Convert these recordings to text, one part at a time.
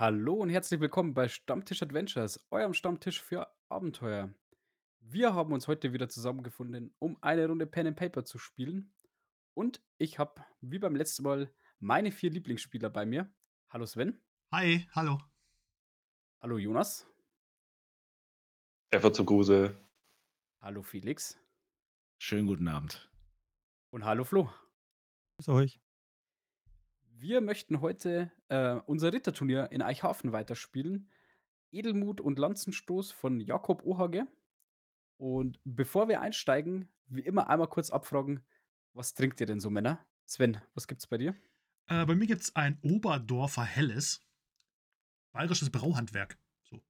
Hallo und herzlich willkommen bei Stammtisch Adventures, eurem Stammtisch für Abenteuer. Wir haben uns heute wieder zusammengefunden, um eine Runde Pen and Paper zu spielen. Und ich habe, wie beim letzten Mal, meine vier Lieblingsspieler bei mir. Hallo Sven. Hi, hallo. Hallo Jonas. Einfach zu Gruse. Hallo Felix. Schönen guten Abend. Und hallo Flo. Grüß euch. Wir möchten heute äh, unser Ritterturnier in Eichhafen weiterspielen. Edelmut und Lanzenstoß von Jakob Ohage. Und bevor wir einsteigen, wie immer einmal kurz abfragen, was trinkt ihr denn so, Männer? Sven, was gibt's bei dir? Äh, bei mir gibt es ein Oberdorfer Helles. Bayerisches Brauhandwerk. So,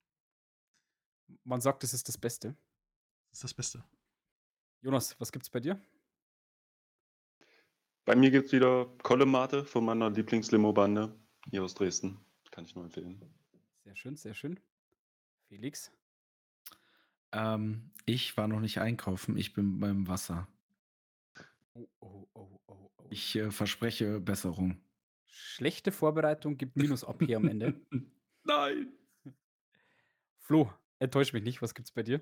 Man sagt, es ist das Beste. das ist das Beste. Jonas, was gibt's bei dir? Bei mir gibt es wieder Kollemate von meiner Lieblingslimo-Bande hier aus Dresden. Kann ich nur empfehlen. Sehr schön, sehr schön. Felix? Ähm, ich war noch nicht einkaufen, ich bin beim Wasser. Oh, oh, oh, oh, oh. Ich äh, verspreche Besserung. Schlechte Vorbereitung gibt Minus ab hier am Ende. Nein! Flo, enttäusch mich nicht, was gibt's bei dir?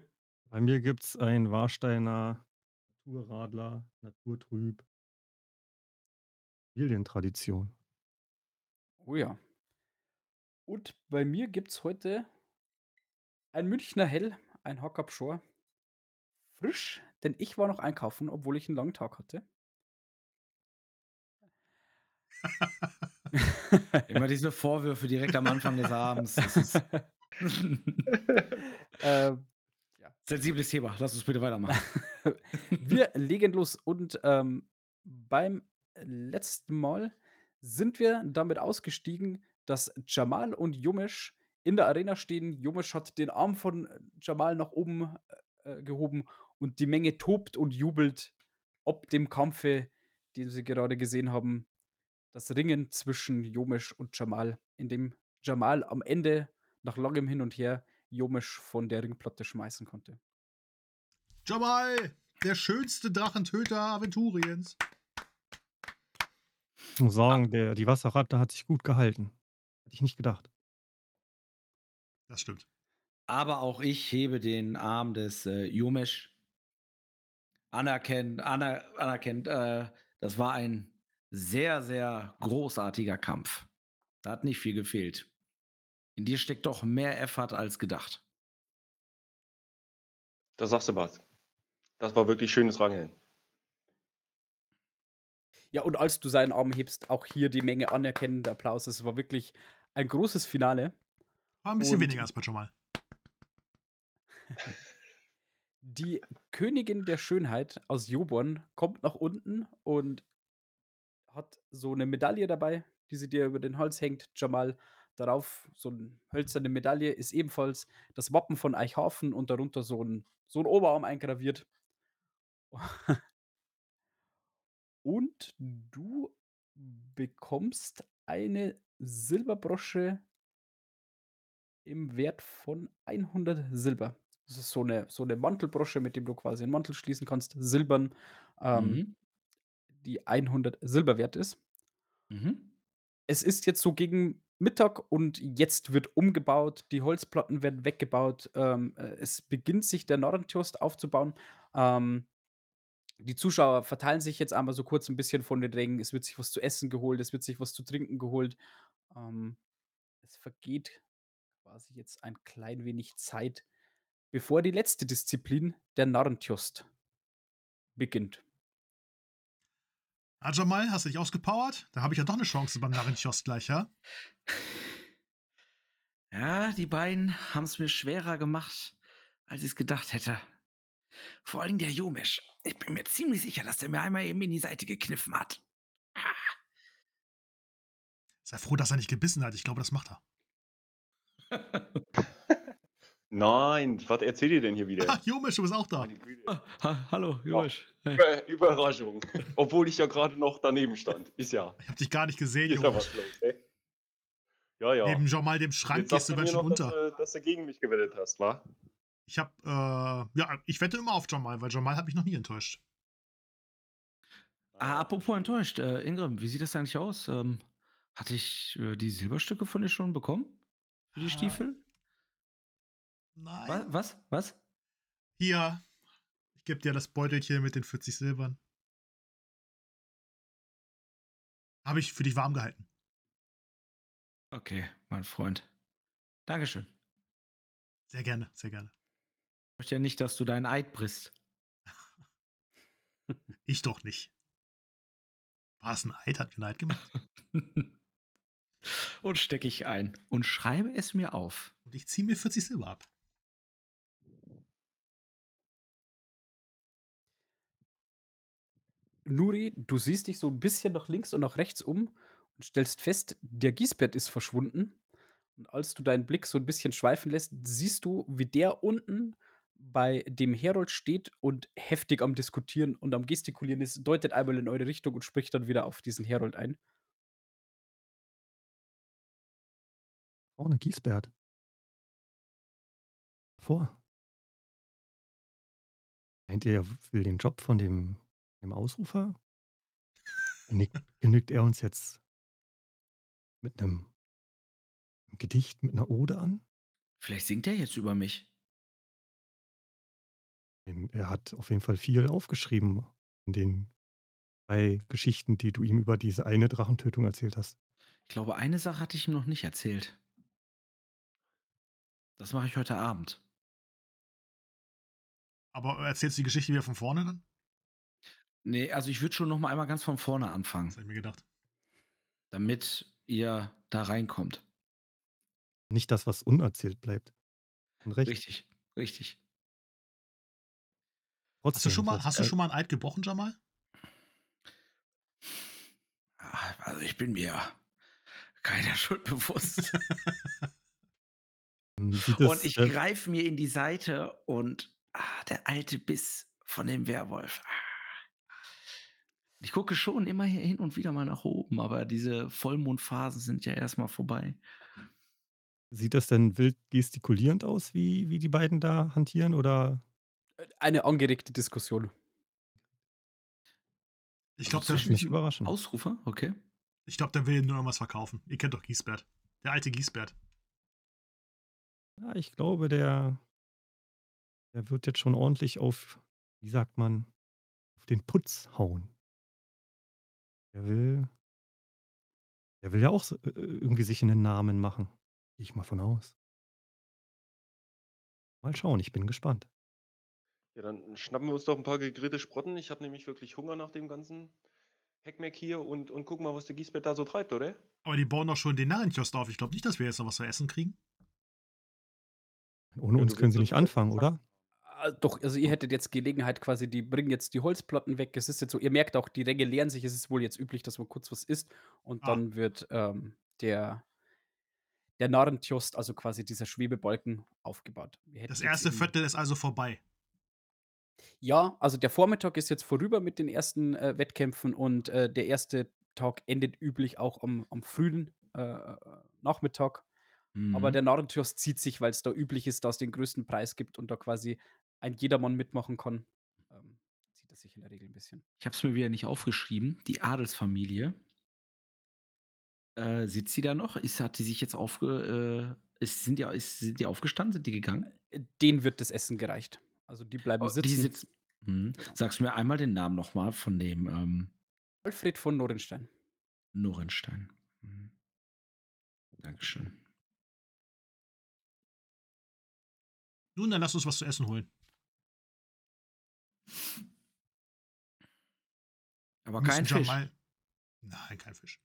Bei mir gibt es ein Warsteiner Naturradler, Naturtrüb. Familientradition. Oh ja. Und bei mir gibt's heute ein Münchner Hell, ein Hock Shore. Frisch, denn ich war noch einkaufen, obwohl ich einen langen Tag hatte. Immer diese Vorwürfe direkt am Anfang des Abends. Ist ähm, sensibles Thema. Lass uns bitte weitermachen. wir legen los und ähm, beim letzten Mal sind wir damit ausgestiegen, dass Jamal und Jumisch in der Arena stehen. Jumisch hat den Arm von Jamal nach oben äh, gehoben und die Menge tobt und jubelt ob dem Kampfe, den sie gerade gesehen haben. Das Ringen zwischen Jomisch und Jamal, in dem Jamal am Ende nach langem Hin und Her Jomisch von der Ringplatte schmeißen konnte. Jamal, der schönste Drachentöter Aventuriens. Ich muss sagen, der, die Wasserratte hat sich gut gehalten. Hätte ich nicht gedacht. Das stimmt. Aber auch ich hebe den Arm des äh, Jumesh. Anerkennt, aner, anerkennt, äh, das war ein sehr, sehr großartiger Kampf. Da hat nicht viel gefehlt. In dir steckt doch mehr Effort als gedacht. Das sagst du was. Das war wirklich schönes Rangeln. Ja, und als du seinen Arm hebst, auch hier die Menge anerkennender Applaus. Es war wirklich ein großes Finale. War ein bisschen Und- weniger als bei Jamal. Die Königin der Schönheit aus Joborn kommt nach unten und hat so eine Medaille dabei, die sie dir über den Hals hängt, Jamal. Darauf so eine hölzerne Medaille ist ebenfalls das Wappen von Eichhafen und darunter so ein, so ein Oberarm eingraviert. Und du bekommst eine Silberbrosche im Wert von 100 Silber. Das ist so eine, so eine Mantelbrosche, mit dem du quasi einen Mantel schließen kannst, silbern, ähm, Mhm. die 100 Silber wert ist. Mhm. Es ist jetzt so gegen Mittag und jetzt wird umgebaut, die Holzplatten werden weggebaut, ähm, äh, es beginnt sich der Narrentiost aufzubauen. Ähm, die Zuschauer verteilen sich jetzt einmal so kurz ein bisschen von den Rängen. Es wird sich was zu essen geholt, es wird sich was zu trinken geholt. Ähm, es vergeht quasi jetzt ein klein wenig Zeit, bevor die letzte Disziplin, der Narrentiost, beginnt. Ah, Jamal, hast du dich ausgepowert? Da habe ich ja doch eine Chance beim Narrenchost gleich, ja? Ja, die beiden haben es mir schwerer gemacht, als ich es gedacht hätte. Vor allem der Jomesh. Ich bin mir ziemlich sicher, dass der mir einmal eben in die Seite gekniffen hat. Ah. Sei froh, dass er nicht gebissen hat. Ich glaube, das macht er. Nein, was erzählt ihr denn hier wieder? Ah, Jomisch, du bist auch da. Güte. Ha hallo, Jomesh. Hey. Über Überraschung. Obwohl ich ja gerade noch daneben stand. Ist ja. Ich habe dich gar nicht gesehen, Ist ja Jomisch. was los, ey. Ja, ja. Neben Jamal dem Schrank Jetzt gehst du mir schön noch, dass, dass du gegen mich gewettet hast, wa? Ich habe, äh, ja, ich wette immer auf Jamal, weil Jamal hat mich noch nie enttäuscht. Ah, apropos enttäuscht, äh, Ingram, wie sieht das eigentlich aus? Ähm, hatte ich äh, die Silberstücke von dir schon bekommen? Für die Ah. Stiefel? Nein. Was? Was? Was? Hier. Ich gebe dir das Beutelchen mit den 40 Silbern. Habe ich für dich warm gehalten. Okay, mein Freund. Dankeschön. Sehr gerne, sehr gerne. Ich möchte ja nicht, dass du deinen Eid brichst. Ich doch nicht. War es ein Eid? Hat mir ein Eid gemacht? und stecke ich ein und schreibe es mir auf. Und ich ziehe mir 40 Silber ab. Nuri, du siehst dich so ein bisschen nach links und nach rechts um und stellst fest, der Gießbert ist verschwunden. Und als du deinen Blick so ein bisschen schweifen lässt, siehst du, wie der unten bei dem Herold steht und heftig am Diskutieren und am Gestikulieren ist, deutet einmal in eure Richtung und spricht dann wieder auf diesen Herold ein. Vorne, Giesbert. Vor. Meint ihr, er will den Job von dem, dem Ausrufer? Genügt, genügt er uns jetzt mit einem Gedicht, mit einer Ode an? Vielleicht singt er jetzt über mich. Er hat auf jeden Fall viel aufgeschrieben in den drei Geschichten, die du ihm über diese eine Drachentötung erzählt hast. Ich glaube, eine Sache hatte ich ihm noch nicht erzählt. Das mache ich heute Abend. Aber erzählst du die Geschichte wieder von vorne dann? Nee, also ich würde schon noch mal einmal ganz von vorne anfangen, Das habe ich mir gedacht. damit ihr da reinkommt. Nicht das, was unerzählt bleibt. Und recht. Richtig, richtig. Hast du schon mal, das- hast du schon mal ein Eid gebrochen, Jamal? Ah, Also ich bin mir keiner Schuld bewusst. und ich greife mir in die Seite und ah, der alte Biss von dem Werwolf. Ich gucke schon immer hier hin und wieder mal nach oben, aber diese Vollmondphasen sind ja erstmal vorbei. Sieht das denn wild gestikulierend aus, wie, wie die beiden da hantieren? Oder Eine angeregte Diskussion. Ich glaube, Also das der, ist nicht überraschend? Ausrufer, okay. ich glaub, der will nur irgendwas verkaufen. Ihr kennt doch Giesbert. Der alte Giesbert. Ja, ich glaube, der, der wird jetzt schon ordentlich auf, wie sagt man, auf den Putz hauen. Der will, der will ja auch äh, irgendwie sich einen Namen machen. Gehe ich mal von aus. Mal schauen, ich bin gespannt. Ja, dann schnappen wir uns doch ein paar gegrillte Sprotten. Ich habe nämlich wirklich Hunger nach dem ganzen Heckmeck hier und, und gucken mal, was der Giesbett da so treibt, oder? Aber die bauen doch schon den Narrenkiosk auf. Ich glaube nicht, dass wir jetzt noch was zu essen kriegen. Ohne Ja, uns können sie nicht anfangen, oder? Ah, Doch, also ihr hättet jetzt Gelegenheit quasi, die bringen jetzt die Holzplatten weg. Es ist jetzt so, ihr merkt auch, die Ränge leeren sich. Es ist wohl jetzt üblich, dass man kurz was isst und Ah. dann wird ähm, der, der Narrentjost, also quasi dieser Schwebebalken, aufgebaut. Das erste Viertel ist also vorbei. Ja, also der Vormittag ist jetzt vorüber mit den ersten äh, Wettkämpfen und äh, der erste Tag endet üblich auch am, am frühen äh, äh, Nachmittag. Aber Mhm. der Narrentjost zieht sich, weil es da üblich ist, dass es den größten Preis gibt und da quasi ein jedermann mitmachen kann. Ähm, zieht er sich in der Regel ein bisschen. Ich habe es mir wieder nicht aufgeschrieben. Die Adelsfamilie. Äh, sitzt sie da noch? Ist, hat die sich jetzt aufge. Äh, ist, sind, die, ist, sind die aufgestanden? Sind die gegangen? Äh, Denen wird das Essen gereicht. Also die bleiben Oh, sitzen. Die. Mhm. Genau. Sagst du mir einmal den Namen nochmal von dem ähm, Alfred von Norenstein. Norenstein. Mhm. Dankeschön. Nun, dann lass uns was zu essen holen. Aber kein Fisch. Jamal. Nein, kein Fisch.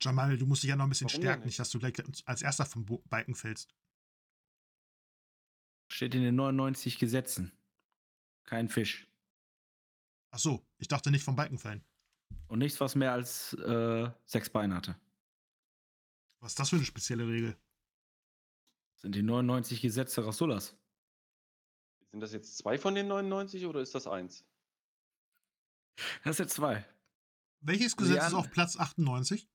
Jamal, du musst dich ja noch ein bisschen Warum stärken, nicht? nicht, dass du gleich als erster vom Balken fällst. Steht in den 99 Gesetzen. Kein Fisch. Ach so, ich dachte nicht vom Balken fallen. Und nichts, was mehr als äh, sechs Beine hatte. Was ist das für eine spezielle Regel? Das sind die 99 Gesetze Rasulas. Sind das jetzt zwei von den 99 oder ist das eins? Das sind zwei. Welches Gesetz ist Jan- auf Platz 98?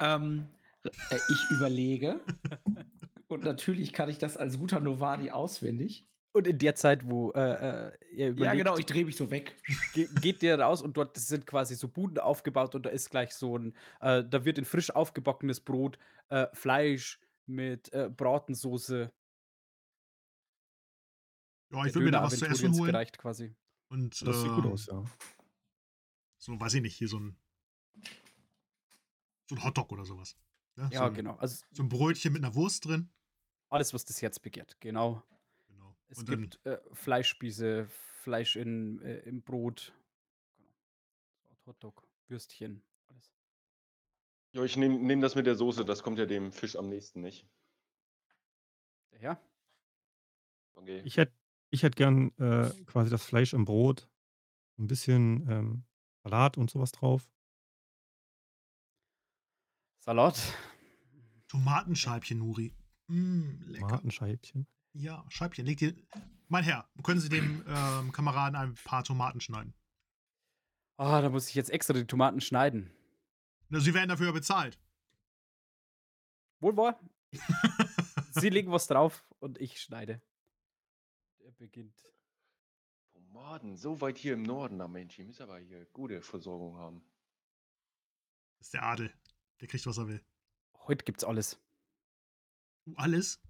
Ähm, äh, ich überlege. Und natürlich kann ich das als guter Novadi auswendig. Und in der Zeit, wo äh, äh, ihr Ja, überlegt, genau, ich drehe mich so weg. ge geht ihr raus und dort sind quasi so Buden aufgebaut und da ist gleich so ein, äh, da wird in frisch aufgebackenes Brot äh, Fleisch mit äh, Bratensoße, Ja, der ich will mir da was zu essen holen. gereicht quasi. Und Das sieht gut äh, aus, ja. so, weiß ich nicht, hier so ein, so ein Hotdog oder sowas. Ne? Ja, so, ein, genau. Also so ein Brötchen mit einer Wurst drin. alles, was das Herz begehrt, genau. Es Und dann, gibt äh, Fleischspieße, Fleisch in, äh, im Brot, genau. Hotdog, Würstchen, alles. Ja, ich nehme nehm das mit der Soße, das kommt ja dem Fisch am nächsten, nicht? Ja, Okay. Ich hätte ich hätt gern äh, quasi das Fleisch im Brot, ein bisschen ähm, Salat und sowas drauf. Salat. Tomatenscheibchen, Nuri. Mm, lecker. Tomatenscheibchen. Ja, Scheibchen. Legt ihr. Mein Herr, können Sie dem ähm, Kameraden ein paar Tomaten schneiden? Ah, da muss ich jetzt extra die Tomaten schneiden. Na, Sie werden dafür bezahlt. Wohl wahr. Sie legen was drauf und ich schneide. Er beginnt. Tomaten, so weit hier im Norden, na Mensch, ihr müsst aber hier gute Versorgung haben. Das ist der Adel. Der kriegt, was er will. Heute gibt's alles. Uh, alles?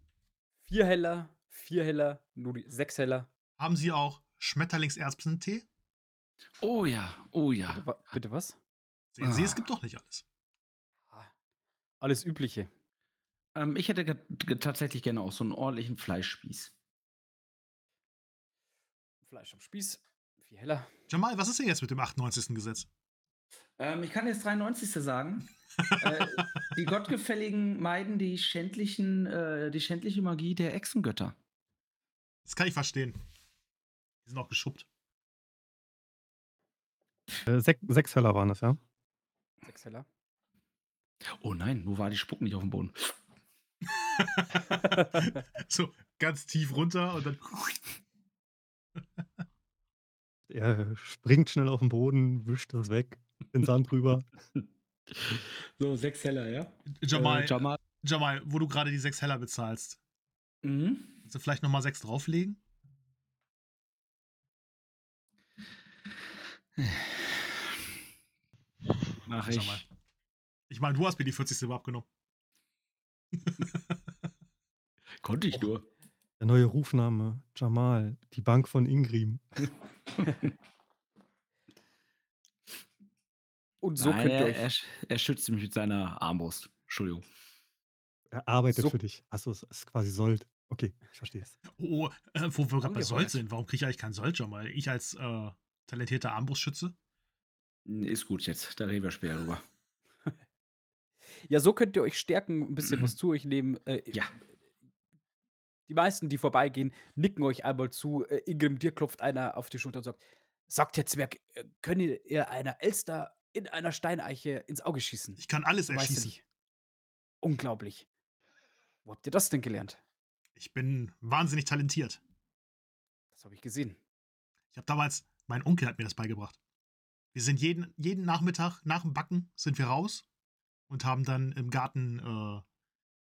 Vier Heller, vier Heller, nur die sechs Heller. Haben Sie auch Schmetterlingserbsentee? Oh ja, oh Bitte, ja. wa- bitte was? Sehen Sie, es Ah. gibt doch nicht alles. Ah, Alles Übliche. Ähm, ich hätte tatsächlich gerne auch so einen ordentlichen Fleischspieß. Fleisch am Spieß, vier Heller. Jamal, was ist denn jetzt mit dem 98. Gesetz? Ähm, ich kann jetzt 93. sagen. äh, die Gottgefälligen meiden die schändlichen, äh, die schändliche Magie der Echsengötter. Das kann ich verstehen. Die sind auch geschuppt. Äh, sech, sechs Heller waren es, ja? Sechs Heller. Oh nein, nur war die Spuck nicht auf dem Boden. so, ganz tief runter und dann. Er springt schnell auf den Boden, wischt das weg, den Sand drüber. So, sechs Heller, ja? Jamal, Äh, Jamal. Jamal, wo du gerade die sechs Heller bezahlst, Mhm. willst du vielleicht nochmal sechs drauflegen? Mach Jamal. ich. Ich meine, du hast mir die 40. Silber abgenommen. Konnte ich nur. Der neue Rufname, Jamal, die Bank von Ingrim. Und so Nein, könnt ihr er, euch. er, er schützt mich mit seiner Armbrust. Entschuldigung. Er arbeitet So- für dich. Achso, es ist quasi Sold. Okay, ich verstehe es. Oh, äh, wo wir gerade bei Angeheuert. Sold sind, warum kriege ich eigentlich keinen Sold, Jamal? Ich als äh, talentierter Armbrustschütze? Ist gut jetzt, da reden wir später drüber. Ja, so könnt ihr euch stärken, ein bisschen was zu euch nehmen. Äh, Ja. Die meisten, die vorbeigehen, nicken euch einmal zu. Äh, Ingrim, dir klopft einer auf die Schulter und sagt: Sagt der Zwerg, äh, könnt ihr einer Elster in einer Steineiche ins Auge schießen? Ich kann alles So weißt du erschießen. Unglaublich. Wo habt ihr das denn gelernt? Ich bin wahnsinnig talentiert. Das habe ich gesehen. Ich habe damals, mein Onkel hat mir das beigebracht. Wir sind jeden, jeden Nachmittag nach dem Backen sind wir raus und haben dann im Garten äh,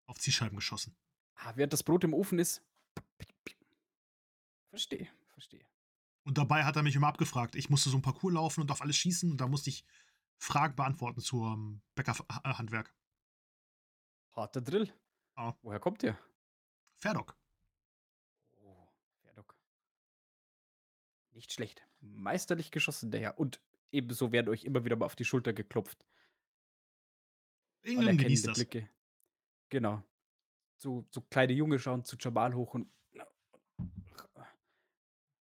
auf Zielscheiben geschossen. Ah, während das Brot im Ofen ist. Verstehe, verstehe. Und dabei hat er mich immer abgefragt. Ich musste so ein Parcours laufen und auf alles schießen und da musste ich Fragen beantworten zum Bäckerhandwerk. Harter Drill. Ja. Woher kommt ihr? Ferdok. Oh, Ferdok. Nicht schlecht. Meisterlich geschossen, der Herr. Und ebenso werden euch immer wieder mal auf die Schulter geklopft. England genießt das. Blicke. Genau. So, so kleine Junge schauen zu Jamal hoch und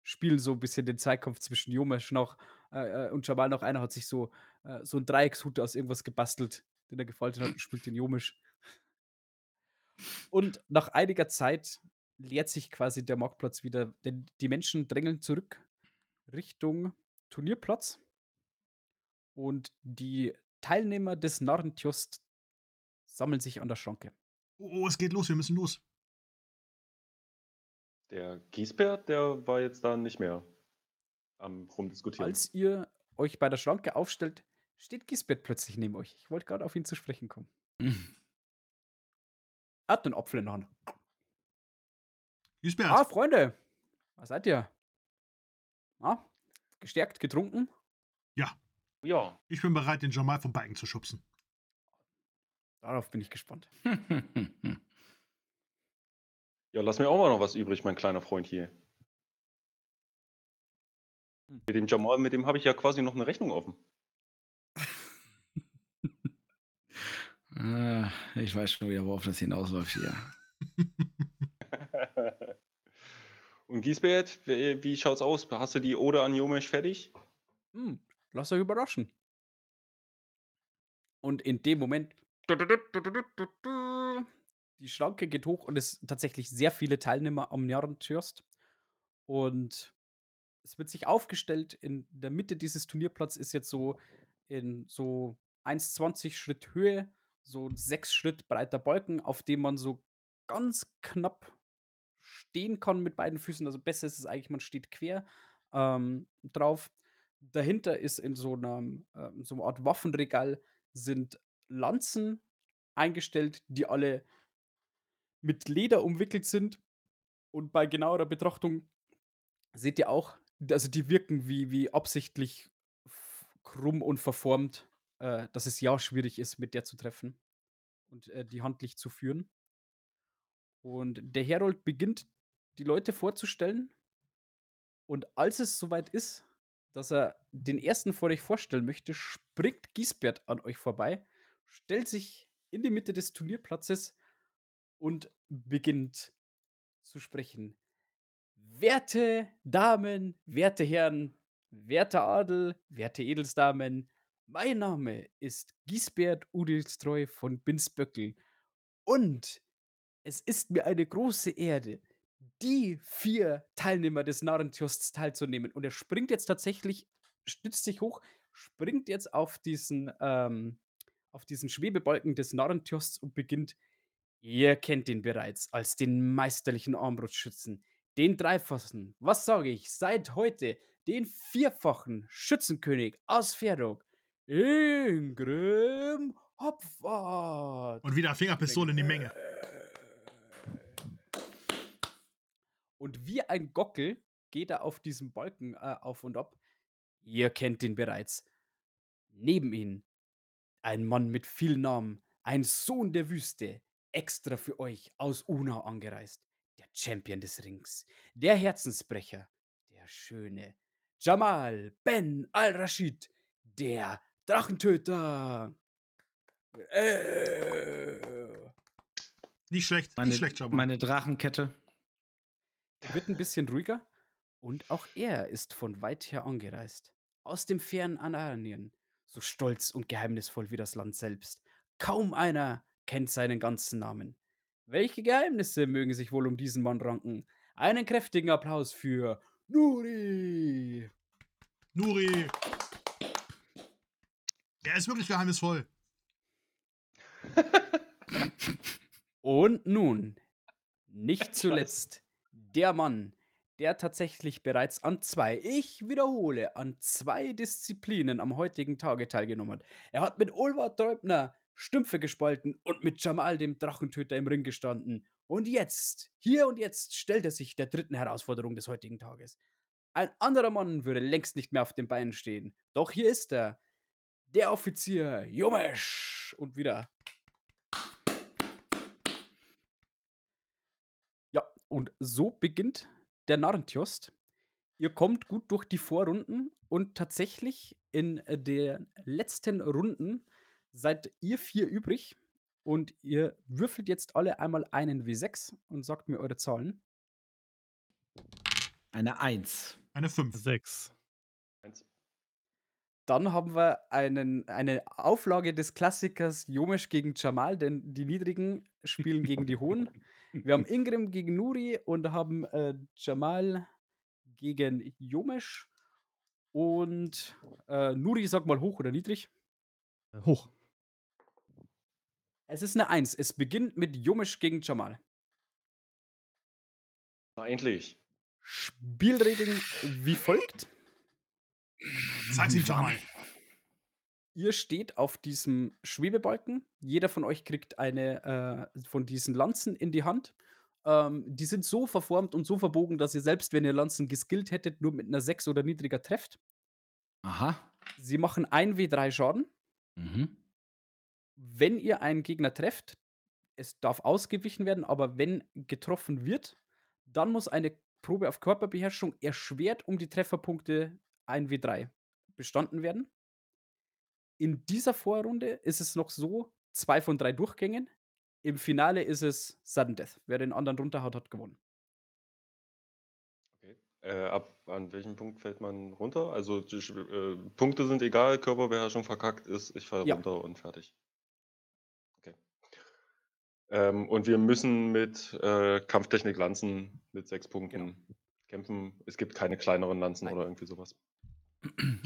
spielen so ein bisschen den Zweikampf zwischen Jomesch noch äh, äh, und Jamal noch. Einer hat sich so, äh, so ein Dreieckshut aus irgendwas gebastelt, den er gefaltet hat und spielt den Jomisch. Und nach einiger Zeit leert sich quasi der Marktplatz wieder, denn die Menschen drängeln zurück Richtung Turnierplatz. Und die Teilnehmer des Narrentjost sammeln sich an der Schranke. Oh, oh, es geht los, wir müssen los. Der Giesbert, der war jetzt da nicht mehr am rumdiskutieren. Als ihr euch bei der Schranke aufstellt, steht Gisbert plötzlich neben euch. Ich wollte gerade auf ihn zu sprechen kommen. Mhm. Er hat einen Apfel in der Hand. Lisbeth, Ah, Freunde, Was seid ihr? Na, gestärkt, getrunken? Ja, Ich bin bereit, den Jamal vom Balken zu schubsen. Darauf bin ich gespannt. ja, lass mir auch mal noch was übrig, mein kleiner Freund hier. Hm. Mit dem Jamal, mit dem habe ich ja quasi noch eine Rechnung offen. Ah, ich weiß schon wieder, worauf das hinausläuft hier. Und Giesbert, wie, schaut's aus? Hast du die Ode an Jomesch fertig? Hm, lasst euch überraschen. Und in dem Moment. Die Schranke geht hoch und es tatsächlich sehr viele Teilnehmer am Narrentürst. Und es wird sich aufgestellt. In der Mitte dieses Turnierplatz ist jetzt so in so 1,20 Schritt Höhe, so ein 6 Schritt breiter Balken, auf dem man so ganz knapp stehen kann mit beiden Füßen. Also besser ist es eigentlich, man steht quer ähm, drauf. Dahinter ist in so einem ähm, so einer Art Waffenregal sind Lanzen eingestellt, die alle mit Leder umwickelt sind. Und bei genauerer Betrachtung seht ihr auch, also die wirken wie, wie absichtlich krumm und verformt, äh, dass es ja schwierig ist, mit der zu treffen und äh, die handlich zu führen. Und der Herold beginnt, die Leute vorzustellen. Und als es soweit ist, dass er den ersten vor euch vorstellen möchte, springt Giesbert an euch vorbei, stellt sich in die Mitte des Turnierplatzes und beginnt zu sprechen. Werte Damen, werte Herren, werter Adel, werte Edelsdamen, mein Name ist Giesbert Udelstreu von Binsböckel und es ist mir eine große Ehre, die vier Teilnehmer des Narrentjosts teilzunehmen. Und er springt jetzt tatsächlich, stützt sich hoch, springt jetzt auf diesen, ähm, auf diesen Schwebebalken des Narrentjosts und beginnt. Ihr kennt ihn bereits als den meisterlichen Armbrustschützen, den dreifachen, was sage ich, seit heute den vierfachen Schützenkönig aus Ferdok, Ingrim Hopfart. Und wieder Fingerpistole in die Menge. Und wie ein Gockel geht er auf diesem Balken äh, auf und ab. Ihr kennt ihn bereits. Neben ihm ein Mann mit viel Namen, ein Sohn der Wüste, extra für euch aus Una angereist. Champion des Rings, der Herzensbrecher, der Schöne. Jamal Ben al-Rashid, der Drachentöter. Äh, Nicht schlecht, Meine, nicht schlecht, Jamal. meine Drachenkette. wird ein bisschen ruhiger. Und auch er ist von weit her angereist. Aus dem fernen Anarnien. So stolz und geheimnisvoll wie das Land selbst. Kaum einer kennt seinen ganzen Namen. Welche Geheimnisse mögen sich wohl um diesen Mann ranken? Einen kräftigen Applaus für Nuri! Nuri. Er ist wirklich geheimnisvoll. Und nun, nicht zuletzt, der Mann, der tatsächlich bereits an zwei, ich wiederhole, an zwei Disziplinen am heutigen Tage teilgenommen hat. Er hat mit Ulvar Teubner Stümpfe gespalten und mit Jamal, dem Drachentöter, im Ring gestanden. Und jetzt, hier und jetzt, stellt er sich der dritten Herausforderung des heutigen Tages. Ein anderer Mann würde längst nicht mehr auf den Beinen stehen. Doch hier ist er, der Offizier Jomesch. Und wieder Ja, und so beginnt der Narrentjost. Ihr kommt gut durch die Vorrunden und tatsächlich in den letzten Runden seid ihr vier übrig und ihr würfelt jetzt alle einmal einen W6 und sagt mir eure Zahlen. Eine Eins. Eine 5. Sechs. Eins. Dann haben wir einen, eine Auflage des Klassikers Jomesch gegen Jamal, denn die Niedrigen spielen gegen die Hohen. Wir haben Ingrim gegen Nuri und haben äh, Jamal gegen Jomesch. Und äh, Nuri, sag mal hoch oder niedrig. Hoch. Es ist eine Eins. Es beginnt mit Jomesch gegen Jamal. Na, endlich. Spielregeln wie folgt. Sag's ihm, Jamal. Ihr steht auf diesem Schwebebalken. Jeder von euch kriegt eine äh, von diesen Lanzen in die Hand. ähm, die sind so verformt und so verbogen, dass ihr selbst, wenn ihr Lanzen geskillt hättet, nur mit einer 6 oder niedriger trefft. Aha. Sie machen 1W3 Schaden. Mhm. Wenn ihr einen Gegner trefft, es darf ausgewichen werden, aber wenn getroffen wird, dann muss eine Probe auf Körperbeherrschung erschwert um die Trefferpunkte 1W3 bestanden werden. In dieser Vorrunde ist es noch so, zwei von drei Durchgängen. Im Finale ist es Sudden Death. Wer den anderen runterhaut, hat gewonnen. Okay. Äh, ab an welchem Punkt fällt man runter? Also die, äh, Punkte sind egal, Körperbeherrschung verkackt ist, ich falle Ja. runter und fertig. Ähm, und wir müssen mit äh, Kampftechnik Lanzen mit sechs Punkten kämpfen. Es gibt keine kleineren Lanzen Nein. oder irgendwie sowas.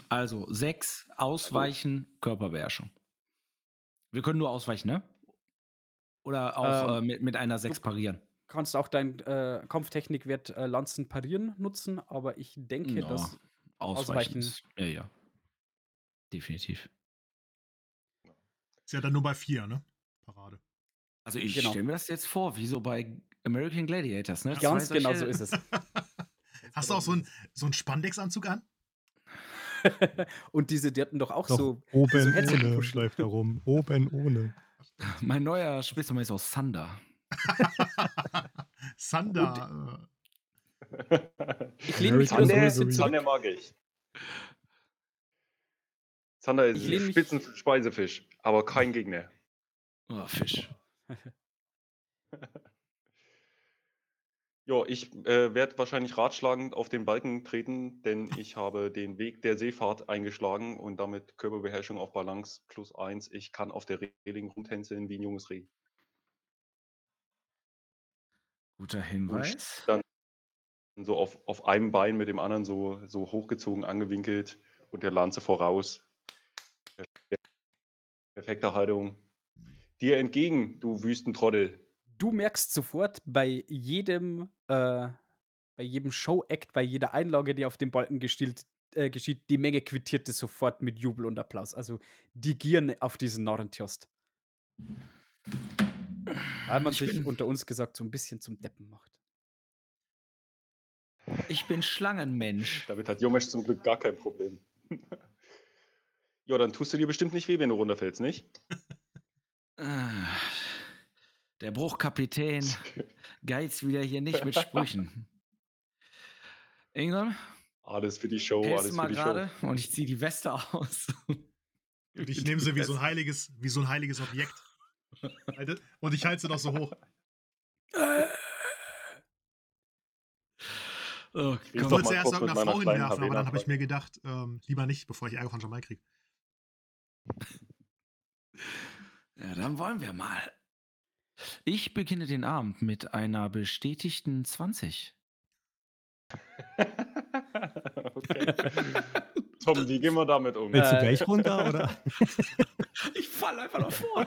Also sechs, ausweichen, Körperbeherrschung. Wir können nur ausweichen, ne? Oder auch Ähm, äh, mit, mit einer sechs parieren. Kannst auch dein äh, Kampftechnikwert äh, Lanzen parieren nutzen, aber ich denke, Ja, dass ausweichen. ja, ja. Definitiv. Ist ja dann nur bei vier, ne? Parade. Also ich Genau. stelle mir das jetzt vor, wie so bei American Gladiators, ne? ganz genau solche- so ist es. Hast du auch so einen so einen Spandex-Anzug an? und diese, die hatten doch auch Doch, so. oben so Headset ohne läuft da rum. Oben ohne. Mein neuer Spitzname ist aus Thunder. Sander. Ich lehne mich American wieder so ein Sander- bisschen zurück. Zander mag ich. Zander ist Ich lehn mich- Spitzensspeisefisch, aber kein Gegner. Oh, Fisch. Ja, ich äh, werde wahrscheinlich ratschlagend auf den Balken treten, denn ich habe den Weg der Seefahrt eingeschlagen und damit Körperbeherrschung auf Balance plus eins. Ich kann auf der Reling rumtänzeln wie ein junges Reh. Guter Hinweis. So auf, auf einem Bein mit dem anderen so, so hochgezogen, angewinkelt und der Lanze voraus. Perfekte Haltung. Dir entgegen, du Wüstentrottel. Du merkst sofort bei jedem, äh, bei jedem Show-Act, bei jeder Einlage, die auf dem Balken gestielt, äh, geschieht, die Menge quittiert es sofort mit Jubel und Applaus. Also die gieren auf diesen Narrentiost. Weil man Ich sich bin- unter uns gesagt so ein bisschen zum Deppen macht. Ich bin Schlangenmensch. Damit hat Jomesch zum Glück gar kein Problem. ja, dann tust du dir bestimmt nicht weh, wenn du runterfällst, nicht? Ah, Der Bruchkapitän geizt wieder hier nicht mit Sprüchen. Ingram, Alles für die Show, alles mal für die gerade und ich ziehe die Weste aus. Und ich nehme sie wie so ein heiliges, wie so ein heiliges Objekt. Und ich halte sie doch so hoch. Oh, Ich wollte mal zuerst irgendeiner Frau hinwerfen, aber dann habe ich mir gedacht, ähm, lieber nicht, bevor ich Ärger von Jamal kriege. Ja, dann wollen wir mal. Ich beginne den Abend mit einer bestätigten 20. okay. Tom, wie gehen wir damit um? Willst du Äh, gleich runter oder? Ich falle einfach davor.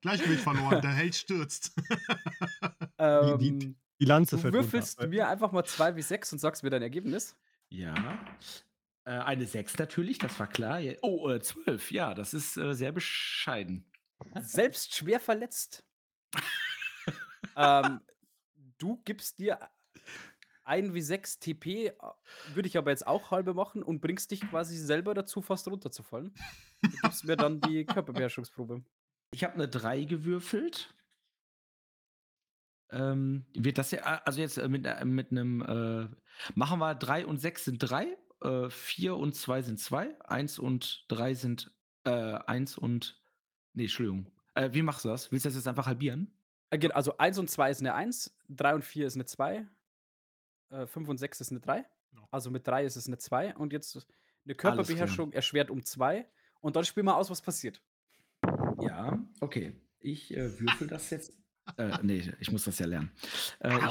Gleichgewicht verloren, der Held stürzt. Ähm, die- Die Lanze du fällt würfelst runter. mir einfach mal 2 wie 6 und sagst mir dein Ergebnis. Ja. Äh, eine 6 natürlich, das war klar. Oh, äh, 12, ja, das ist äh, sehr bescheiden. Selbst schwer verletzt. ähm, du gibst dir 1 wie 6 TP, äh, würde ich aber jetzt auch halbe machen und bringst dich quasi selber dazu, fast runterzufallen. Du gibst mir dann die Körperbeherrschungsprobe. Ich habe eine 3 gewürfelt. Ähm, wird das ja, also jetzt äh, mit, äh, mit einem, äh, machen wir 3 und 6 sind 3, äh, 4 und 2 sind 2, 1 und 3 sind äh, 1 und, nee, Entschuldigung. Äh, wie machst du das? Willst du das jetzt einfach halbieren? Äh, Also 1 und 2 ist eine 1, 3 und 4 ist eine 2, äh, 5 und 6 ist eine 3. Genau. Also mit 3 ist es eine 2 und jetzt eine. Körperbeherrschung erschwert um 2 und dann spielen wir aus, was passiert. Ja, okay. Ich äh, würfel das jetzt. Äh, nee, ich muss das ja lernen. Äh, gerade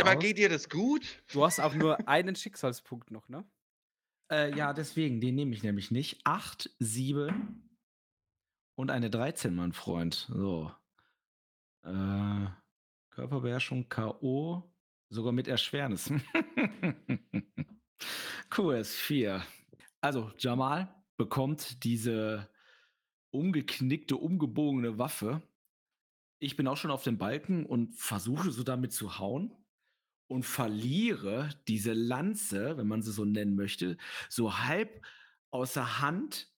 aber aus. geht dir das gut? Du hast auch nur einen Schicksalspunkt noch, ne? Äh, ja, deswegen, den nehme ich nämlich nicht. 8, 7 und eine 13, mein Freund. So. Äh, Körperbeherrschung, K.O. Sogar mit Erschwernis. QS4. Also, Jamal bekommt diese umgeknickte, umgebogene Waffe ich bin auch schon auf dem Balken und versuche so damit zu hauen und verliere diese Lanze, wenn man sie so nennen möchte, so halb außer Hand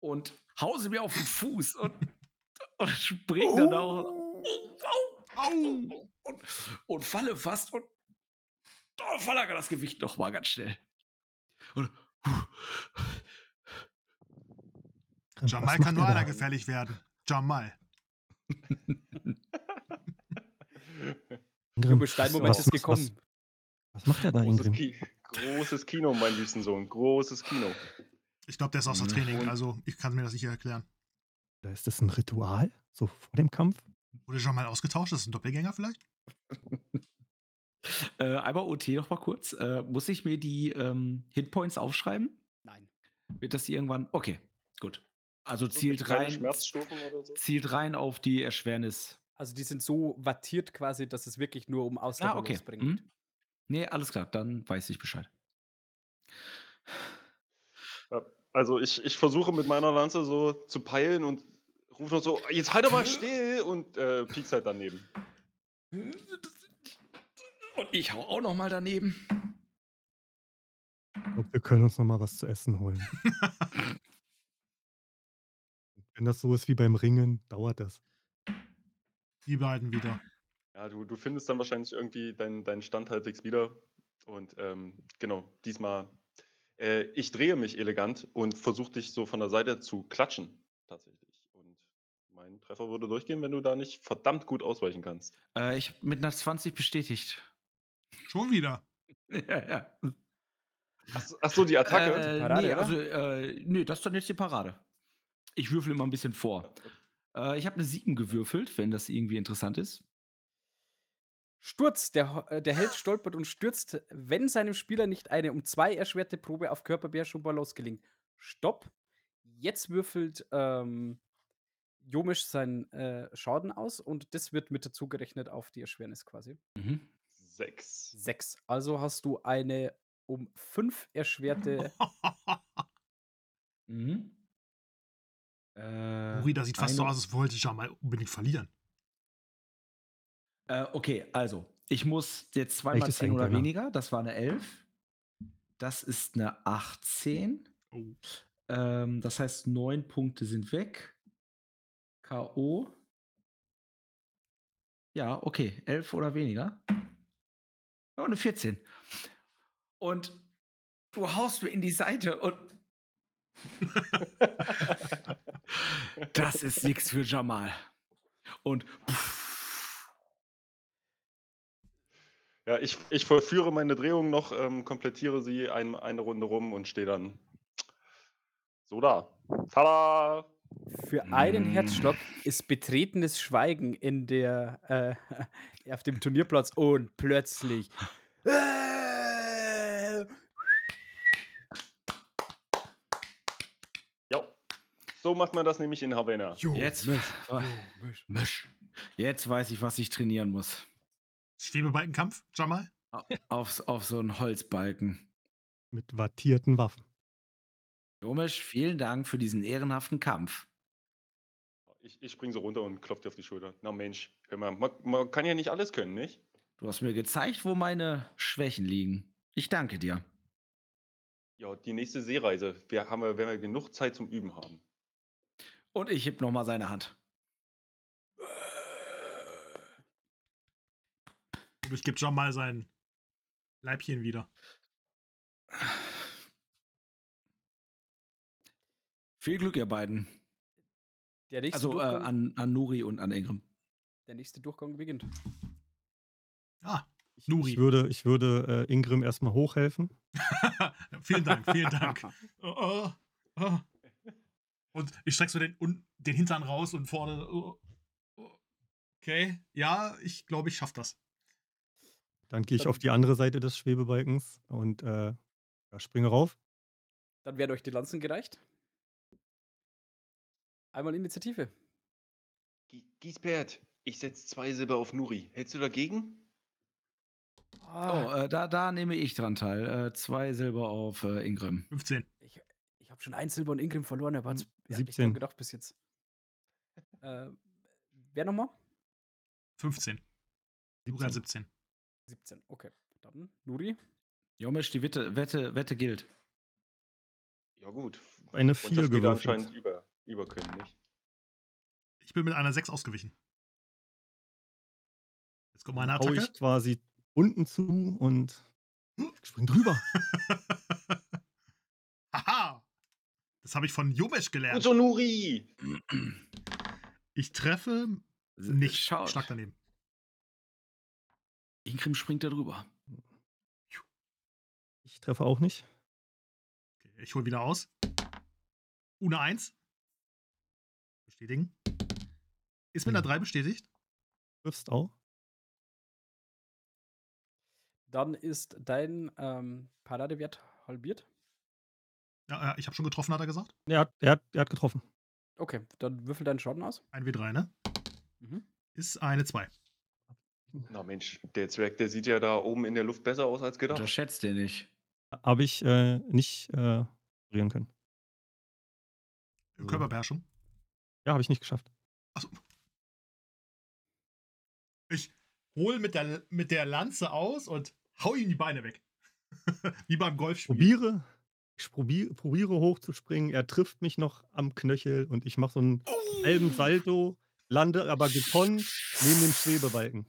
und hause mir auf den Fuß und, und springe dann auch und, und falle fast und oh, verlagere das Gewicht noch mal ganz schnell. Und, Jamal kann nur er einer gefährlich werden. Jamal. Ingrim, Junge, Steinmoment was- ist gekommen. Was, was macht er da, Großes, Ingrim? Ki großes Kino, mein liebsten Sohn. Großes Kino. Ich glaube, der ist außer Mhm. Training, also ich kann mir das nicht erklären. Oder ist das ein Ritual? So vor dem Kampf? Wurde Jamal ausgetauscht? Das ist ein Doppelgänger vielleicht? äh, einmal OT noch mal kurz. Äh, muss ich mir die ähm, Hitpoints aufschreiben? Nein. Wird das irgendwann? Okay, gut. Also So zielt rein, Schmerzstufen oder so? zielt rein auf die Erschwernis. Also die sind so wattiert quasi, dass es wirklich nur um Ausdauer Ah, okay. bringt. Hm? Nee, alles klar, dann weiß ich Bescheid. Also ich, ich versuche mit meiner Lanze so zu peilen und rufe noch so, jetzt halt doch mal still und äh, piekst halt daneben. Und ich hau auch noch mal daneben. Ich glaube, wir können uns noch mal was zu essen holen. Wenn das so ist wie beim Ringen, dauert das. Die beiden wieder. Ja, du, du findest dann wahrscheinlich irgendwie deinen deinen Stand halbwegs wieder. Und ähm, genau, diesmal, äh, ich drehe mich elegant und versuche dich so von der Seite zu klatschen, tatsächlich. Und mein Treffer würde durchgehen, wenn du da nicht verdammt gut ausweichen kannst. Äh, ich mit einer 20 bestätigt. Schon wieder. ja, ja. Ach, ach so, die Attacke. Äh, Parade, nee, oder? also, äh, nee, das ist dann jetzt die Parade. Ich würfel immer ein bisschen vor. Äh, ich habe eine 7 gewürfelt, wenn das irgendwie interessant ist. Sturz. Der, äh, der Held stolpert und stürzt, wenn seinem Spieler nicht eine um zwei erschwerte Probe auf Körperbeherrschung Balance gelingt. Stopp. Jetzt würfelt ähm, Jomisch seinen äh, Schaden aus und das wird mit dazu gerechnet auf die Erschwernis quasi. Mhm. Sechs. Sechs. Also hast du eine um fünf erschwerte. Mhm. Äh, Uri, das sieht fast so aus, als wollte Jamal unbedingt verlieren. Äh, okay, also, ich muss jetzt zweimal Vielleicht ist 10 ein oder weniger. Das war eine 11. Das ist eine 18. Oh. Ähm, das heißt, 9 Punkte sind weg. K.O. Ja, okay, 11 oder weniger. Oh, eine 14. Und du haust mir in die Seite und das ist nichts für Jamal. Und Ja, ich, ich vollführe meine Drehung noch, ähm, komplettiere sie ein, eine Runde rum und stehe dann so da. Tada! Für einen Mm. Herzschlag ist betretenes Schweigen in der, äh, auf dem Turnierplatz und plötzlich. Äh, Ja, so macht man das nämlich in Havana. jetzt, Oh, Misch. Jetzt weiß ich, was ich trainieren muss. Schwebebalkenkampf, Jamal? Au- Auf, auf so einen Holzbalken. Mit wattierten Waffen. Jomisch, vielen Dank für diesen ehrenhaften Kampf. Ich, ich spring so runter und klopf dir auf die Schulter. Na Mensch, hör mal, man, man kann ja nicht alles können, nicht? Du hast mir gezeigt, wo meine Schwächen liegen. Ich danke dir. Ja, die nächste Seereise. Wir haben, wenn wir genug Zeit zum Üben haben. Und ich heb nochmal seine Hand. Und ich gebe Jamal sein Leibchen wieder. Viel Glück, ihr beiden. Der nächste, Also äh, Durchgang, an, an Nuri und an Ingram. der nächste Durchgang beginnt. Ah, Ich Nuri. würde, ich würde äh, Ingrim erstmal hochhelfen. vielen Dank, vielen Dank. Oh, oh, oh. Und ich strecke so den, un- den Hintern raus und vorne. Oh, oh. Okay, ja, ich glaube, ich schaffe das. Dann gehe ich Dann- auf die andere Seite des Schwebebalkens und äh, ja, springe rauf. Dann werden euch die Lanzen gereicht. Einmal Initiative. Gie- Giesbert, ich setze zwei Silber auf Nuri. Hältst du dagegen? Ah, Oh, äh, da, da nehme ich dran teil. Äh, zwei Silber auf äh, Ingram. 15. ich ich habe schon ein Silber und Ingrim verloren. Er war Hm, zu- er hat nicht 17. gedacht bis jetzt. Äh, wer nochmal? 15. Nuri hat 17. 17, okay. Dann Nuri. Jomisch, die Wette, Wette, Wette gilt. Ja, gut. Eine Und 4 das geht gewürfelt. anscheinend über, über können, nicht? Ich bin mit einer 6 ausgewichen. Jetzt kommt meine Hau Attacke. ich quasi unten zu und spring drüber. Haha! Das habe ich von Jomesch Gut gelernt. so, Nuri! Ich treffe nicht. Schau, Schlag daneben. Ingrim springt da drüber. Ich treffe auch nicht. Okay, ich hole wieder aus. Una 1. Bestätigen. Ist mit einer Hm. 3 bestätigt? Triffst auch. Dann ist dein ähm, Paradewert halbiert. Ja, ja ich habe schon getroffen, hat er gesagt. Er hat, er hat, er hat getroffen. Okay, dann würfel deinen Schaden aus. Ein W3, ne? Mhm. Ist eine 2. Na Mensch, der Zwerg, der sieht ja da oben in der Luft besser aus als gedacht. Unterschätzt den nicht. Habe ich äh, nicht äh, parieren können. So. Körperbeherrschung. Ja, habe ich nicht geschafft. Achso. Ich hol mit der, mit der Lanze aus und hau ihm die Beine weg. Wie beim Golfspiel. Probiere, ich probiere, probiere hochzuspringen. Er trifft mich noch am Knöchel und ich mache so einen halben Salto, lande aber gekonnt neben dem Schwebebalken.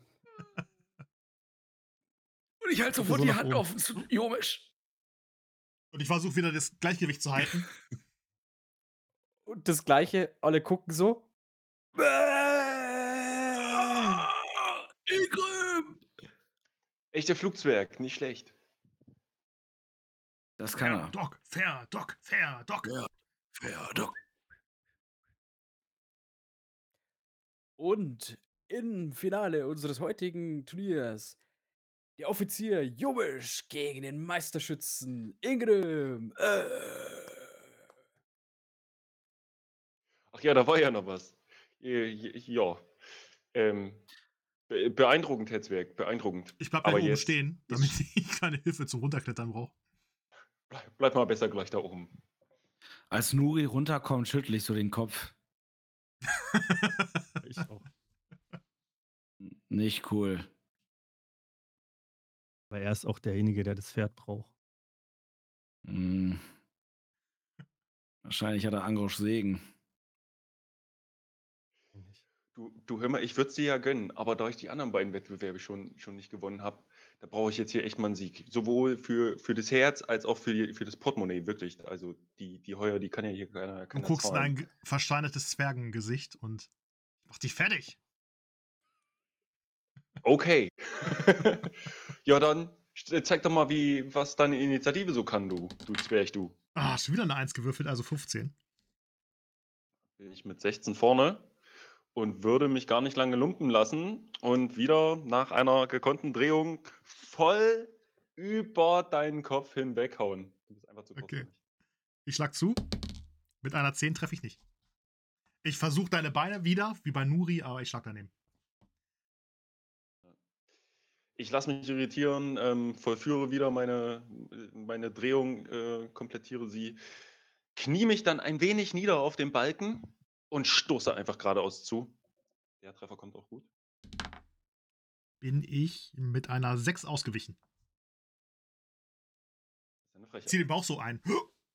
Und ich halte so sofort so die Hand oben. offen zu Jomisch. Und ich versuche wieder das Gleichgewicht zu halten. Und das gleiche, alle gucken so. Ingrim! Echter Flugzwerg, nicht schlecht. Das kann Fair, er. Doc, fair, Doc, fair, Doc. Ja. Fair, Doc. Und im Finale unseres heutigen Turniers der Offizier Jomisch gegen den Meisterschützen Ingrim. Äh. Ach ja, da war ja noch was. Ja. Ähm, be- beeindruckend, Herr Zwerg, beeindruckend. Ich bleib Aber gleich oben jetzt stehen, damit ich keine Hilfe zum Runterklettern brauche. Bleib, bleib mal besser gleich da oben. Als Nuri runterkommt, schüttle ich so den Kopf. Ich auch. Nicht cool. Weil er ist auch derjenige, der das Pferd braucht. Hm. Wahrscheinlich hat er Angrosch Segen. Du, du hör mal, ich würde es dir ja gönnen, aber da ich die anderen beiden Wettbewerbe schon, schon nicht gewonnen habe, da brauche ich jetzt hier echt mal einen Sieg. Sowohl für, für das Herz als auch für, die, für das Portemonnaie, wirklich. Also die, die Heuer, die kann ja hier keiner, Du guckst in ein versteinertes Zwergengesicht und mach dich fertig. Okay. ja, dann st- zeig doch mal, wie, was deine Initiative so kann, du, du Zwerg, du. Ah, schon wieder eine 1 gewürfelt, also 15. Bin ich mit 16 vorne und würde mich gar nicht lange lumpen lassen und wieder nach einer gekonnten Drehung voll über deinen Kopf hinweghauen. Du bist einfach zu kurz Okay. Ich schlag zu. Mit einer 10 treffe ich nicht. Ich versuche deine Beine wieder, wie bei Nuri, aber ich schlag daneben. Ich lasse mich irritieren, ähm, vollführe wieder meine, meine Drehung, äh, komplettiere sie, knie mich dann ein wenig nieder auf den Balken und stoße einfach geradeaus zu. Der Treffer kommt auch gut. Bin ich mit einer 6 ausgewichen. Frechheit. Zieh den Bauch so ein.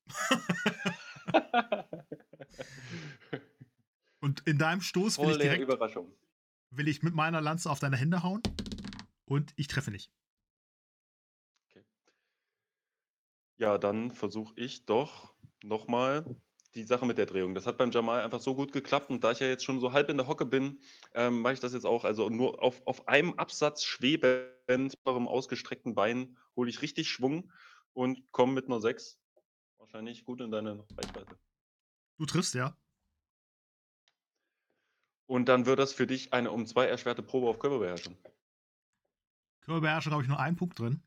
Und in deinem Stoß will Voll ich direkt Überraschung. will ich mit meiner Lanze auf deine Hände hauen. Und ich treffe nicht. Ja, dann versuche ich doch nochmal die Sache mit der Drehung. Das hat beim Jamal einfach so gut geklappt und da ich ja jetzt schon so halb in der Hocke bin, ähm, mache ich das jetzt auch. Also nur auf, auf einem Absatz schwebend, eurem ausgestreckten Bein, hole ich richtig Schwung und komme mit einer 6 wahrscheinlich gut in deine Reichweite. Du triffst, ja. Und dann wird das für dich eine um zwei erschwerte Probe auf Körperbeherrschung. Körperbeherrschung habe ich nur einen Punkt drin.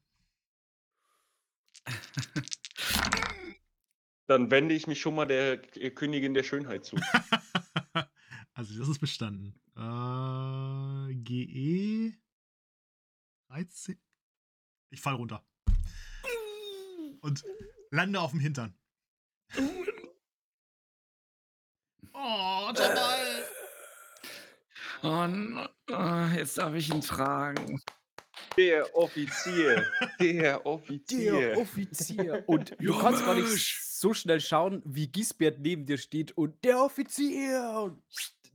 Dann wende ich mich schon mal der Königin der Schönheit zu. also, das ist bestanden. Äh, GE 13. Ich fall runter. Und lande auf dem Hintern. Oh, Jamal! Und äh, jetzt darf ich ihn tragen. Der Offizier. Der Offizier. Der Offizier. Und du kannst gar nicht so schnell schauen, wie Gisbert neben dir steht und der Offizier und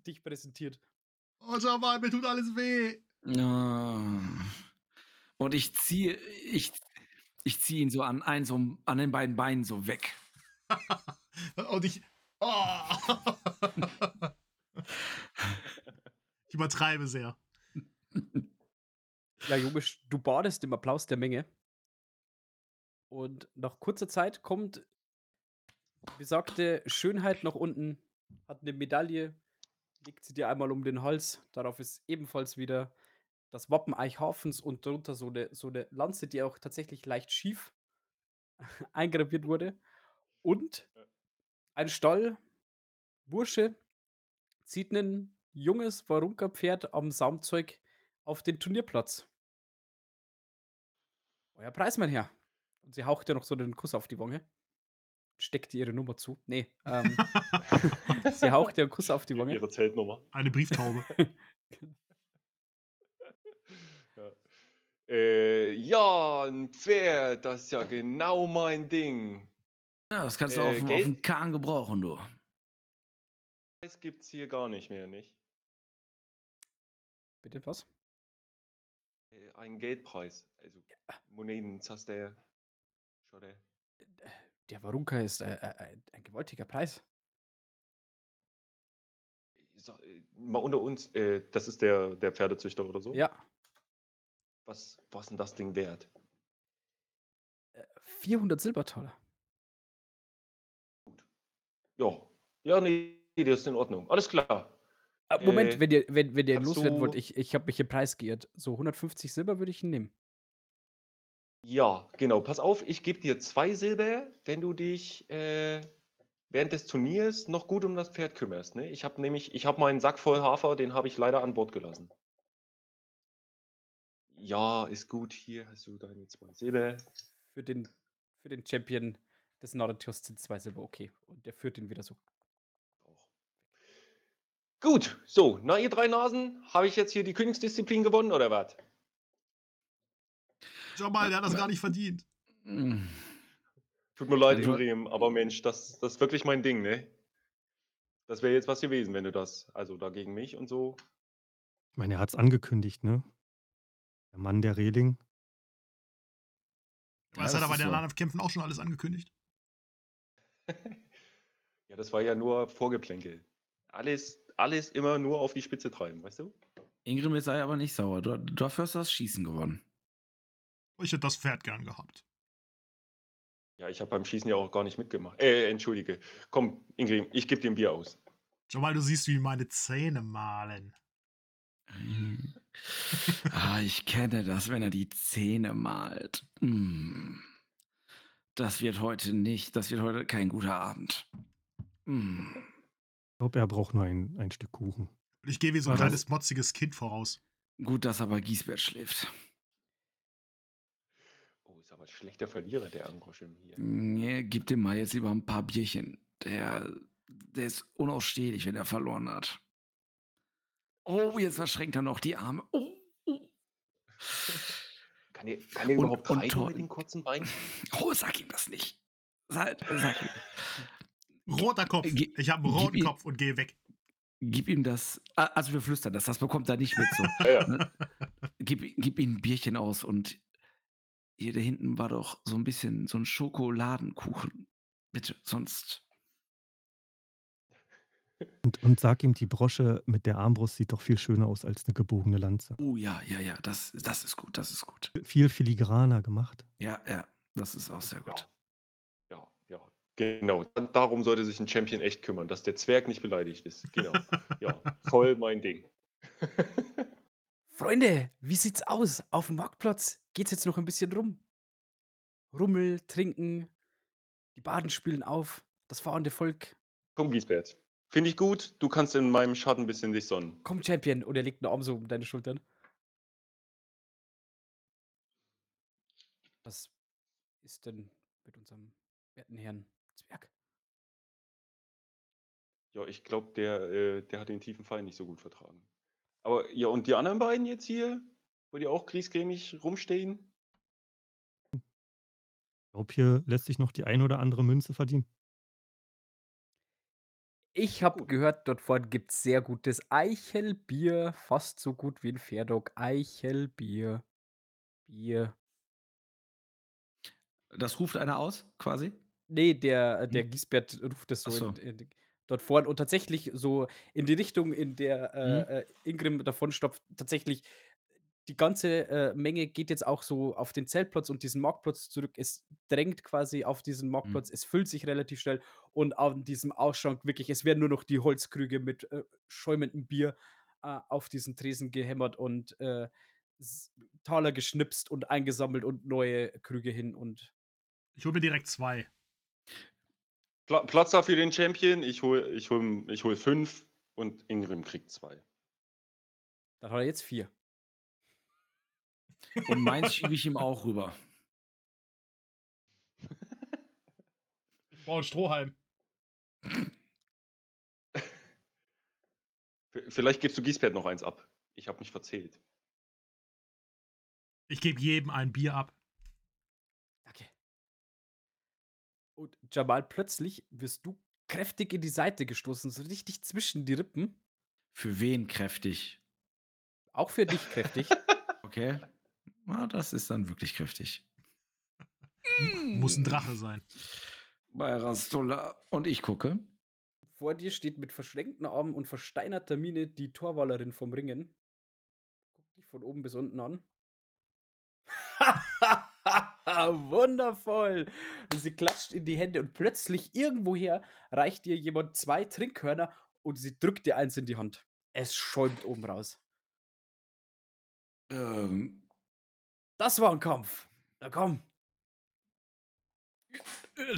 dich präsentiert. Oh, Jamal, mir tut alles weh. Und ich ziehe, ich, ich ziehe ihn so an, ein, so an den beiden Beinen so weg. Und ich. Oh. ich übertreibe sehr. Ja, Junge, du badest im Applaus der Menge. Und nach kurzer Zeit kommt besagte Schönheit nach unten, hat eine Medaille, legt sie dir einmal um den Hals. Darauf ist ebenfalls wieder das Wappen Eichhafens und darunter so eine, so eine Lanze, die auch tatsächlich leicht schief eingraviert wurde. Und ein Stall, Bursche, zieht ein junges Warunka-Pferd am Saumzeug auf den Turnierplatz. Euer Preis, mein Herr. Und sie haucht ja noch so den Kuss auf die Wange. Steckt ihr ihre Nummer zu. Nee, ähm, sie haucht ihr einen Kuss auf die Wange. Ihre Zeltnummer. Eine Brieftaube. Ja. Äh, ja, ein Pferd, das ist ja genau mein Ding. Ja, das kannst du Äh, auf, dem- auf dem Kahn gebrauchen, du. Das gibt's hier gar nicht mehr, nicht? Bitte was? Äh, Ein Geldpreis. Also Moneten, Zaster. Schade. Der Warunka ist äh, äh, ein, gewaltiger Preis. Sag, äh, Mal unter uns, äh, das ist der, der Pferdezüchter oder so? Ja, Was, was ist denn das Ding wert? äh, 400 Silbertaler. Ja. Ja, nee, das ist in Ordnung. Alles klar. Äh, Moment, Äh, wenn ihr, wenn, wenn ihr ihn loswerden wollt, ich, ich habe mich im Preis geirrt. So 150 Silber würde ich ihn nehmen. Ja, genau. Pass auf, ich gebe dir zwei Silber, wenn du dich äh, während des Turniers noch gut um das Pferd kümmerst. Ne? Ich habe nämlich, ich habe meinen Sack voll Hafer, den habe ich leider an Bord gelassen. Ja, ist gut. Hier hast du deine zwei Silber. Für den, für den Champion des Narratius sind zwei Silber okay. Und der führt ihn wieder so. Gut, so, na ihr drei Nasen, habe ich jetzt hier die Königsdisziplin gewonnen oder was? Jamal, der hat das gar nicht verdient. Tut mir leid, Also- Ingrim, aber Mensch, das, das ist wirklich mein Ding, ne? Das wäre jetzt was gewesen, wenn du das, also da gegen mich und so. Ich meine, er hat es angekündigt, ne? Der Mann der Reling. Das das hat er bei den so. anderen Kämpfen auch schon alles angekündigt. Ja, das war ja nur Vorgeplänkel. Alles, alles immer nur auf die Spitze treiben, weißt du? Ingrid sei aber nicht sauer. Du, dafür hast du das Schießen gewonnen. Ich hätte das Pferd gern gehabt. Ja, ich habe beim Schießen ja auch gar nicht mitgemacht. Äh, entschuldige. Komm, Ingrid, ich gebe dir ein Bier aus. Jamal, du siehst, wie meine Zähne malen. Ah, ich kenne das, wenn er die Zähne malt. Hm. Das wird heute nicht, das wird heute kein guter Abend. Hm. Ich glaube, er braucht nur ein, ein Stück Kuchen. Und ich gehe wie so ein kleines, motziges Kind voraus. Gut, dass aber Giesbert schläft. Oh, ist aber ein schlechter Verlierer, der Angroschem hier. Nee, gib dem mal jetzt lieber ein paar Bierchen. Der, der ist unausstehlich, wenn er verloren hat. Oh, jetzt verschränkt er noch die Arme. Oh, oh. Kann der, kann der Und- überhaupt und reiten mit den kurzen Beinen? oh sag ihm das nicht. Sag, sag ihm. Roter Kopf. Ge- Ich habe einen roten Kopf und gehe weg. Gib ihm das. Also wir flüstern das, das bekommt er nicht mit so. Ja, Ne? gib, gib ihm ein Bierchen aus und hier da hinten war doch so ein bisschen so ein Schokoladenkuchen. Bitte, sonst. Und, und sag ihm, die Brosche mit der Armbrust sieht doch viel schöner aus als eine gebogene Lanze. Oh ja, ja, ja, das, das ist gut, das ist gut. Viel filigraner gemacht. Ja, ja, das ist auch sehr gut. Genau. Dann- Darum sollte sich ein Champion echt kümmern, dass der Zwerg nicht beleidigt ist. Genau. Ja, voll mein Ding. Freunde, wie sieht's aus? Auf dem Marktplatz geht's jetzt noch ein bisschen rum. Rummel, trinken, die Baden spielen auf, das fahrende Volk. Komm, Giesbert. Finde ich gut. Du kannst in meinem Schatten ein bisschen dich sonnen. Komm, Champion. Und er legt einen Arm so um deine Schultern. Was ist denn mit unserem werten Herrn Zwerg? Ja, ich glaube, der, äh, der hat den tiefen Fall nicht so gut vertragen. Aber ja, und die anderen beiden jetzt hier, wo die auch griesgrämig rumstehen? Ich glaube, hier lässt sich noch die ein oder andere Münze verdienen. Ich habe gehört, dort vorne gibt es sehr gutes Eichelbier, fast so gut wie 'n Fairdog. Eichelbier. Bier. Das ruft einer aus, quasi? Ne, der äh, Hm. der Giesbert ruft das Ach so so. in in dort vorn und tatsächlich so in die Richtung, in der, Mhm. äh, äh, Ingrim davonstapft, tatsächlich die ganze, äh, Menge geht jetzt auch so auf den Zeltplatz und diesen Marktplatz zurück. Es drängt quasi auf diesen Mhm. Marktplatz. Es füllt sich relativ schnell und an diesem Ausschank wirklich es werden nur noch die Holzkrüge mit, äh, schäumendem Bier, äh, auf diesen Tresen gehämmert und, äh, s Taler geschnipst und eingesammelt und neue Krüge hin und Ich hole mir direkt 2. Pla Platz da für den Champion. Ich hole ich hole ich hole 5 und Ingrim kriegt 2. Dann hat er jetzt 4. Und meins schiebe ich ihm auch rüber. Ich brauche 'n Strohhalm. Vielleicht gibst du Giesbert noch eins ab. Ich habe mich verzählt. Ich gebe jedem ein Bier ab. Danke. Und Jamal, plötzlich wirst du kräftig in die Seite gestoßen, so richtig zwischen die Rippen. Für wen kräftig? Auch für dich kräftig. Okay. Na, das ist dann wirklich kräftig. Muss ein Drache sein. Bei Rastola. Und ich gucke. Vor dir steht mit verschränkten Armen und versteinerter Miene die Torwallerin vom Ringen. Guckt dich von oben bis unten an. Wundervoll! Und sie klatscht in die Hände und plötzlich irgendwoher reicht dir jemand 2 Trinkhörner und sie drückt dir eins in die Hand. Es schäumt oben raus. Ähm, Das war 'n Kampf. Na komm. äh,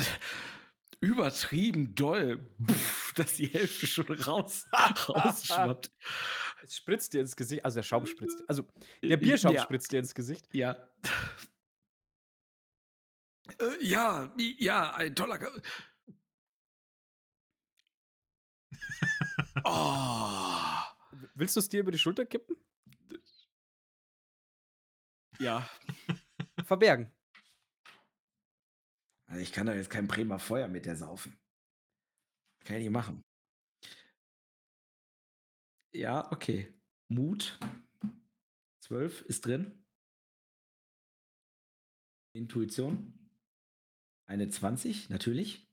übertrieben doll, Pff, dass die Hälfte schon raus rausschwappt. Es spritzt dir ins Gesicht, also der Schaum spritzt also Äh, der Bierschaum ja. spritzt dir ins Gesicht. Ja. Äh, ja, ja, ein toller Ka Oh. Willst du's dir über die Schulter kippen? Ja. Verbergen. Also, ich kann doch jetzt kein Bremer Feuer mit der saufen. Kann ich nicht machen. Ja, okay. Mut. 12 ist drin. Intuition. Eine 20, natürlich.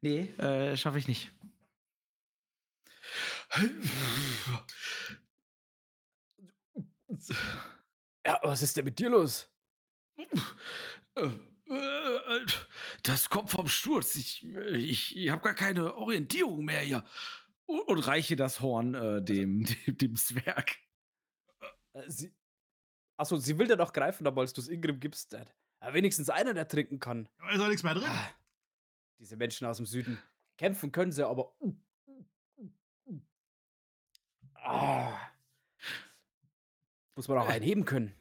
Ne, äh, schaffe ich nicht. Ja, was ist denn mit dir los? Äh, äh, das kommt vom Sturz. Ich, äh, ich, ich habe gar keine Orientierung mehr hier. Und, und reiche das Horn äh, dem, dem, dem Zwerg. Äh, sie Achso, sie will dir doch greifen, aber als du's Ingrim gibst, äh, wenigstens einer, der trinken kann. Da ist doch nix mehr drin. Ah, diese Menschen aus dem Süden. Kämpfen können sie, aber Ah. Muss man auch einen heben können.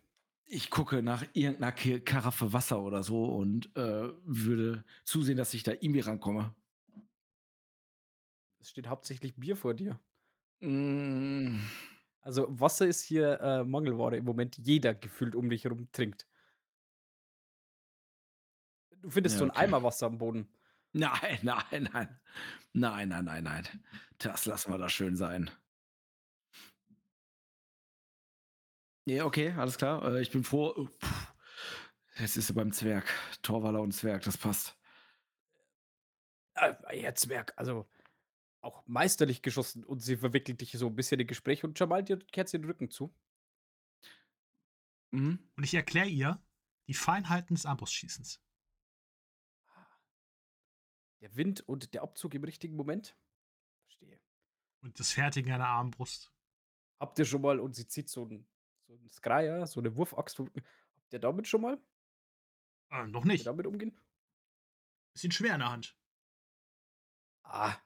Ich gucke nach irgendeiner Karaffe Wasser oder so und äh, würde zusehen, dass ich da irgendwie rankomme. Es steht hauptsächlich Bier vor dir. Mm, Also, Wasser ist hier, äh, Mangelware im Moment. Jeder gefühlt um dich herum trinkt. Du findest Ja, so 'n okay. Eimer Wasser am Boden. Nein, nein, nein. Nein, nein, nein, nein. Das lassen wir da schön sein. Ne, okay, alles klar. Äh, ich bin froh. Oh. Jetzt ist sie beim Zwerg. Torwaller und Zwerg, das passt. Äh, Herr Zwerg, also auch meisterlich geschossen und sie verwickelt dich so 'n bisschen in Gespräch und Jamal dir kehrt sie den Rücken zu. Mhm. Und ich erkläre ihr die Feinheiten des Armbrustschießens. Der Wind und der Abzug im richtigen Moment? Verstehe. Und das Fertigen einer Armbrust. Habt ihr schon mal und sie zieht so 'n so 'n Skraja, so 'ne Wurfaxt. Habt ihr damit schon mal? Äh, noch nicht. damit umgehen? Bisschen schwer in der Hand. Ah.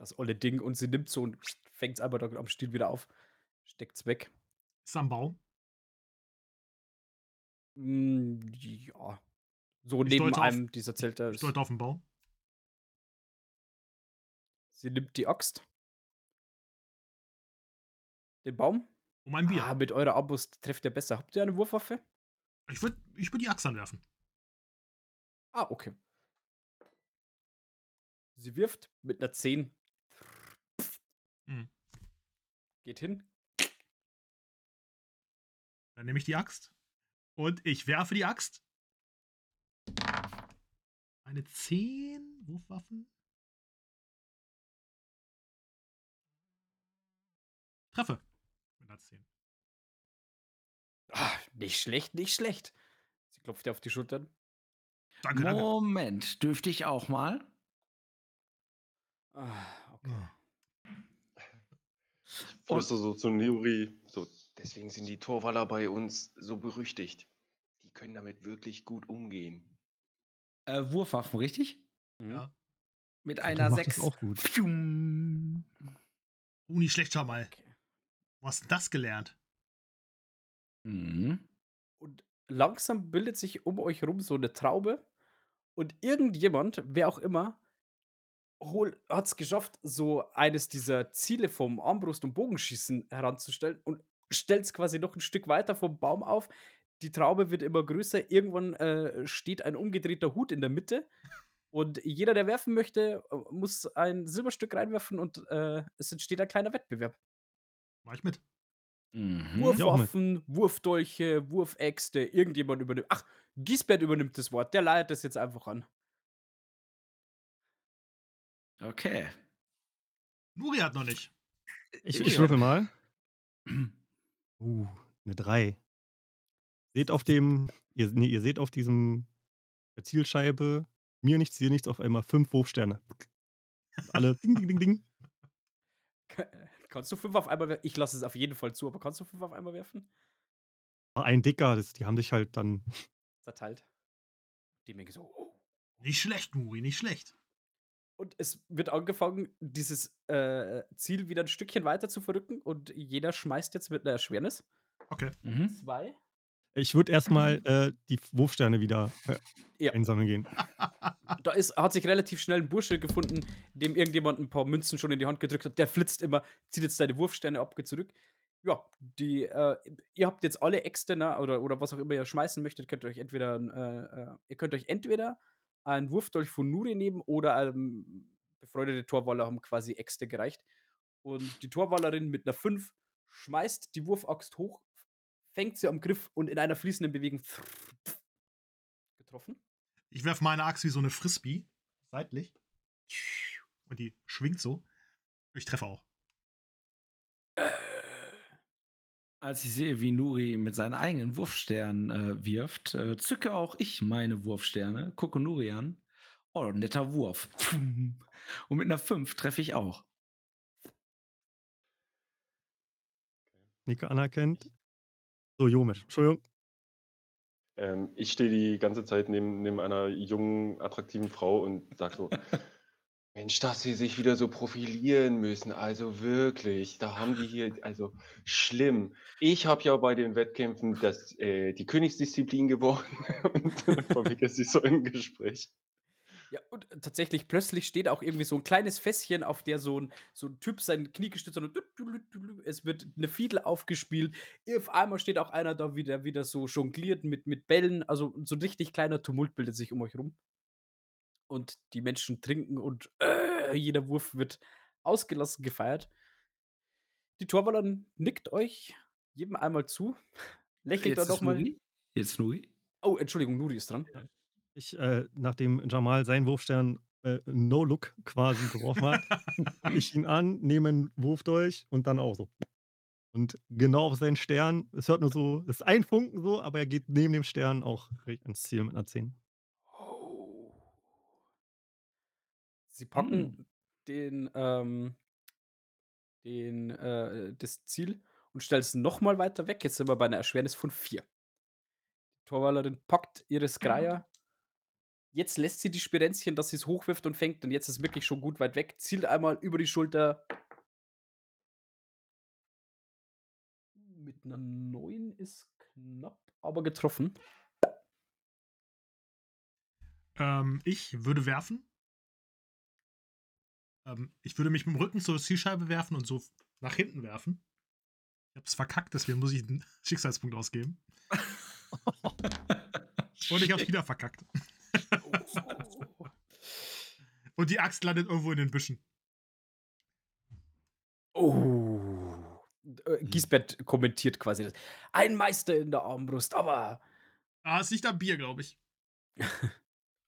Das olle Ding und sie nimmt so und fängt's einfach da am Stiel wieder auf, steckt's weg. Ist am Baum. Hm, ja. So Ich neben deute auf einem dieser Zelte ich deute auf 'n Baum. Sie nimmt die Axt. Den Baum. Um ein Bier. Ah, mit eurer Armbrust trefft ihr besser. Habt ihr eine Wurfwaffe? Ich würde ich würd die Axt anwerfen. Ah, okay. Sie wirft mit einer 10. Mhm. Geht hin. Dann nehme ich die Axt. Und ich werfe die Axt. Eine 10 Wurfwaffen. Treffe. Mit einer 10. Ah, nicht schlecht, nicht schlecht. Sie klopft dir auf die Schultern. Danke, danke. Moment, dürfte ich auch mal? Ah, okay. Ja. Flüster so zu Nuri. Deswegen sind die Torwaller bei uns so berüchtigt. Die können damit wirklich gut umgehen. Äh, Wurfwaffen, richtig? Mhm. Ja. Mit einer machst das 6. auch gut. Pfium. Uh, nicht schlecht, Jamal. Okay. Wo hast du das gelernt? Mhm. Und langsam bildet sich um euch rum so eine Traube. Und irgendjemand, wer auch immer, hat es geschafft, so eines dieser Ziele vom Armbrust- und Bogenschießen heranzustellen und stellt es quasi noch ein Stück weiter vom Baum auf. Die Traube wird immer größer. Irgendwann äh, steht ein umgedrehter Hut in der Mitte. Und jeder, der werfen möchte, äh, muss ein Silberstück reinwerfen und äh, es entsteht ein kleiner Wettbewerb. Mach ich mit. Mhm. Wurfwaffen, Wurfdolche, Wurfäxte, irgendjemand übernimmt. Ach, Giesbert übernimmt das Wort. Der leitet das jetzt einfach an. Okay. Nuri hat noch nicht. Ich, ich würfel mal. Uh, eine 3. Seht auf dem, ihr, nee, ihr seht auf diesem der Zielscheibe, mir nichts, dir nichts, auf einmal fünf Wurfsterne. Alle ding, ding, ding, ding. Kannst du fünf auf einmal werfen? Ich lasse es auf jeden Fall zu, aber kannst du fünf auf einmal werfen? War Ein dicker, das, die haben sich halt dann. Zerteilt. Die Menge so. Oh. Nicht schlecht, Nuri, nicht schlecht. Und es wird angefangen, dieses äh, Ziel wieder ein Stückchen weiter zu verrücken und jeder schmeißt jetzt mit einer Erschwernis. Okay. Mhm. Zwei. Ich würde erstmal äh, die Wurfsterne wieder äh, Ja. einsammeln gehen. Da ist, hat sich relativ schnell ein Bursche gefunden, dem irgendjemand ein paar Münzen schon in die Hand gedrückt hat. Der flitzt immer, zieht jetzt deine Wurfsterne ab, geht zurück. Ja, die, äh, ihr habt jetzt alle Externer oder, oder was auch immer ihr schmeißen möchtet, könnt ihr euch entweder, äh, äh, ihr könnt euch entweder einen Wurfdolch von Nuri nehmen oder ähm, befreundete Torwaller haben quasi Äxte gereicht. Und die Torwallerin mit einer 5 schmeißt die Wurfaxt hoch, fängt sie am Griff und in einer fließenden Bewegung getroffen. Ich werfe meine Axt wie so eine Frisbee. Seitlich. Und die schwingt so. Ich treffe auch. Als ich sehe, wie Nuri mit seinen eigenen Wurfsternen äh, wirft, äh, zücke auch ich meine Wurfsterne, gucke Nuri an. Oh, netter Wurf. Und mit einer 5 treffe ich auch. Nika anerkennt. So, Jomisch. Entschuldigung. Ähm, ich stehe die ganze Zeit neben, neben einer jungen, attraktiven Frau und sage so, Mensch, dass sie sich wieder so profilieren müssen. Also wirklich, da haben die hier, also schlimm. Ich habe ja bei den Wettkämpfen das, äh, die Königsdisziplin gewonnen und dann verwickelt sie so im Gespräch. Ja, und tatsächlich plötzlich steht auch irgendwie so ein kleines Fässchen, auf der so ein, so ein Typ sein Knie gestützt hat und es wird eine Fiedel aufgespielt. Auf einmal steht auch einer da wieder, wieder so jongliert mit, mit Bällen. Also so ein richtig kleiner Tumult bildet sich um euch rum. Und die Menschen trinken und äh, jeder Wurf wird ausgelassen gefeiert. Die Torwallerin nickt euch jedem einmal zu, lächelt dann Jetzt ist nochmal. Jetzt Nuri. Oh, Entschuldigung, Nuri ist dran. Ich, äh, nachdem Jamal seinen Wurfstern äh, No-Look quasi geworfen hat, ich ihn an, nehme einen Wurf durch und dann auch so. Und genau auf seinen Stern, es hört nur so, es ist ein Funken so, aber er geht neben dem Stern auch richtig ans Ziel mit einer 10. Sie packen den, ähm, den, äh, das Ziel und stellen es nochmal weiter weg. Jetzt sind wir bei einer Erschwernis von 4. Die Torwallerin packt ihre Skreier. Jetzt lässt sie die Spirenzchen, dass sie es hochwirft und fängt. Und jetzt ist es wirklich schon gut weit weg. Zielt einmal über die Schulter. Mit einer 9 ist knapp, aber getroffen. Ähm, ich würde werfen. Ähm, ich würde mich mit dem Rücken zur Zielscheibe werfen und so nach hinten werfen. Ich hab's verkackt, deswegen muss ich einen Schicksalspunkt ausgeben. Und ich hab's wieder verkackt. und die Axt landet irgendwo in den Büschen. Oh. Äh, Giesbert kommentiert quasi das. Ein Meister in der Armbrust, aber. Ah, ist nicht am Bier, glaube ich.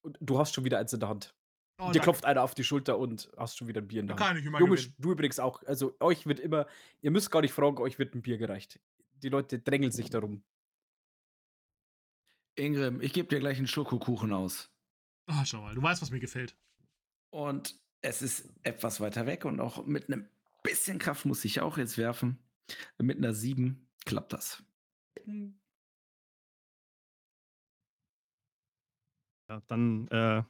Und du hast schon wieder eins in der Hand. Oh, Dir danke. klopft einer auf die Schulter und hast schon wieder ein Bier in Da der Hand. kann ich immer Junge, gewinnen. du übrigens auch. Also euch wird immer, ihr müsst gar nicht fragen, euch wird ein Bier gereicht. Die Leute drängeln sich darum. Ingrim, ich gebe dir gleich einen Schokokuchen aus. Ah, schau mal, du weißt, was mir gefällt. Und es ist etwas weiter weg und auch mit einem bisschen Kraft muss ich auch jetzt werfen. Mit einer 7 klappt das. Ja, dann äh,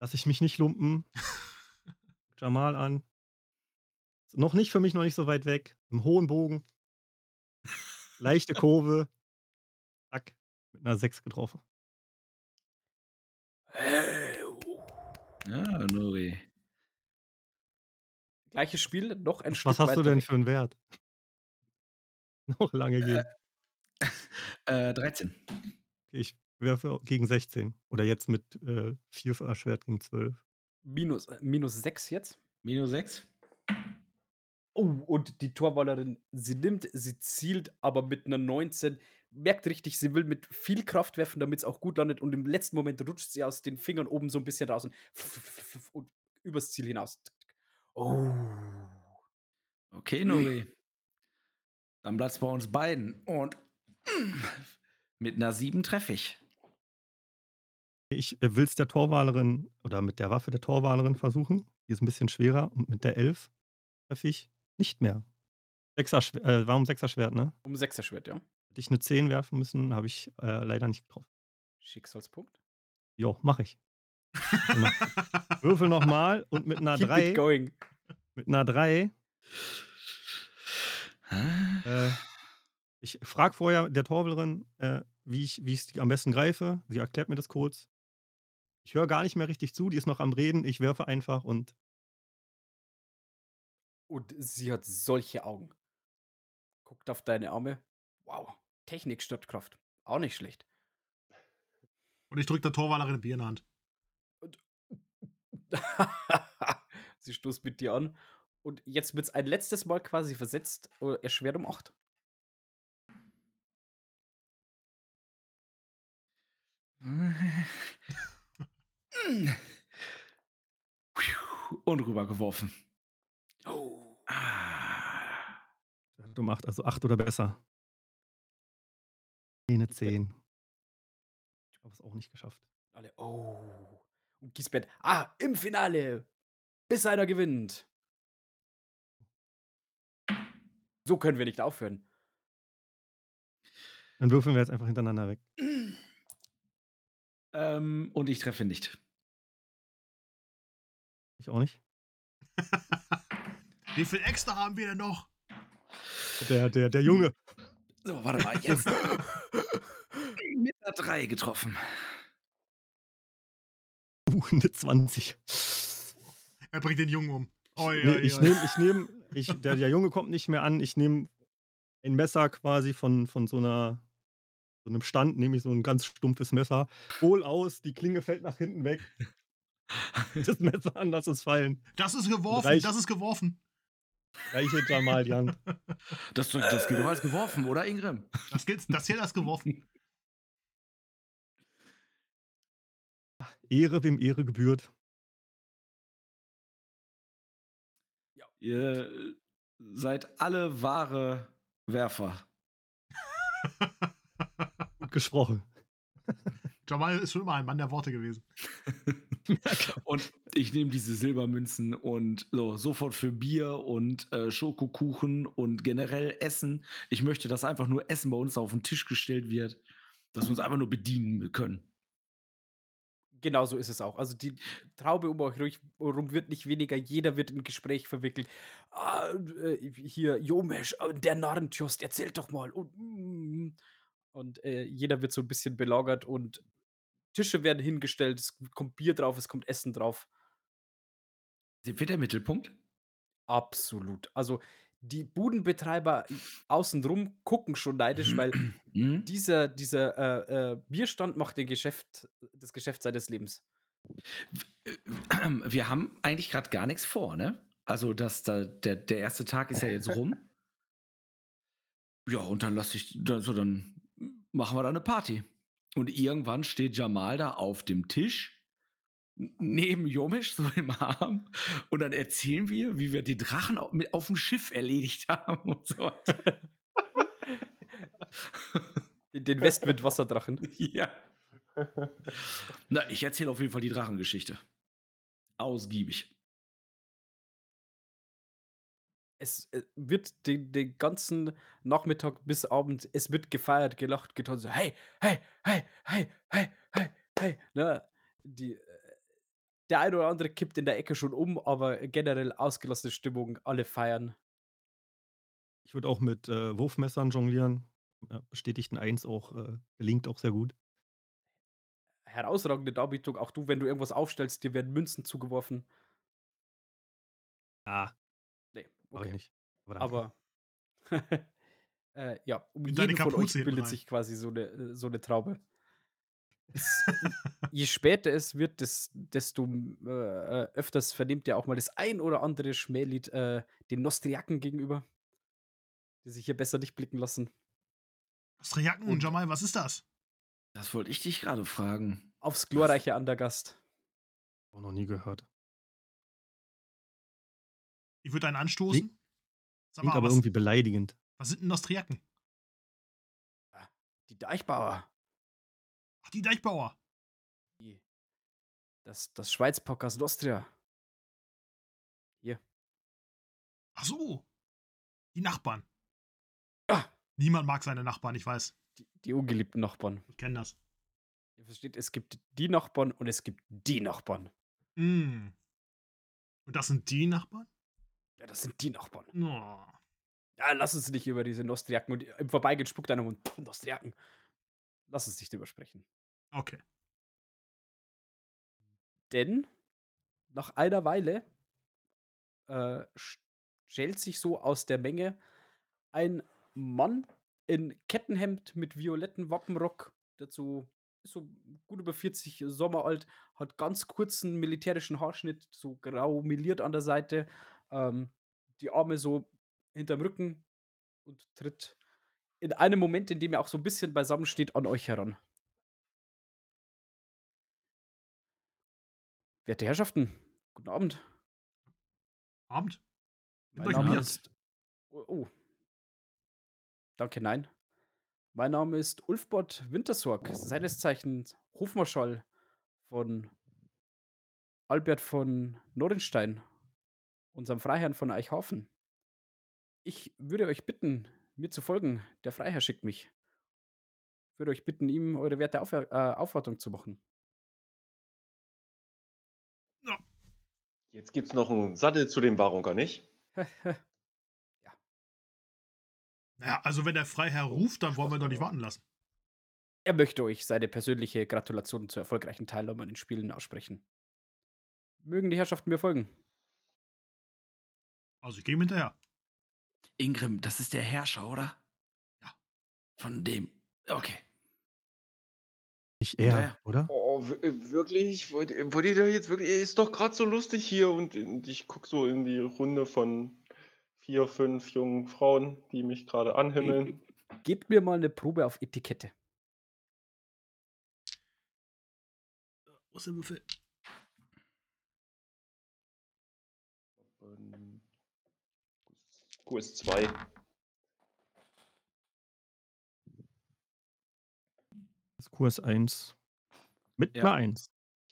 lasse ich mich nicht lumpen. Jamal an. Noch nicht für mich, noch nicht so weit weg. Im hohen Bogen. Leichte Kurve. Zack. Mit einer 6 getroffen. Ja, Nuri. Gleiches Spiel, noch ein Was, Stück was hast du denn weg. für einen Wert? Noch lange gehen. Äh, 13. Ich werfe gegen 16. Oder jetzt mit äh, 4 erschwert gegen 12. Minus, äh, minus 6 jetzt. Minus 6. Oh, und die Torwallerin, sie nimmt, sie zielt, aber mit einer 19. Merkt richtig, sie will mit viel Kraft werfen, damit es auch gut landet. Und im letzten Moment rutscht sie aus den Fingern oben so ein bisschen raus und, und übers Ziel hinaus. Oh. Okay, Nuri. Dann bleibt's bei uns beiden. Und mit einer 7 treffe ich. Ich will es der Torwalerin oder mit der Waffe der Torwalerin versuchen. Die ist ein bisschen schwerer. Und mit der 11 treffe ich nicht mehr. Sechser, äh, warum Sechser Schwert, ne? Um Sechser Schwert, ja. Hätte ich eine 10 werfen müssen, habe ich äh, leider nicht getroffen. Schicksalspunkt. Jo, mache ich. Würfel nochmal und mit einer Keep 3, it going. mit einer 3, Ah, äh, ich frage vorher der Torwalerin, äh, wie ich wie ich sie am besten greife. Sie erklärt mir das kurz. Ich höre gar nicht mehr richtig zu, die ist noch am Reden. Ich werfe einfach und Und sie hat solche Augen. Guckt auf deine Arme. Wow. Technik statt Kraft. Auch nicht schlecht. Und ich drücke der Torwalerin ein Bier in der Hand. sie stoßt mit dir an. Und jetzt wird es ein letztes Mal quasi versetzt. äh, Erschwert um 8. Und rübergeworfen. Oh. Ah. du machst also 8 oder besser. Eine 10. Ich habe es auch nicht geschafft. Alle. Oh. Und Giesbert. Ah, im Finale. Bis einer gewinnt. So können wir nicht aufhören. Dann würfeln wir jetzt einfach hintereinander weg. Ähm, und ich treffe nicht. Ich auch nicht. Wie viel extra haben wir denn noch? Der, der, der Junge. So, warte mal. Jetzt. Mit einer 3 getroffen. Uh, eine 20. Er bringt den Jungen um. Oi, Nee, oi, ich nehme, ich nehme, ich, der, der Junge kommt nicht mehr an. Ich nehme ein Messer quasi von, von so einer so einem Stand, nehme ich so ein ganz stumpfes Messer, hol aus, die Klinge fällt nach hinten weg. Das Messer an, lass es fallen. Das ist geworfen, Reich- das ist geworfen. Reiche Jamal die Hand. Das, das geht doch als geworfen, oder Ingrim? Das gilt, das hier ist geworfen. Ehre, wem Ehre gebührt. Ihr seid alle wahre Werfer. Gut gesprochen. Jamal ist schon immer ein Mann der Worte gewesen. Und ich nehme diese Silbermünzen und so, sofort für Bier und äh, Schokokuchen und generell Essen. Ich möchte, dass einfach nur Essen bei uns auf den Tisch gestellt wird, dass wir uns einfach nur bedienen können. Genau so ist es auch. Also die Traube um euch ruhig- rum wird nicht weniger, jeder wird im Gespräch verwickelt. Ah, äh, hier, Jomesch, äh, der Narrentjost, erzählt doch mal. Und, mm, und äh, jeder wird so ein bisschen belagert und Tische werden hingestellt, es kommt Bier drauf, es kommt Essen drauf. Sind wir der Mittelpunkt? Absolut. Also, die Budenbetreiber außenrum gucken schon neidisch, weil Mhm. dieser dieser, äh, äh, Bierstand macht den Geschäft das Geschäft seines Lebens. Äh, wir haben eigentlich grad gar nix vor, ne? Also, das da der der erste Tag ist ja jetzt rum. Ja, und dann lasse ich da so dann machen wir da 'ne Party. Und irgendwann steht Jamal da auf dem Tisch neben Jomisch so im Arm und dann erzählen wir, wie wir die Drachen au mit auf'm Schiff erledigt haben und so weiter. Den den Westwind-Wasserdrachen. Ja. Na, ich erzähle auf jeden Fall die Drachengeschichte. Ausgiebig. Es, äh, wird den den ganzen Nachmittag bis Abend es wird gefeiert, gelacht, getanzt, so: „Hey, hey, hey, hey, hey, hey, hey“, ne? Die, äh der eine oder andere kippt in der Ecke schon um, aber generell ausgelassene Stimmung, alle feiern. Ich würde auch mit, äh, Wurfmessern jonglieren. Ja, bestätigten 1 auch, äh gelingt auch sehr gut. Herausragende Darbietung. Auch du, wenn du irgendwas aufstellst, dir werden Münzen zugeworfen. Ah. Okay. nicht. Aber. Aber äh, ja, um In deine jeden von euch bildet rein. sich quasi so 'ne äh, so 'ne Traube. Es je später es wird, des desto, äh, äh, öfters vernehmt ihr auch mal das ein oder andere Schmählied, äh, den Nostriaken gegenüber die sich hier besser nicht blicken lassen. Austriaken und Jamal, was ist das? Das wollte ich dich grade fragen. aufs glorreiche Andergast. Auch noch nie gehört. Ich würde einen anstoßen. Sag klingt mal, aber was irgendwie beleidigend. was sind 'n Nostriaken? Ah, die Deichbauer. Ach, die Deichbauer. Das das Schweizpack aus Nostria. Hier. Ach so. Die Nachbarn. Ah. Niemand mag seine Nachbarn, ich weiß. Die die ungeliebten Nachbarn. Ich kenne das. Ihr versteht, es gibt die Nachbarn und es gibt die Nachbarn. Hm. Und das sind die Nachbarn? Ja, das sind die Nachbarn. Oh. Ja, lass uns nicht über diese Nostriaken und im Vorbeigehen spuckt einer und Nostriaken. Lass uns nicht drüber sprechen. Okay. Denn nach einer Weile, äh, stellt sich so aus der Menge ein Mann in Kettenhemd mit violettem Wappenrock, dazu ist so gut über 40, Sommer alt, hat ganz kurzen militärischen Haarschnitt, so grau meliert an der Seite, ähm, die Arme so hinterm Rücken und tritt in einem Moment, in dem er auch so 'n bisschen beisammen steht, an euch heran. Werte Herrschaften, guten Abend. Abend. Mein Name Bier. ist oh, oh. Danke, nein. Mein Name ist Ulfbert Wintersorg, seines Zeichens Hofmarschall von Albert von Norenstein, unserem Freiherrn von Eichhafen. Ich würde euch bitten, mir zu folgen. Der Freiherr schickt mich. Würde euch bitten, ihm eure werte Aufwer äh, Aufwartung zu machen. Jetzt gibt's noch 'n Sattel zu dem Waronker, nicht? Ja. Na ja, also wenn der Freiherr ruft, dann wollen wir ihn doch nicht warten lassen. Er möchte euch seine persönliche Gratulation zur erfolgreichen Teilnahme an den Spielen aussprechen. Mögen die Herrschaften mir folgen? Also, ich gehe ihm hinterher. Ingrim, das ist der Herrscher, oder? Ja. Von dem okay. Nicht er, Naja. oder? Oh, w äh, wirklich? Wollt ihr wollt ihr da jetzt wirklich ist doch grad so lustig hier und und ich gucke so in die Runde von 4, 5 jungen Frauen, die mich grade anhimmeln. Gebt mir mal 'ne Probe auf Etikette. Wo ist der QS2. Das QS1. Mit ja. 1.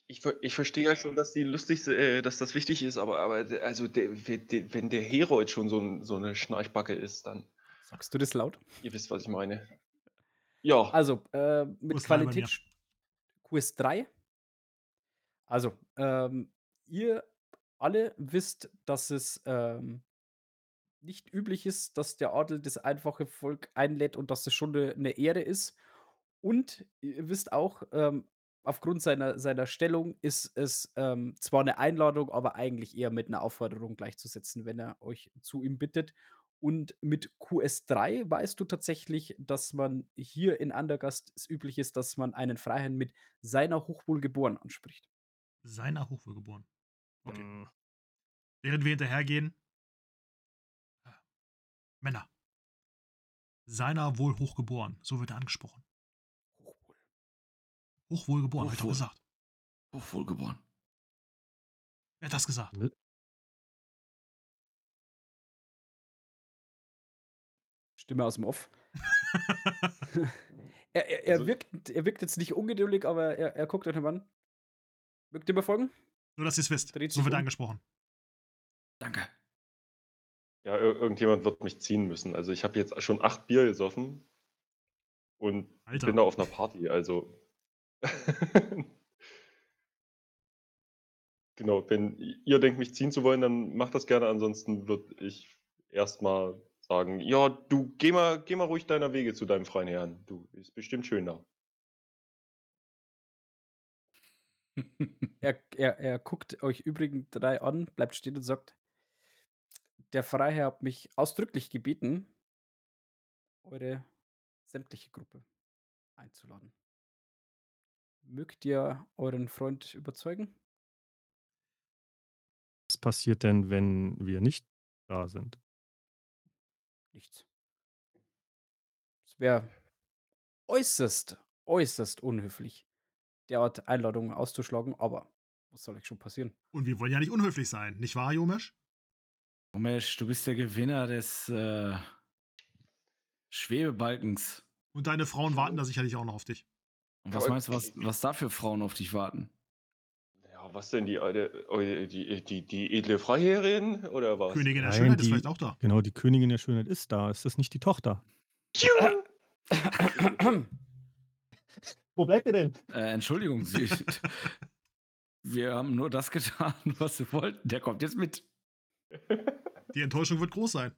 Ich, ich verstehe ja schon, dass die lustigste, äh, dass das wichtig ist, aber, aber also der, der, wenn der Herold schon so, ein, so, eine Schnarchbacke ist, dann. Sagst du das laut? Ihr wisst, was ich meine. Ja. Also, äh, mit Qualität ja. QS3. Also, ähm, ihr alle wisst, dass es ähm, nicht üblich ist, dass der Adel das einfache Volk einlädt und dass das schon 'ne 'ne Ehre ist. Und ihr wisst auch, ähm, aufgrund seiner seiner Stellung ist es, ähm, zwar eine Einladung, aber eigentlich eher mit einer Aufforderung gleichzusetzen, wenn er euch zu ihm bittet. Und mit QS3 weißt du tatsächlich, dass man hier in Andergast es üblich ist, dass man einen Freiherrn mit „Seiner Hochwohlgeboren“ anspricht. Seiner Hochwohlgeboren. Okay. Hm, Während wir hinterhergehen. Männer. Seiner wohl hochgeboren. So wird er angesprochen. Hochwohl. Hochwohlgeboren, hab ich doch Hochwohl. gesagt. Hochwohlgeboren. Wer hat das gesagt? ne- Stimme aus dem Off. Er er er Also- wirkt er wirkt jetzt nicht ungeduldig, aber er er guckt euch an. Mögt ihr mir folgen? Nur, dass ihr es wisst. Dreht So wird er um. angesprochen. Danke. Ja, ir irgendjemand wird mich ziehen müssen. Also ich habe jetzt schon acht Bier gesoffen und Alter. bin da auf einer Party. Also genau, wenn ihr denkt, mich ziehen zu wollen, dann macht das gerne. Ansonsten würde ich erstmal sagen, ja, du geh mal, geh mal ruhig deiner Wege zu deinem freien Herrn. Du, ist bestimmt schön da. Er er er guckt euch übrigens drei an, bleibt stehen und sagt: „Der Freiherr hat mich ausdrücklich gebeten, eure sämtliche Gruppe einzuladen. Mögt ihr euren Freund überzeugen?“ Was passiert denn, wenn wir nicht da sind? Nichts. Es wäre äußerst, äußerst unhöflich, derart Einladungen auszuschlagen, aber was soll euch schon passieren? Und wir wollen ja nicht unhöflich sein, nicht wahr, Jomesch? Romesh, du bist der Gewinner des äh, Schwebebalkens. Und deine Frauen warten da sicherlich auch noch auf dich. Und was meinst du, was, was da für Frauen auf dich warten? Ja, was denn, die, alte- eu- die, die, die edle Freiherrin oder was? Königin der Nein, Schönheit ist die- vielleicht auch da. Genau, die Königin der Schönheit ist da. Ist das nicht die Tochter? Wo bleibt ihr denn? Äh, Entschuldigung, Sie, wir haben nur das getan, was wir wollten. Der kommt jetzt mit. Die Enttäuschung wird groß sein.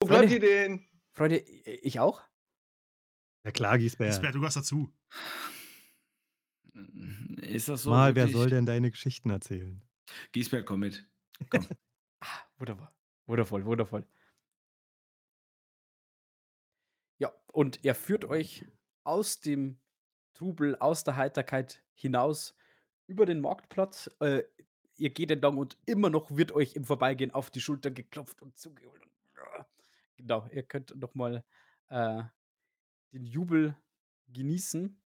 Wo bleibt Freunde, ihr denn? Freunde, ich auch? Ja klar, Giesbert. Lisbeth, du gehörst dazu. Ist das so? Mal, wer soll denn deine Geschichten erzählen? Giesbert, komm mit. Ah, wunderbar. Wundervoll, wundervoll. Ja, und er führt euch aus dem Trubel, aus der Heiterkeit hinaus über den Marktplatz. Äh, ihr geht entlang und immer noch wird euch im Vorbeigehen auf die Schulter geklopft und zugeholt. Ja, genau, ihr könnt nochmal äh, den Jubel genießen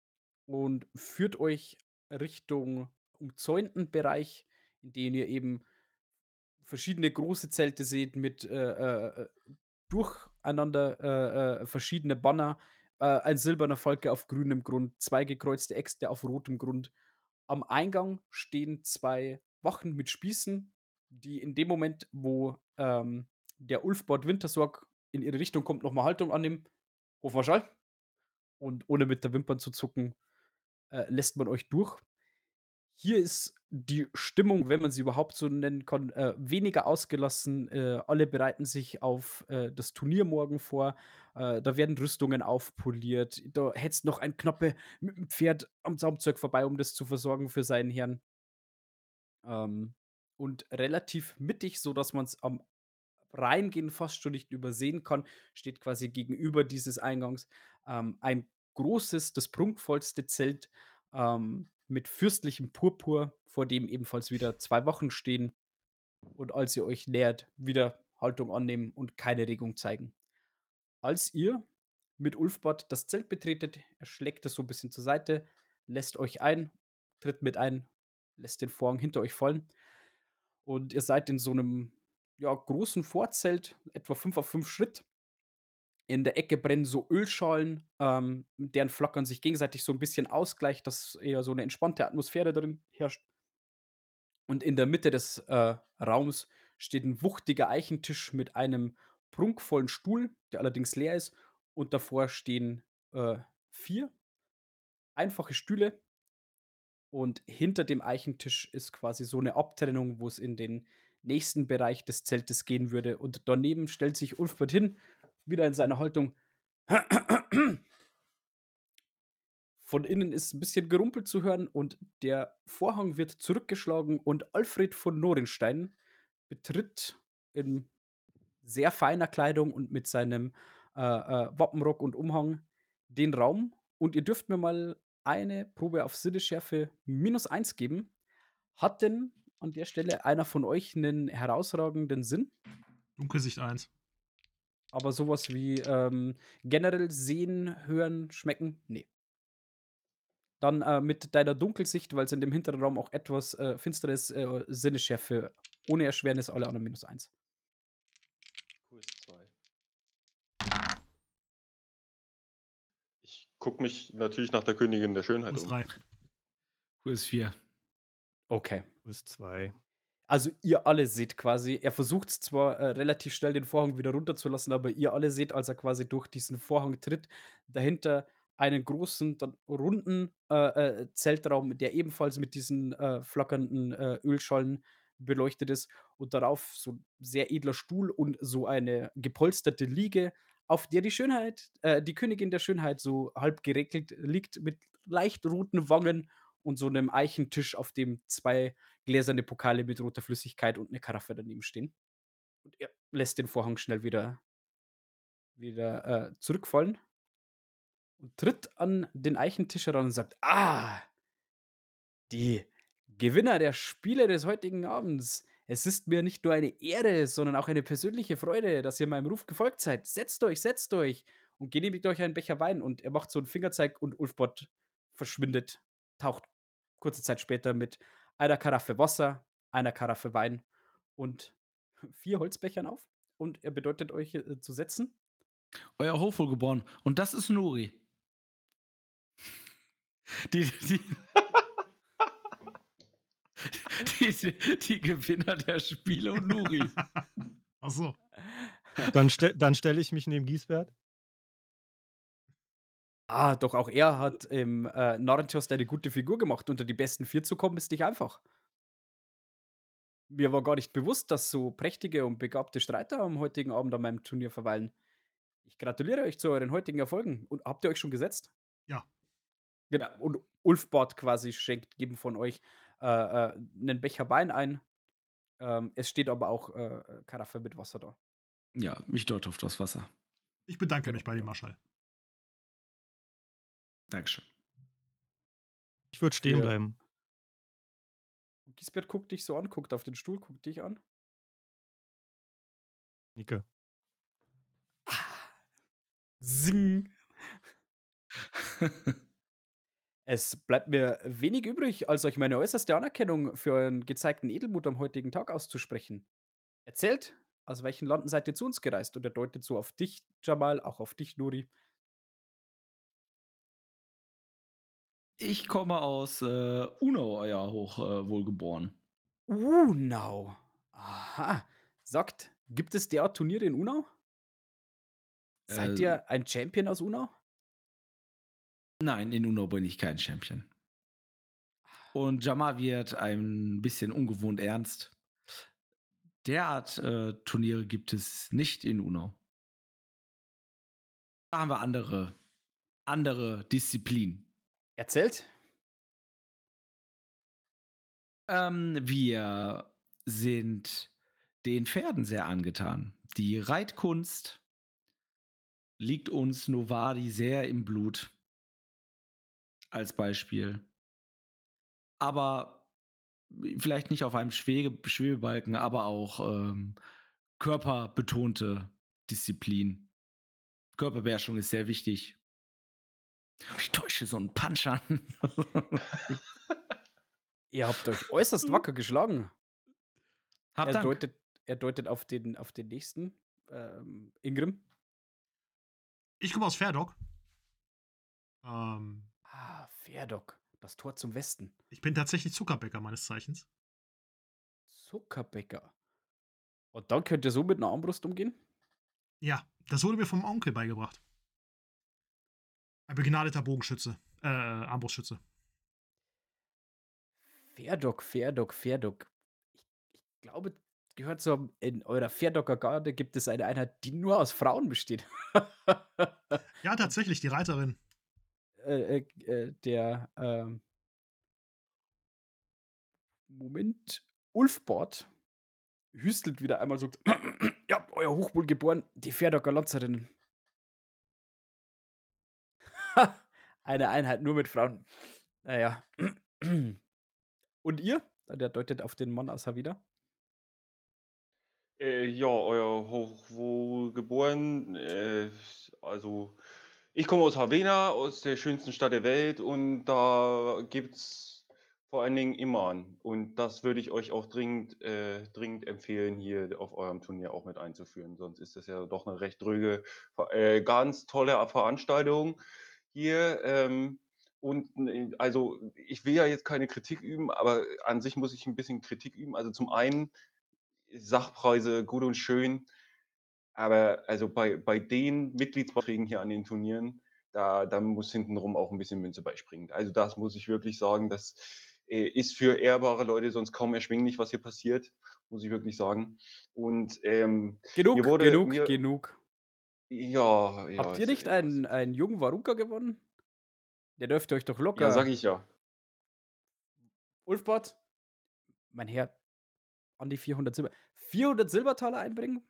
und führt euch Richtung umzäunten Bereich, in dem ihr eben verschiedene große Zelte seht mit äh, äh, durcheinander äh, äh, verschiedene Banner, äh, ein silberner Falke auf grünem Grund, zwei gekreuzte Äxte auf rotem Grund. Am Eingang stehen zwei Wachen mit Spießen, die in dem Moment, wo ähm, der Ulfbord Wintersorg in ihre Richtung kommt, nochmal Haltung annehmen. Hofmarschall. Und ohne mit der Wimpern zu zucken, äh, lässt man euch durch. Hier ist die Stimmung, wenn man sie überhaupt so nennen kann, äh, weniger ausgelassen. Äh, alle bereiten sich auf äh, das Turnier morgen vor. Äh, da werden Rüstungen aufpoliert. Da hetzt noch ein Knappe mit dem Pferd am Zaumzeug vorbei, um das zu versorgen für seinen Herrn. Ähm, und relativ mittig, sodass man es am Reingehen fast schon nicht übersehen kann, steht quasi gegenüber dieses Eingangs ähm, ein großes, das prunkvollste Zelt ähm, mit fürstlichem Purpur, vor dem ebenfalls wieder zwei Wachen stehen und als ihr euch nähert, wieder Haltung annehmen und keine Regung zeigen. Als ihr mit Ulfbart das Zelt betretet, er schlägt es so ein bisschen zur Seite, lässt euch ein, tritt mit ein, lässt den Vorhang hinter euch fallen und ihr seid in so einem ja, großen Vorzelt, etwa 5 auf 5 Schritt. In der Ecke brennen so Ölschalen, ähm, deren Flackern sich gegenseitig so ein bisschen ausgleicht, dass eher so eine entspannte Atmosphäre drin herrscht. Und in der Mitte des äh, Raums steht ein wuchtiger Eichentisch mit einem prunkvollen Stuhl, der allerdings leer ist. Und davor stehen äh, vier einfache Stühle. Und hinter dem Eichentisch ist quasi so eine Abtrennung, wo es in den nächsten Bereich des Zeltes gehen würde. Und daneben stellt sich Ulfbert hin, wieder in seiner Haltung. Von innen ist ein bisschen Gerumpel zu hören und der Vorhang wird zurückgeschlagen und Alfred von Norenstein betritt in sehr feiner Kleidung und mit seinem äh, äh, Wappenrock und Umhang den Raum. Und ihr dürft mir mal eine Probe auf Sinnesschärfe minus eins geben. Hat denn an der Stelle einer von euch einen herausragenden Sinn? Dunkelsicht 1. Aber sowas wie ähm, generell sehen, hören, schmecken? Nee. Dann äh, mit deiner Dunkelsicht, weil es in dem hinteren Raum auch etwas äh, finsteres äh, Sinnesschärfe ohne Erschwernis, alle anderen minus eins. QS2. Ich gucke mich natürlich nach der Königin der Schönheit Plus um. 3. QS4. Okay. Plus zwei. Also ihr alle seht quasi, er versucht zwar äh, relativ schnell den Vorhang wieder runterzulassen, aber ihr alle seht, als er quasi durch diesen Vorhang tritt, dahinter einen großen, dann runden äh, äh, Zeltraum, der ebenfalls mit diesen äh, flackernden äh, Ölschollen beleuchtet ist und darauf so ein sehr edler Stuhl und so eine gepolsterte Liege, auf der die Schönheit, äh, die Königin der Schönheit so halb geregelt liegt mit leicht roten Wangen und so einem Eichentisch, auf dem zwei gläserne Pokale mit roter Flüssigkeit und eine Karaffe daneben stehen. Und er lässt den Vorhang schnell wieder, wieder äh, zurückfallen und tritt an den Eichentisch heran und sagt: Ah, die Gewinner der Spiele des heutigen Abends. Es ist mir nicht nur eine Ehre, sondern auch eine persönliche Freude, dass ihr meinem Ruf gefolgt seid. Setzt euch, setzt euch und genehmigt euch einen Becher Wein. Und er macht so einen Fingerzeig und Ulfbot verschwindet, taucht kurze Zeit später mit einer Karaffe Wasser, einer Karaffe Wein und vier Holzbechern auf. Und er bedeutet euch äh, zu setzen. Euer Hochwohlgeboren. Und das ist Nuri. Die, die, die, die Gewinner der Spiele und Nuri. Achso. Dann, stell, dann stelle ich mich neben Giesbert. Ah, doch auch er hat im äh, Narrentost eine gute Figur gemacht. Unter die besten vier zu kommen, ist nicht einfach. Mir war gar nicht bewusst, dass so prächtige und begabte Streiter am heutigen Abend an meinem Turnier verweilen. Ich gratuliere euch zu euren heutigen Erfolgen. Und habt ihr euch schon gesetzt? Ja. Genau. Und Ulfbart quasi schenkt jedem von euch äh, äh, einen Becher Wein ein. Ähm, es steht aber auch äh, Karaffe mit Wasser da. Ja, ich deute auf das Wasser. Ich bedanke mich bei dem Marschall. Dankeschön. Ich würde stehen Ja. bleiben. Gisbert guckt dich so an, guckt auf den Stuhl, guckt dich an. Nicke. Sing. Es bleibt mir wenig übrig, als euch meine äußerste Anerkennung für euren gezeigten Edelmut am heutigen Tag auszusprechen. Erzählt, aus welchen Landen seid ihr zu uns gereist? Und er deutet so auf dich, Jamal, auch auf dich, Nuri. Ich komme aus äh, Unau, euer Hochwohlgeboren. Unau. Aha. Sagt, gibt es derart Turniere in Unau? Seid Äh, ihr ein Champion aus Unau? Nein, in Unau bin ich kein Champion. Und Jamal wird ein bisschen ungewohnt ernst. Derart äh, Turniere gibt es nicht in Unau. Da haben wir andere, andere Disziplinen. Erzählt? Ähm, wir sind den Pferden sehr angetan. Die Reitkunst liegt uns Novadi sehr im Blut. Als Beispiel. Aber vielleicht nicht auf einem Schwebe Schwebebalken, aber auch ähm, körperbetonte Disziplin. Körperbeherrschung ist sehr wichtig. Ich täusche so einen Punch an. Ihr habt euch äußerst wacker geschlagen. Hab Er Dank. deutet, er deutet auf den, auf den nächsten, ähm, Ingrim. Ich komme aus Ferdok. Ähm, Ah, Ferdok, das Tor zum Westen. ich bin tatsächlich Zuckerbäcker meines Zeichens. Zuckerbäcker. Und dann könnt ihr so mit einer Armbrust umgehen? Ja, das wurde mir vom Onkel beigebracht. Ein begnadeter Bogenschütze. Äh, Armbrustschütze. Ferdok, Ferdok, Ferdok. Ich, ich glaube, gehört so, in eurer Ferdocker Garde gibt es eine Einheit, die nur aus Frauen besteht. Ja, tatsächlich, die Reiterin. Äh, äh, äh, der, ähm Moment, Ulfbord hüstelt wieder einmal so: „Ja, euer Hochwohlgeboren, die Pferdocker Lanzerinnen.“ Eine Einheit nur mit Frauen. Na ja. Und ihr? Der deutet auf den Mann aus Havida. Äh, ja, euer Hochwohlgeboren, äh, also ich komme aus Havena, aus der schönsten Stadt der Welt und da gibt's vor allen Dingen Imam und das würde ich euch auch dringend äh, dringend empfehlen, hier auf eurem Turnier auch mit einzuführen. Sonst ist das ja doch 'ne recht dröge äh, ganz tolle Veranstaltung hier, ähm, und n also, ich will ja jetzt keine Kritik üben, aber an sich muss ich 'n bisschen Kritik üben. Also, zum einen Sachpreise gut und schön, aber also, bei bei den Mitgliedsbeiträgen hier an den Turnieren, da da muss hintenrum auch 'n bisschen Münze beispringen. Also, das muss ich wirklich sagen, das, äh, ist für ehrbare Leute sonst kaum erschwinglich, was hier passiert, muss ich wirklich sagen. Und, ähm, Genug, wurde genug, mir genug. Ja, ja, Habt ihr nicht ja einen einen jungen Warunka gewonnen? Der dürfte euch doch Ja, locker sage ich ja. Ulfbord, mein Herr, an die 400 Silber 400 Silbertaler einbringen?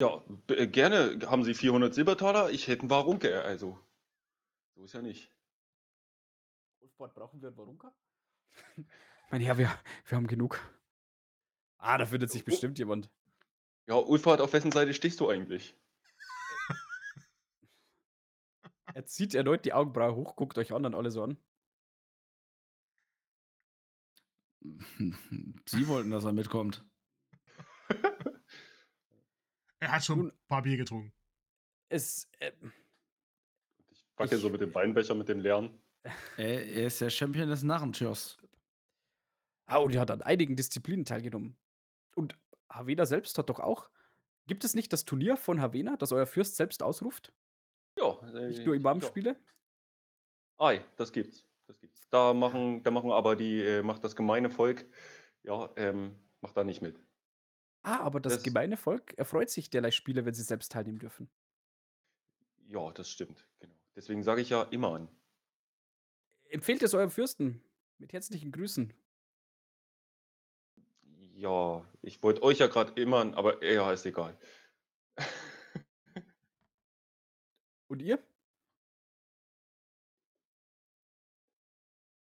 Ja, äh, gerne. Haben Sie 400 Silbertaler? Ich hätte 'n Warunke, also so ist ja nicht. Ulfbord, brauchen wir 'n Warunka? Mein Herr, wir wir haben genug. Ah, da findet sich bestimmt jemand. Ja, Ulfbord, auf wessen Seite stehst du eigentlich? Er zieht erneut die Augenbraue hoch, guckt euch anderen alle so an. Sie wollten, dass er mitkommt. Er hat schon Nun 'n paar Bier getrunken. Es, ähm Ich wackel so Ich mit dem Weinbecher, mit dem leeren. Er er ist der Champion des Narrentschers. Ah, und er hat an einigen Disziplinen teilgenommen. Und Havena selbst hat doch auch gibt es nicht das Turnier von Havena, das euer Fürst selbst ausruft? Ja, Nicht äh, nur ja. Imam-Spiele? Ei, das gibt's, das gibt's. Da machen da machen aber die äh, macht das gemeine Volk ja, ähm, macht da nicht mit. Ah, aber das Das gemeine Volk erfreut sich derlei Spiele, wenn sie selbst teilnehmen dürfen. Ja, das stimmt, genau. Deswegen sage ich ja Imam. Empfehlt es eurem Fürsten mit herzlichen Grüßen. Ja, ich wollte euch ja grad Imam, aber ja, ist egal. Und ihr?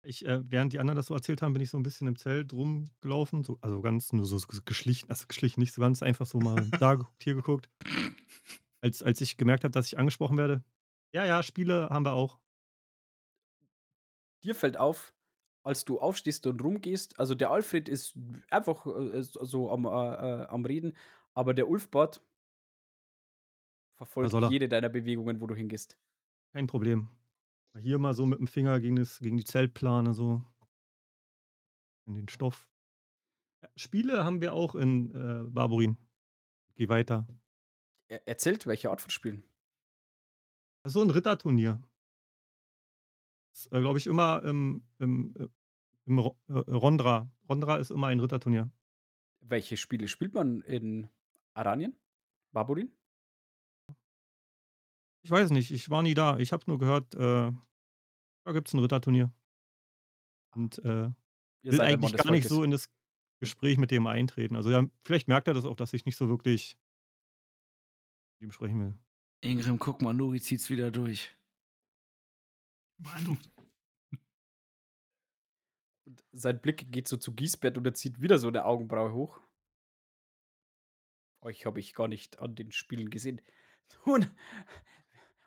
Ich, äh während die anderen das so erzählt haben, bin ich so 'n bisschen im Zelt rumgelaufen, so also, ganz nur so geschlichen also, geschlichen, nicht so ganz einfach so mal da geguckt, hier geguckt. Als als ich gemerkt habe, dass ich angesprochen werde: „Ja, ja, Spiele haben wir auch.“ Dir fällt auf, als du aufstehst und rumgehst also, der Alfred ist einfach, äh, so am, äh, äh am Reden, aber der Ulfbord Was verfolgt er? jede deiner Bewegungen, wo du hingehst. Kein Problem. Hier mal so mit'm Finger gegen das gegen die Zeltplane so. In den Stoff. Ja, Spiele haben wir auch in, äh, Barborin. Geh weiter. Er erzählt, welche Art von Spielen? Das ist so 'n Ritterturnier. Ist, äh, glaube ich, immer im im, äh im äh, Rondra. Rondra ist immer ein Ritterturnier. Welche Spiele spielt man in Aranien? Barborin? Ich weiß nicht, ich war nie da. Ich habe nur gehört, äh, da gibt's 'n Ritterturnier. Und, äh, will ein Mann eigentlich gar nicht so in das Gespräch mit dem eintreten. Also, ja, vielleicht merkt er das auch, dass ich nicht so wirklich mit ihm sprechen will. Ingrim, guck mal, Nuri zieht's wieder durch. Und sein Blick geht so zu Giesbert und er zieht wieder so 'ne Augenbraue hoch. Euch habe ich gar nicht an den Spielen gesehen. Nun,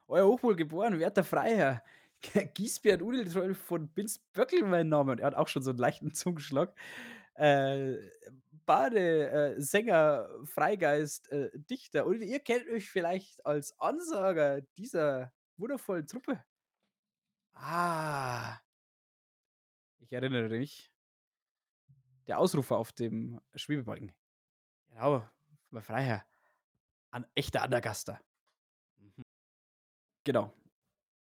euer Hochwohlgeboren, werter Freiherr, Giesbert Udeltroll von Binsböckel mein Name und er hat auch schon so 'n leichten Zungenschlag. Äh, Bade, äh, Sänger, Freigeist, äh, Dichter und ihr kennt mich vielleicht als Ansager dieser wundervollen Truppe. Ah. Ich erinnere mich. Der Ausrufer auf dem Schwebebalken. Genau, mein Freiherr. Ein echter Andergaster. Genau.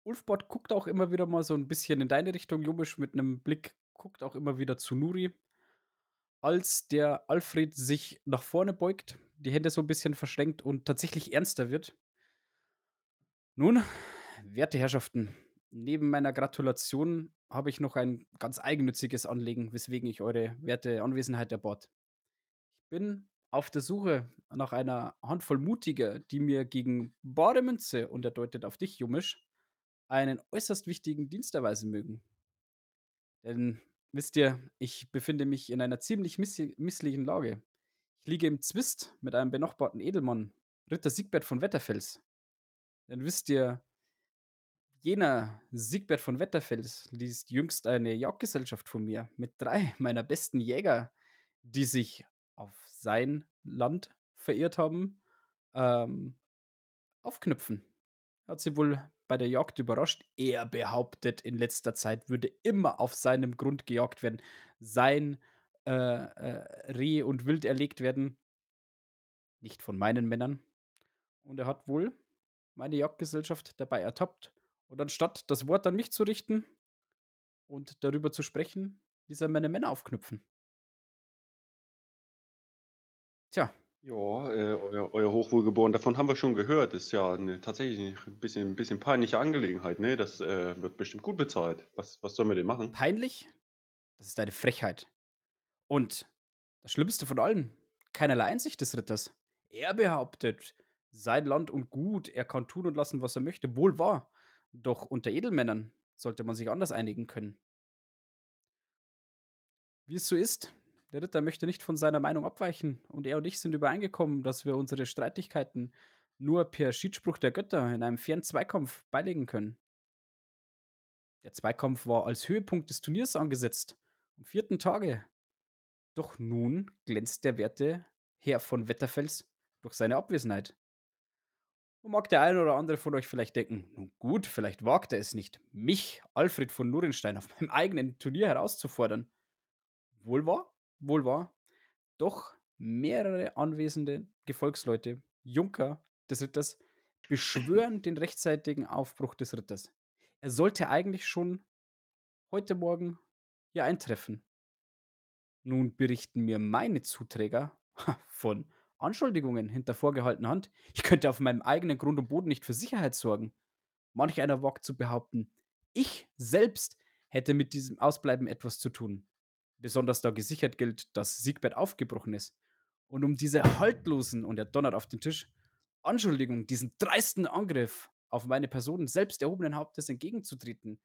Ulfbord guckt auch immer wieder mal so 'n bisschen in deine Richtung, Jomisch, mit 'nem Blick, guckt auch immer wieder zu Nuri. Als der Alfred sich nach vorne beugt, die Hände so 'n bisschen verschränkt und tatsächlich ernster wird. Nun, werte Herrschaften, neben meiner Gratulation habe ich noch ein ganz eigennütziges Anliegen, weswegen ich eure werte Anwesenheit erbot. Ich bin auf der Suche nach einer Handvoll Mutiger, die mir gegen bare Münze, und er deutet auf dich, Jumisch, einen äußerst wichtigen Dienst erweisen mögen. Denn wisst ihr, ich befinde mich in einer ziemlich missi misslichen Lage. Ich liege im Zwist mit einem benachbarten Edelmann, Ritter Siegbert von Wetterfels. Denn wisst ihr, jener Siegbert von Wetterfels ließ jüngst eine Jagdgesellschaft von mir mit drei meiner besten Jäger, die sich auf sein Land verirrt haben, ähm, aufknüpfen. Hat sie wohl bei der Jagd überrascht. Er behauptet, in letzter Zeit würde immer auf seinem Grund gejagt werden, sein äh, äh, Reh und Wild erlegt werden. Nicht von meinen Männern. Und er hat wohl meine Jagdgesellschaft dabei ertappt. Und anstatt das Wort an mich zu richten und darüber zu sprechen, ließ er meine Männer aufknüpfen. Tja, Ja, äh, euer, euer Hochwohlgeboren, davon haben wir schon gehört. Ist ja eine, tatsächlich ein bisschen, ein bisschen peinliche Angelegenheit, ne? Das äh, wird bestimmt gut bezahlt. Was, was sollen wir denn machen? peinlich? Das ist eine Frechheit. Und das Schlimmste von allen, keinerlei Einsicht des Ritters. Er behauptet, sein Land und Gut, er kann tun und lassen, was er möchte, wohl wahr. Doch unter Edelmännern sollte man sich anders einigen können. Wie es so ist, der Ritter möchte nicht von seiner Meinung abweichen und er und ich sind übereingekommen, dass wir unsere Streitigkeiten nur per Schiedsspruch der Götter in einem fairen Zweikampf beilegen können. Der Zweikampf war als Höhepunkt des Turniers angesetzt, am vierten Tage. Doch nun glänzt der werte Herr von Wetterfels durch seine Abwesenheit. Und mag der eine oder andere von euch vielleicht denken, nun gut, vielleicht wagt er es nicht, mich, Alfred von Nurenstein, auf meinem eigenen Turnier herauszufordern. Wohl wahr, wohl wahr. Doch mehrere anwesende Gefolgsleute, Junker des Ritters, beschwören den rechtzeitigen Aufbruch des Ritters. Er sollte eigentlich schon heute Morgen hier eintreffen. Nun berichten mir meine Zuträger von Anschuldigungen hinter vorgehaltener Hand. Ich könnte auf meinem eigenen Grund und Boden nicht für Sicherheit sorgen. Manch einer wagt zu behaupten, ich selbst hätte mit diesem Ausbleiben etwas zu tun. Besonders da gesichert gilt, dass Siegbert aufgebrochen ist. Und um diese haltlosen, und er donnert auf den Tisch, Anschuldigungen, diesen dreisten Angriff auf meine Person selbst erhobenen Hauptes entgegenzutreten,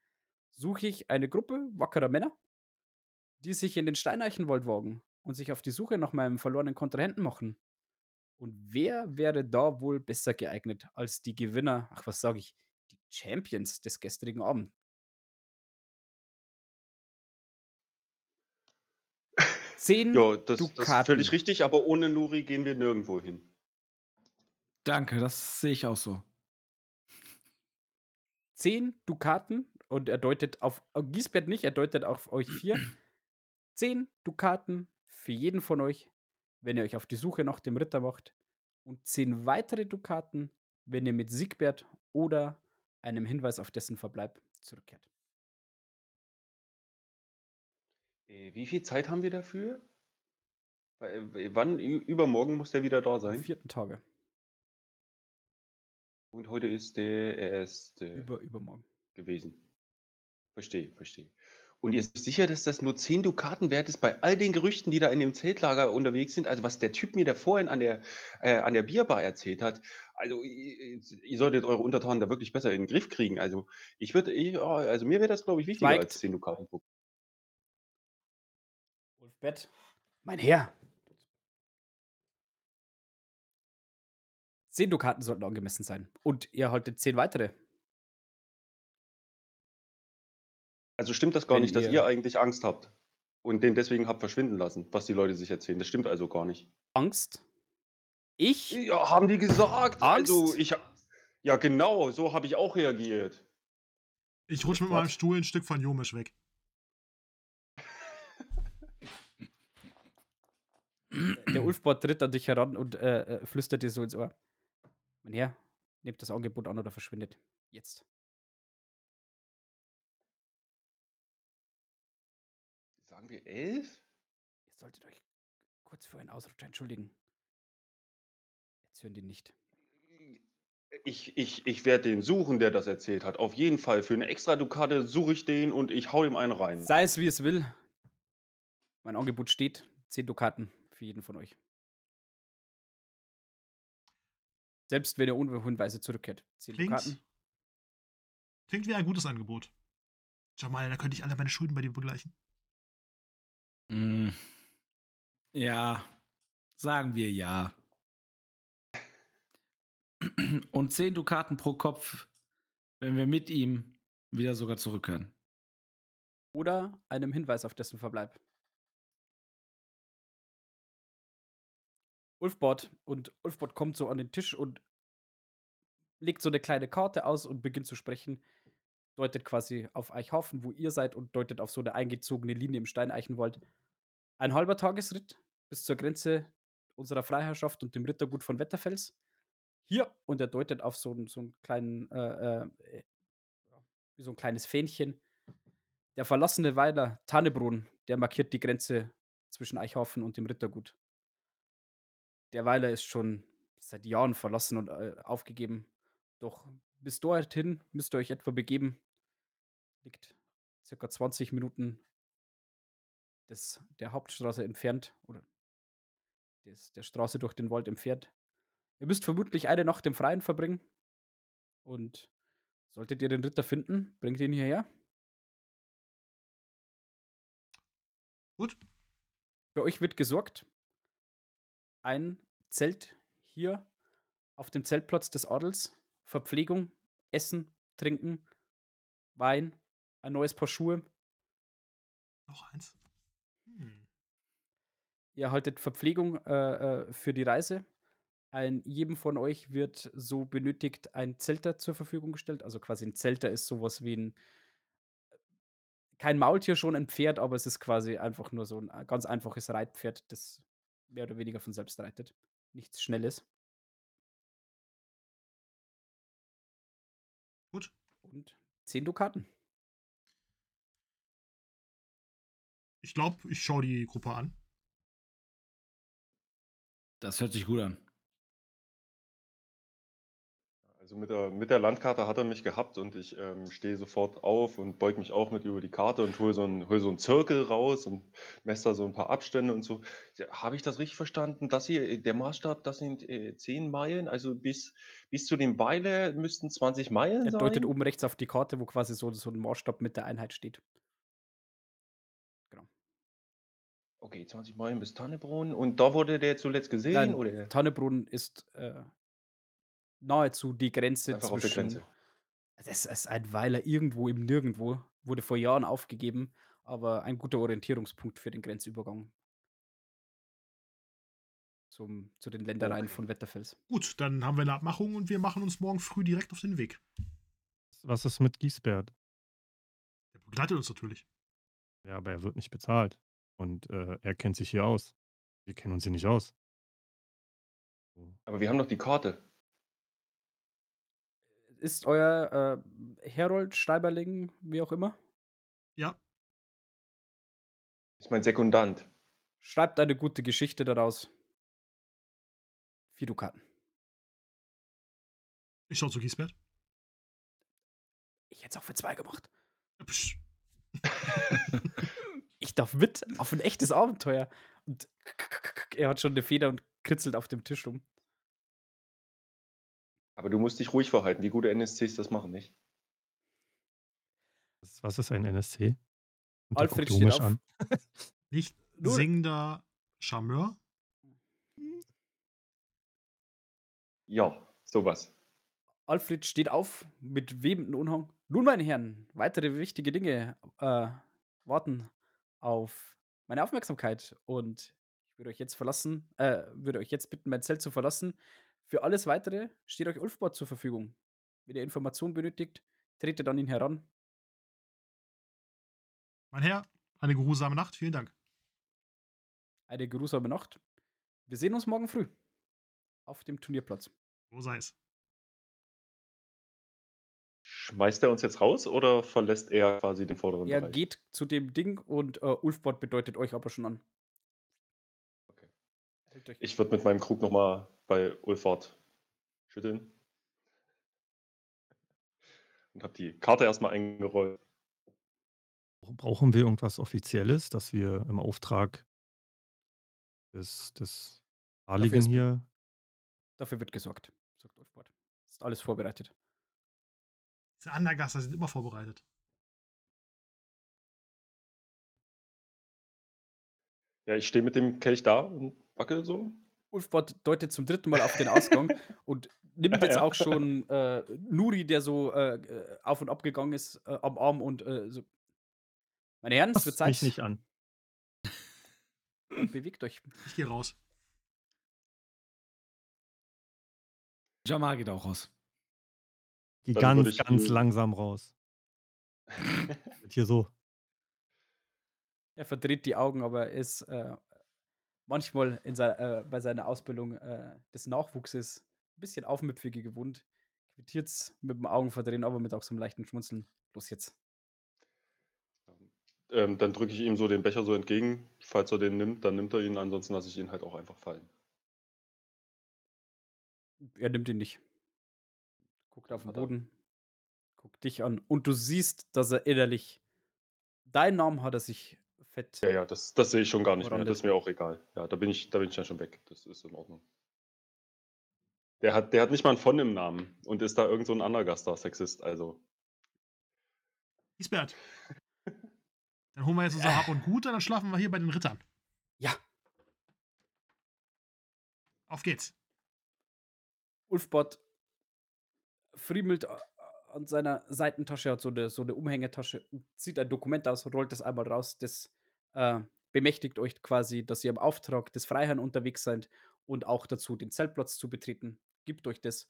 suche ich eine Gruppe wackerer Männer, die sich in den Steineichenwald wagen und sich auf die Suche nach meinem verlorenen Kontrahenten machen. Und wer wäre da wohl besser geeignet als die Gewinner, ach was sage ich, die Champions des gestrigen Abends? Zehn Ja, das, das ist völlig richtig, aber ohne Nuri gehen wir nirgendwo hin. Danke, das sehe ich auch so. Zehn Dukaten und er deutet auf äh, Giesbert nicht, er deutet auf euch vier. Zehn Dukaten für jeden von euch, wenn ihr euch auf die Suche nach dem Ritter macht. Und zehn weitere Dukaten, wenn ihr mit Siegbert oder einem Hinweis auf dessen Verbleib zurückkehrt. Äh, Wie viel Zeit haben wir dafür? Weil, äh, Wann? Ü- Übermorgen muss der wieder da Am sein. vierten Tage. Und heute ist der erste Über, übermorgen. gewesen. Verstehe, verstehe. Und ihr seid sicher, dass das nur 10 Dukaten wert ist bei all den Gerüchten, die da in dem Zeltlager unterwegs sind? Also was der Typ mir da vorhin an der, äh, an der Bierbar erzählt hat. Also ihr, ihr solltet eure Untertanen da wirklich besser in den Griff kriegen. Also ich würde, ich, ja, also mir wäre das glaube ich wichtiger Schweigt. als 10 Dukaten. Ulfbett, mein Herr. Zehn Dukaten sollten angemessen sein. Und ihr haltet zehn weitere. Also stimmt das gar Wenn nicht, dass ihr- ihr eigentlich Angst habt und den deswegen habt verschwinden lassen, was die Leute sich erzählen. Das stimmt also gar nicht. Angst? Ich? Ja, haben die gesagt. Angst? Also ich ja genau, so habe ich auch reagiert. Ich rutsche mit meinem Stuhl ein Stück von Jomisch weg. Der Ulfbart tritt an dich heran und äh, äh, flüstert dir so ins Ohr. Mein Herr, nehmt das Angebot an oder verschwindet. Jetzt. Sagen wir elf? Ihr solltet euch kurz für einen Ausrutscher entschuldigen. Jetzt hören die nicht. Ich, ich, ich werde den suchen, der das erzählt hat. Auf jeden Fall. Für eine extra Dukate suche ich den und ich hau ihm einen rein. Sei es wie es will. Mein Angebot steht. 10 Dukaten für jeden von euch. Selbst wenn ihr ohne Hinweise zurückkehrt. 10 Klingt, Dukaten. klingt wie ein gutes Angebot. Jamal, da könnte ich alle meine Schulden bei dir begleichen. Mm. Ja, sagen wir ja. Und 10 Dukaten pro Kopf, wenn wir mit ihm wieder sogar zurückkehren. Oder einem Hinweis auf dessen Verbleib. Ulfbord und Ulfbord kommt so an den Tisch und legt so eine kleine Karte aus und beginnt zu sprechen. Deutet quasi auf Eichhofen, wo ihr seid, und deutet auf so eine eingezogene Linie im Steineichenwald. Ein halber Tagesritt bis zur Grenze unserer Freiherrschaft und dem Rittergut von Wetterfels. Hier, und er deutet auf so, so einen kleinen, äh, äh, so ein kleines Fähnchen. Der verlassene Weiler Tannebrunn, der markiert die Grenze zwischen Eichhofen und dem Rittergut. Der Weiler ist schon seit Jahren verlassen und äh, aufgegeben. Doch bis dorthin müsst ihr euch etwa begeben. Liegt circa 20 Minuten des, der Hauptstraße entfernt oder des, der Straße durch den Wald entfernt. Ihr müsst vermutlich eine Nacht im Freien verbringen. Und solltet ihr den Ritter finden, bringt ihn hierher. Gut. Für euch wird gesorgt. Ein Zelt hier auf dem Zeltplatz des Adels. Verpflegung, Essen, Trinken, Wein, ein neues Paar Schuhe. Noch eins. Hm. Ihr erhaltet Verpflegung äh, äh, für die Reise. Ein, jedem von euch wird so benötigt ein Zelter zur Verfügung gestellt. Also quasi ein Zelter ist sowas wie ein kein Maultier, schon ein Pferd, aber es ist quasi einfach nur so ein ganz einfaches Reitpferd, das mehr oder weniger von selbst reitet. Nichts Schnelles. Gut. Und 10 Dukaten. Ich glaube, ich schaue die Gruppe an. Das hört sich gut an. Also mit der, mit der Landkarte hat er mich gehabt und ich ähm, stehe sofort auf und beug mich auch mit über die Karte und hole so einen hol so einen Zirkel raus und messe da so ein paar Abstände und so. Ja, Habe ich das richtig verstanden? Das hier, der Maßstab, das sind äh, 10 Meilen, also bis, bis zu dem Beile müssten 20 Meilen Er deutet sein? oben rechts auf die Karte, wo quasi so, so ein Maßstab mit der Einheit steht. Genau. Okay, 20 Meilen bis Tannebrunn. Und da wurde der zuletzt gesehen? Nein, oder? Tannebrunn ist äh, nahezu die Grenze Einfach auf zwischen. Grenze. Das ist ein Weiler irgendwo im Nirgendwo. Wurde vor Jahren aufgegeben, aber ein guter Orientierungspunkt für den Grenzübergang zum, zu den Ländereien Okay. von Wetterfels. Gut, dann haben wir eine Abmachung und wir machen uns morgen früh direkt auf den Weg. Was ist mit Giesbert? Der begleitet uns natürlich. Ja, aber er wird nicht bezahlt. Und äh, er kennt sich hier aus. Wir kennen uns hier nicht aus. Aber wir haben noch die Karte. Ist euer äh, Herold, Schreiberling, wie auch immer? Ja, Ist mein Sekundant. Schreibt eine gute Geschichte daraus. Vier Dukaten. ich schaue zu Giesbert. Ich hätte es auch für zwei gemacht. Psch. Ich darf mit auf ein echtes Abenteuer. Und er hat schon eine Feder und kritzelt auf dem Tisch rum. Aber du musst dich ruhig verhalten. Die gute NSCs das machen nicht. Was, ist ein NSC? Und Alfred steht auf. an. Nicht singender Charmeur. Ja, sowas. Alfred steht auf mit webendem Unhang. Nun, meine Herren, weitere wichtige Dinge äh, warten auf meine Aufmerksamkeit. Und ich würde euch jetzt verlassen, äh, würde euch jetzt bitten, mein Zelt zu verlassen. Für alles weitere steht euch Ulfbord zur Verfügung. Wenn ihr Informationen benötigt, tretet an ihn heran. Mein Herr, eine geruhsame Nacht. Vielen Dank. Eine geruhsame Nacht. Wir sehen uns morgen früh auf dem Turnierplatz. Wo sei es? Schmeißt er uns jetzt raus oder verlässt er quasi den vorderen Er Bereich? geht zu dem Ding und äh, Ulfbord bedeutet euch aber schon an. Okay. Ich würde mit meinem Krug nochmal bei Ulford schütteln. und habe die Karte erstmal eingerollt. Brauchen wir irgendwas Offizielles, dass wir im Auftrag des, des Adligen hier. Dafür wird gesorgt, sagt Ulfbart. Ist alles vorbereitet. Diese Andergaster sind immer vorbereitet. Ja, ich stehe mit dem Kelch da und wackel so. Ulfbart deutet zum dritten Mal auf den Ausgang und nimmt jetzt Ja. auch schon äh, Nuri, der so äh, äh, auf und ab gegangen ist, äh, am Arm und äh, so. Meine Herren, es wird Zeit. mich nicht an. Bewegt euch. Ich gehe raus. Jamal geht auch raus. Geh ganz, ganz ihn- langsam raus. Hier so. Er verdreht die Augen, aber er ist äh, manchmal in sei, äh, bei seiner Ausbildung äh, des Nachwuchses ein bisschen aufmüpfige gewohnt. Quittiert's mit dem Augenverdrehen, aber mit auch so einem leichten Schmunzeln. Los jetzt. Ähm, dann drücke ich ihm so den Becher so entgegen. Falls er den nimmt, dann nimmt er ihn. Ansonsten lasse ich ihn halt auch einfach fallen. Er nimmt ihn nicht. Guckt auf den. Boden, guckt dich an und du siehst, dass er innerlich. Deinen Namen hat er sich fett. Ja, ja, das, das sehe ich schon gar nicht mehr. Das ist mir auch egal. Ja, da bin ich, da bin ich dann schon weg. Das ist in Ordnung. Der hat, der hat nicht mal einen von im Namen und ist da irgend so ein Andergaster-Sexist. Also, Isbert. Dann holen wir jetzt unser Hab und Gut und dann schlafen wir hier bei den Rittern. Ja, Auf geht's. Ulfbart friemelt an seiner Seitentasche, hat so eine, so eine Umhängetasche, und zieht ein Dokument aus, rollt das einmal raus, das äh, bemächtigt euch quasi, dass ihr im Auftrag des Freiherrn unterwegs seid und auch dazu den Zeltplatz zu betreten. Gibt euch das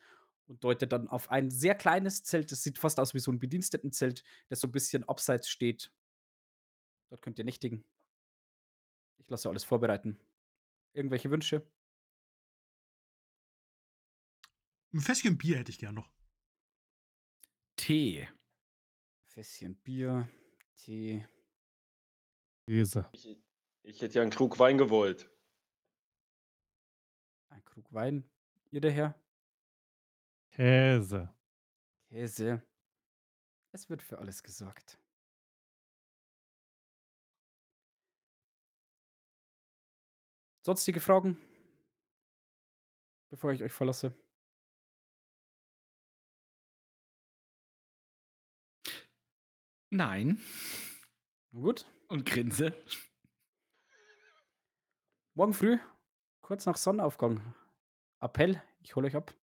und deutet dann auf ein sehr kleines Zelt, das sieht fast aus wie so ein Bedienstetenzelt, das so ein bisschen abseits steht. Dort könnt ihr nächtigen. Ich lasse alles vorbereiten. Irgendwelche Wünsche? Ein Fässchen Bier hätte ich gern noch. Tee. Fässchen Bier, Tee. Käse. ich, ich hätte ja einen Krug Wein gewollt. Ein Krug Wein. Ihr der Herr? Käse. Käse. Es wird für alles gesorgt. Sonstige Fragen? Bevor ich euch verlasse. Nein. Na gut. Und grinse. Morgen früh, kurz nach Sonnenaufgang. Appell, ich hole euch ab.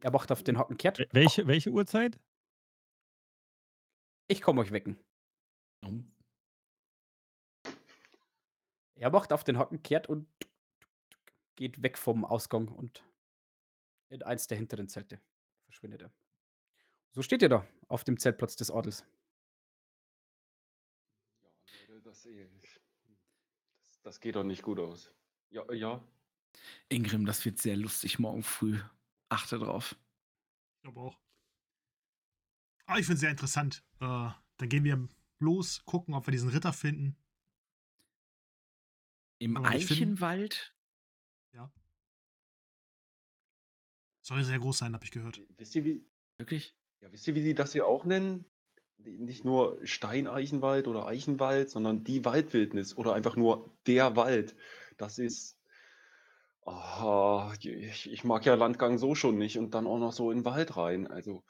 Er macht auf den Haken kehrt. Wel- Welche, welche Uhrzeit? Ich komme euch wecken. Er macht auf den Haken kehrt und geht weg vom Ausgang und in eins der hinteren Zelte verschwindet er. So steht ihr da auf dem Zeltplatz des Adels. Ja, Leute, das, das, das geht doch nicht gut aus. Ja, ja. Ingrim, das wird sehr lustig morgen früh. Achte drauf. Ich glaube auch. Ah, ich finde es sehr interessant. Äh, dann gehen wir los, gucken, ob wir diesen Ritter finden. Im Aber Eichenwald? Soll sehr groß sein, habe ich gehört. Wisst ihr, wie, Wirklich? Ja, wisst ihr, wie die das hier auch nennen? Nicht nur Steineichenwald oder Eichenwald, sondern die Waldwildnis oder einfach nur der Wald. Das ist. Ah, ich, ich mag ja Landgang so schon nicht und dann auch noch so in den Wald rein. Also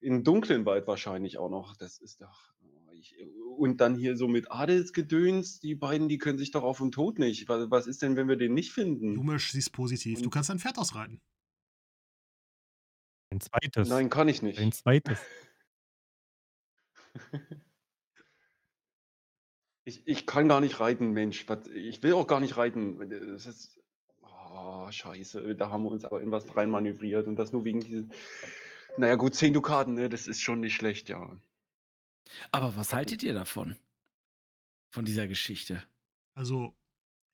in den dunklen Wald wahrscheinlich auch noch. Das ist doch. oh, Ich, und dann hier so mit Adelsgedöns, die beiden, die können sich doch auf den Tod nicht. Was, was ist denn, wenn wir den nicht finden? Jumisch, siehst positiv. Du Und- kannst ein Pferd ausreiten. Ein zweites. Nein, kann ich nicht. Ein zweites. Ich, ich kann gar nicht reiten, Mensch. Was, ich will auch gar nicht reiten. Das ist. Oh, scheiße. Da haben wir uns aber in was reinmanövriert. Und das nur wegen diesen. Naja, gut, 10 Dukaten, ne? Das ist schon nicht schlecht, ja. Aber was haltet ihr davon? Von dieser Geschichte? Also,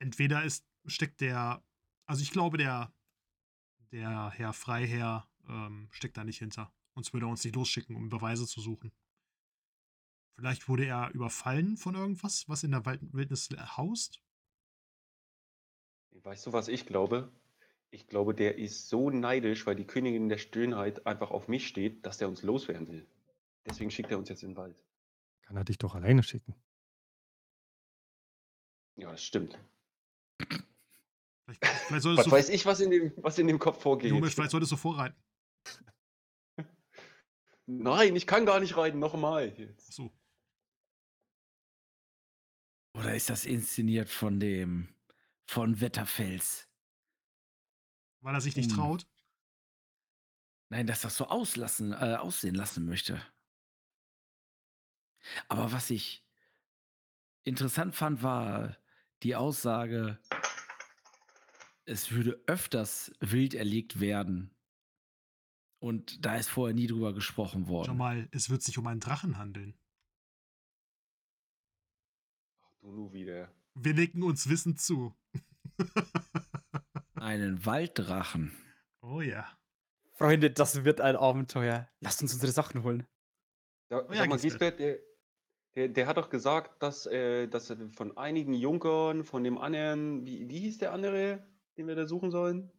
entweder ist, steckt der, also ich glaube, der, der Herr Freiherr ähm, steckt da nicht hinter. Sonst würde er uns nicht losschicken, um Beweise zu suchen. Vielleicht wurde er überfallen von irgendwas, was in der Wildnis haust. Weißt du, was ich glaube? Ich glaube, der ist so neidisch, weil die Königin der Stöhnheit einfach auf mich steht, dass der uns loswerden will. Deswegen schickt er uns jetzt in den Wald. Kann er dich doch alleine schicken. Ja, das stimmt. Vielleicht, vielleicht Was du, weiß ich, was in dem, was in dem Kopf vorgeht. Junge, vielleicht solltest du vorreiten. Nein, ich kann gar nicht reiten, nochmal. Ach so. Oder ist das inszeniert von dem, von Wetterfels? Weil er sich nicht Hm. traut. Nein, dass das so auslassen, äh, aussehen lassen möchte. Aber was ich interessant fand, war die Aussage, es würde öfters wild erlegt werden. Und da ist vorher nie drüber gesprochen worden. Schon mal, es wird sich um einen Drachen handeln. Ach, du nu wieder. Wir nicken uns wissend zu. Einen Walddrachen. oh ja. Freunde, das wird ein Abenteuer. Lasst uns unsere Sachen holen. Ja, Oh ja, sag mal, Gisbert. Der, der, der hat doch gesagt, dass, äh, dass er von einigen Junkern, von dem anderen, wie, wie hieß der andere, den wir da suchen sollen?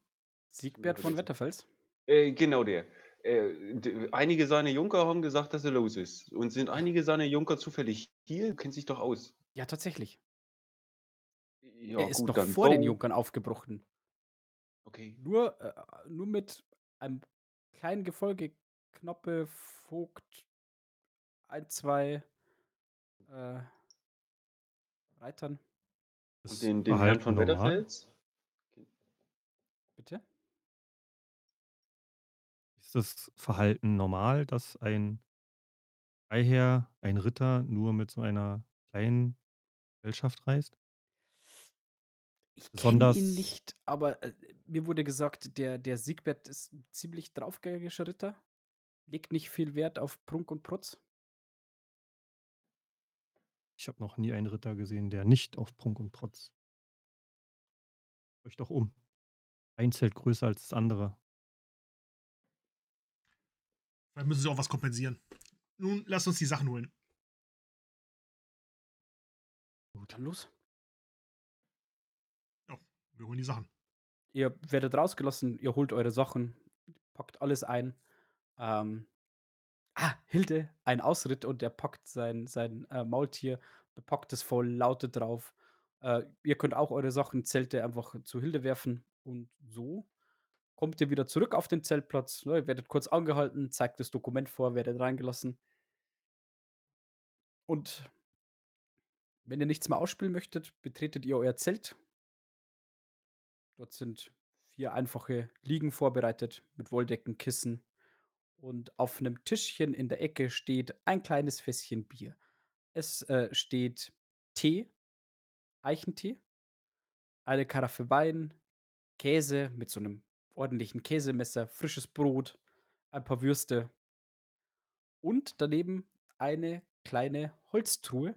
Siegbert von Wetterfels. Äh, genau der. Äh, d- einige seiner Junker haben gesagt, dass er los ist. Und sind einige seiner Junker zufällig hier? Du kennst dich doch aus. Ja, tatsächlich. Ja, er ist gut, noch dann vor den Junkern aufgebrochen. Okay. Nur, äh, nur mit einem kleinen Gefolge, Knoppe, Vogt, ein, zwei äh, Reitern. Das Und den, den Herrn von normal. Wetterfels? Bitte? Ist das Verhalten normal, dass ein Freiherr, ein Ritter nur mit so einer kleinen Gesellschaft reist? Ich kenne Besonders- ihn nicht, aber äh, mir wurde gesagt, der, der Siegbert ist ein ziemlich draufgängerischer Ritter. Legt nicht viel Wert auf Prunk und Protz. Ich habe noch nie einen Ritter gesehen, der nicht auf Prunk und Protz. Euch doch um. Ein Zelt größer als das andere. Vielleicht müssen sie auch was kompensieren. Nun, lass uns die Sachen holen. Dann los. Wir holen die Sachen. Ihr werdet rausgelassen, ihr holt eure Sachen, packt alles ein. Ähm, ah, Hilde, ein Ausritt und der packt sein, sein äh, Maultier, bepackt es voll, lautet drauf. Äh, ihr könnt auch eure Sachen, Zelte einfach zu Hilde werfen und so kommt ihr wieder zurück auf den Zeltplatz. Ne, ihr werdet kurz angehalten, zeigt das Dokument vor, werdet reingelassen. Und wenn ihr nichts mehr ausspielen möchtet, betretet ihr euer Zelt. Dort sind vier einfache Liegen vorbereitet mit Wolldecken, Kissen. Und auf einem Tischchen in der Ecke steht ein kleines Fässchen Bier. Es äh, steht Tee, Eichentee, eine Karaffe Wein, Käse mit so einem ordentlichen Käsemesser, frisches Brot, ein paar Würste und daneben eine kleine Holztruhe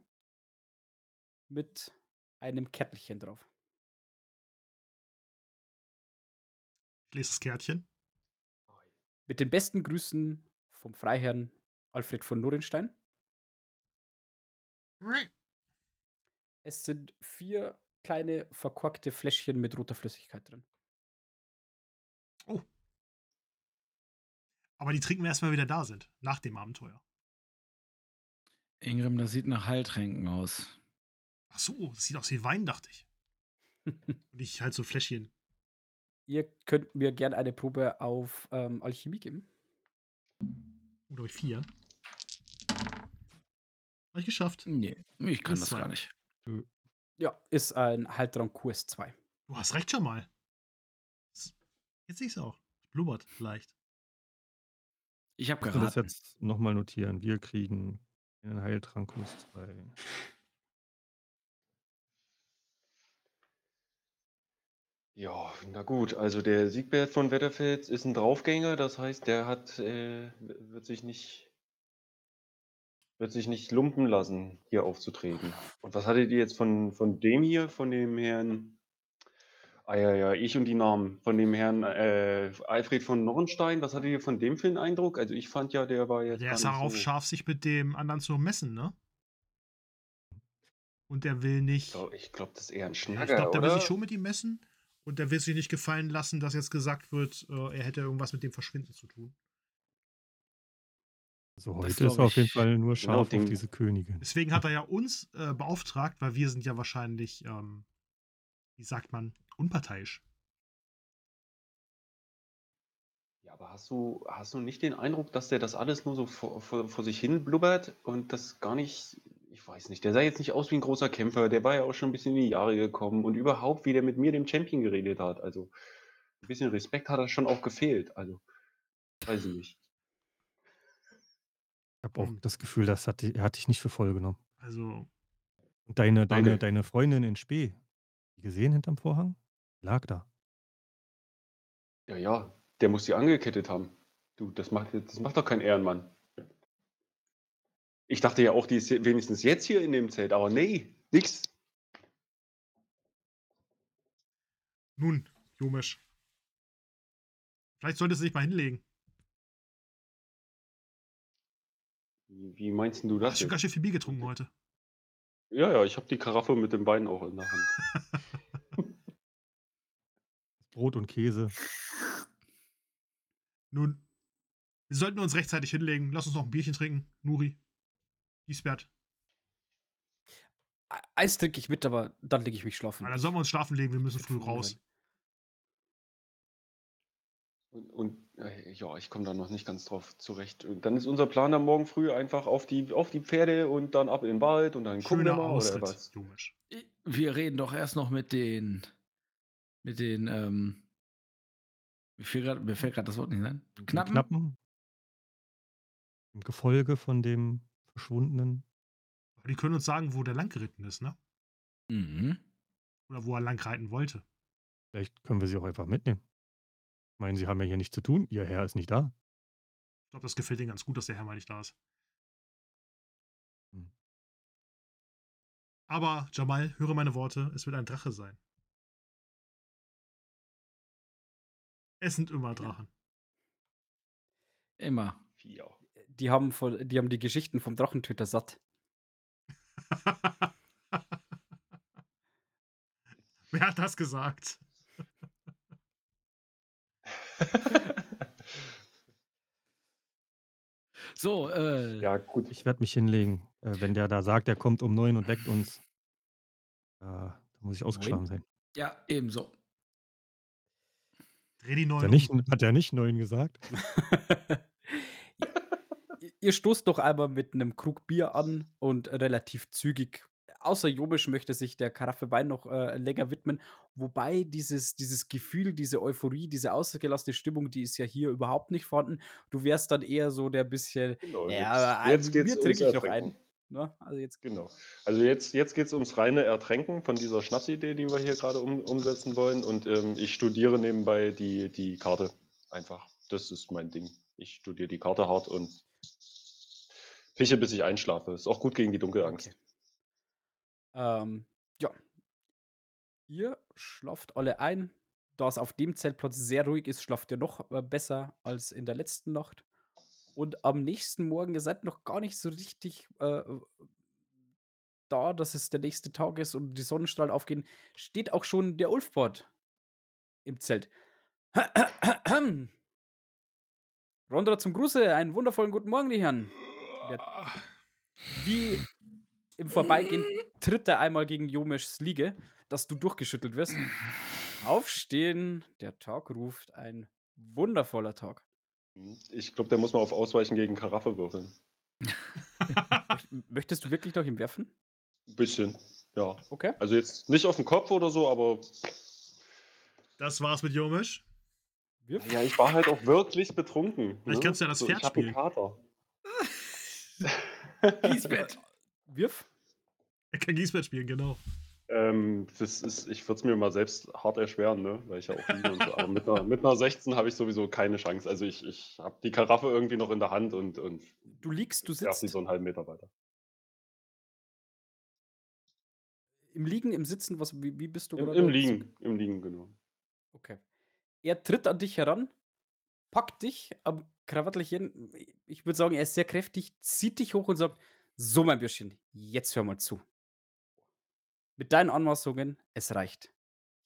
mit einem Kärtchen drauf. Ich lese das Kärtchen. Mit den besten Grüßen vom Freiherrn Alfred von Norenstein. Es sind vier kleine verkorkte Fläschchen mit roter Flüssigkeit drin. Oh. Aber die trinken wir erst, wenn wir wieder da sind. Nach dem Abenteuer. Ingrim, das sieht nach Heiltränken aus. Ach so, das sieht aus wie Wein, dachte ich. Und ich halt so Fläschchen. Ihr könnt mir gerne eine Probe auf ähm, Alchemie geben. Oder vier? Habe ich geschafft. Nee, ich kann Das das gar nicht. Ja, ist ein Haltrang QS2. Du hast recht schon mal. Jetzt sehe ich es auch. Blubbert leicht. Ich habe Ich will das jetzt nochmal notieren. Wir kriegen einen Heiltrank plus zwei. Ja, na gut, also der Siegbert von Wetterfels ist ein Draufgänger, das heißt, der hat, äh, wird sich nicht, wird sich nicht lumpen lassen, hier aufzutreten. Und was hattet ihr jetzt von, von dem hier, von dem Herrn, ah ja, ja, ich und die Namen, von dem Herrn äh, Alfred von Norrenstein, was hattet ihr von dem für einen Eindruck? Also ich fand ja, der war jetzt Der ist darauf so, scharf, sich mit dem anderen zu messen, ne? Und der will ich nicht. glaube, ich glaub, das ist eher ein Ja, Schnacker, ich glaube, der will sich schon mit ihm messen. Und der will sich nicht gefallen lassen, dass jetzt gesagt wird, äh, er hätte irgendwas mit dem Verschwinden zu tun. Also Das heute ist er auf jeden. Fall nur Genau, scharf auf den- diese Königin. Deswegen hat er ja uns äh, beauftragt, weil wir sind ja wahrscheinlich, ähm, wie sagt man, unparteiisch. Ja, aber hast du, hast du nicht den Eindruck, dass der das alles nur so vor, vor, vor sich hin blubbert und das gar nicht, ich weiß nicht, der sah jetzt nicht aus wie ein großer Kämpfer, der war ja auch schon ein bisschen in die Jahre gekommen und überhaupt, wie der mit mir, dem Champion, geredet hat. Also ein bisschen Respekt hat er schon auch gefehlt. Also, weiß ich nicht. Ich habe auch das Gefühl, das hat, die- er hat dich nicht für voll genommen. Also, deine, deine, deine Freundin in Spee, die gesehen hinterm Vorhang? Lag da. Ja, ja, der muss die angekettet haben. Du, das macht, das macht doch kein Ehrenmann. Ich dachte ja auch, die ist wenigstens jetzt hier in dem Zelt, aber nee, nix. nun, Jomisch. Vielleicht solltest du dich mal hinlegen. Wie, wie meinst du Du das? hast schon jetzt? ganz schön viel Bier getrunken heute. Ja, ja, ich habe die Karaffe mit dem Bein auch in der Hand. Brot und Käse. Nun, wir sollten uns rechtzeitig hinlegen. Lass uns noch ein Bierchen trinken. Nuri. Giesbert. E- Eis trinke ich mit, aber dann lege ich mich schlafen. Na, Dann sollen wir uns schlafen legen. Wir müssen früh raus. Und, und äh, ja, ich komme da noch nicht ganz drauf zurecht. Und dann ist unser Plan dann morgen früh einfach auf die, auf die Pferde und dann ab in den Wald und dann gucken wir Schöner mal, oder Ausritt, was? Jomisch. Wir reden doch erst noch mit den, mit den, ähm, mir fällt grad- mir fällt gerade das Wort nicht ein. Knappen? Knappen. Im Gefolge von dem Verschwundenen. Die können uns sagen, wo der lang geritten ist, ne? Mhm. Oder wo er lang reiten wollte. Vielleicht können wir sie auch einfach mitnehmen. Ich meine, sie haben ja hier nichts zu tun. Ihr Herr ist nicht da. Ich glaube, das gefällt ihnen ganz gut, dass der Herr mal nicht da ist. Hm. Aber, Jamal, höre meine Worte, es wird ein Drache sein. Es sind immer Drachen. Immer. Vier. Die haben, voll, die haben die Geschichten vom Drachentöter satt. Wer hat das gesagt? So, äh, ja, gut. Ich werde mich hinlegen. Äh, wenn der da sagt, er kommt um neun und weckt uns. Äh, da muss ich ausgeschlafen sein. ja, ebenso. Dreh die Hat neuen er nicht, um. hat er nicht neun gesagt? Ihr- stoßt doch einmal mit einem Krug Bier an und relativ zügig. Außer Jobisch möchte sich der Karaffe Wein noch äh, länger widmen. Wobei dieses, dieses Gefühl, diese Euphorie, diese ausgelassene Stimmung, die ist ja hier überhaupt nicht vorhanden. Du wärst dann eher so der bisschen, Genau, ja, jetzt, jetzt geht's ums trinke ich noch Ertränken. Ne? Also jetzt Genau. Also jetzt, jetzt geht es ums reine Ertränken von dieser Schnapsidee, die wir hier gerade um, umsetzen wollen. Und ähm, ich studiere nebenbei die, die Karte. Einfach. Das ist mein Ding. Ich studiere die Karte hart und pische, bis ich einschlafe. Ist auch gut gegen die Dunkelangst. Okay. Ähm, ja. Ihr schlaft alle ein. Da es auf dem Zeltplatz sehr ruhig ist, schlaft ihr noch äh, besser als in der letzten Nacht. Und am nächsten Morgen, ihr seid noch gar nicht so richtig äh, da, dass es der nächste Tag ist und die Sonnenstrahlen aufgehen, steht auch schon der Ulfbord im Zelt. Rondra zum Gruße, einen wundervollen guten Morgen, die Herren. Wie im Vorbeigehen tritt er einmal gegen Jomeschs Liege, dass du durchgeschüttelt wirst. Aufstehen, der Tag ruft, ein wundervoller Tag. Ich glaube, der muss mal auf Ausweichen gegen Karaffe würfeln. Möcht- Möchtest du wirklich noch ihm werfen? Ein bisschen, ja. Okay. Also jetzt nicht auf den Kopf oder so, aber Das war's mit Jomisch. Wirf. ja, ich war halt auch wirklich betrunken. Vielleicht kannst du ja das so, Pferd ich spielen. Kater. Lisbeth. Wirf. Er kann Giesbett spielen, genau. Ähm, das ist, ich würde es mir mal selbst hart erschweren, ne? weil ich ja auch liege und so. Aber mit einer, mit einer 16 habe ich sowieso keine Chance. Also ich, ich habe die Karaffe irgendwie noch in der Hand und, und Du liegst, du werf sie sitzt. so einen halben Meter weiter. Im Liegen, im Sitzen, was, wie, wie bist du Im? Im Liegen, im Liegen, genau. Okay. Er tritt an dich heran, packt dich am Krawattelchen. Ich würde sagen, er ist sehr kräftig, zieht dich hoch und sagt: So, mein Bürschchen, jetzt hör mal zu. Mit deinen Anmaßungen, es reicht.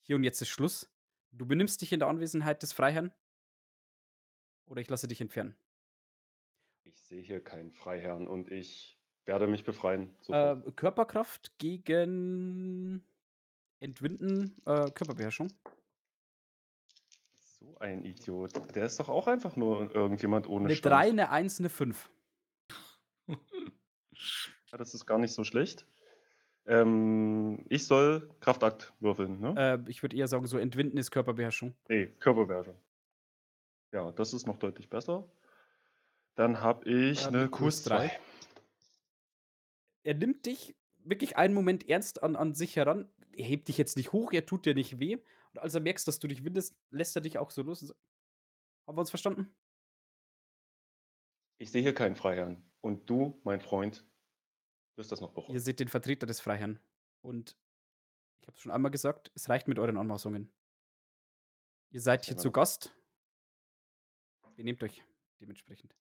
Hier und jetzt ist Schluss. Du benimmst dich in der Anwesenheit des Freiherrn? Oder ich lasse dich entfernen? Ich sehe hier keinen Freiherrn und ich werde mich befreien. Äh, Körperkraft gegen Entwinden, äh, Körperbeherrschung. So ein Idiot. Der ist doch auch einfach nur irgendjemand ohne Eine Stand. 3, eine 1, eine 5. Ja, das ist gar nicht so schlecht. Ähm, ich soll Kraftakt würfeln, ne? Äh, ich würde eher sagen, so Entwinden ist Körperbeherrschung. Nee, Körperbeherrschung. Ja, das ist noch deutlich besser. Dann habe ich Äh, eine Kurs Kurs 3. Er nimmt dich wirklich einen Moment ernst an, an sich heran. Er hebt dich jetzt nicht hoch, er tut dir nicht weh. Und als er merkt, dass du dich windest, lässt er dich auch so los. Haben wir uns verstanden? Ich sehe hier keinen Freiherrn. Und du, mein Freund, wirst das noch bereuen. Ihr seht den Vertreter des Freiherrn. Und ich habe es schon einmal gesagt, es reicht mit euren Anmaßungen. Ihr seid hier zu noch. Gast. Benehmt euch dementsprechend.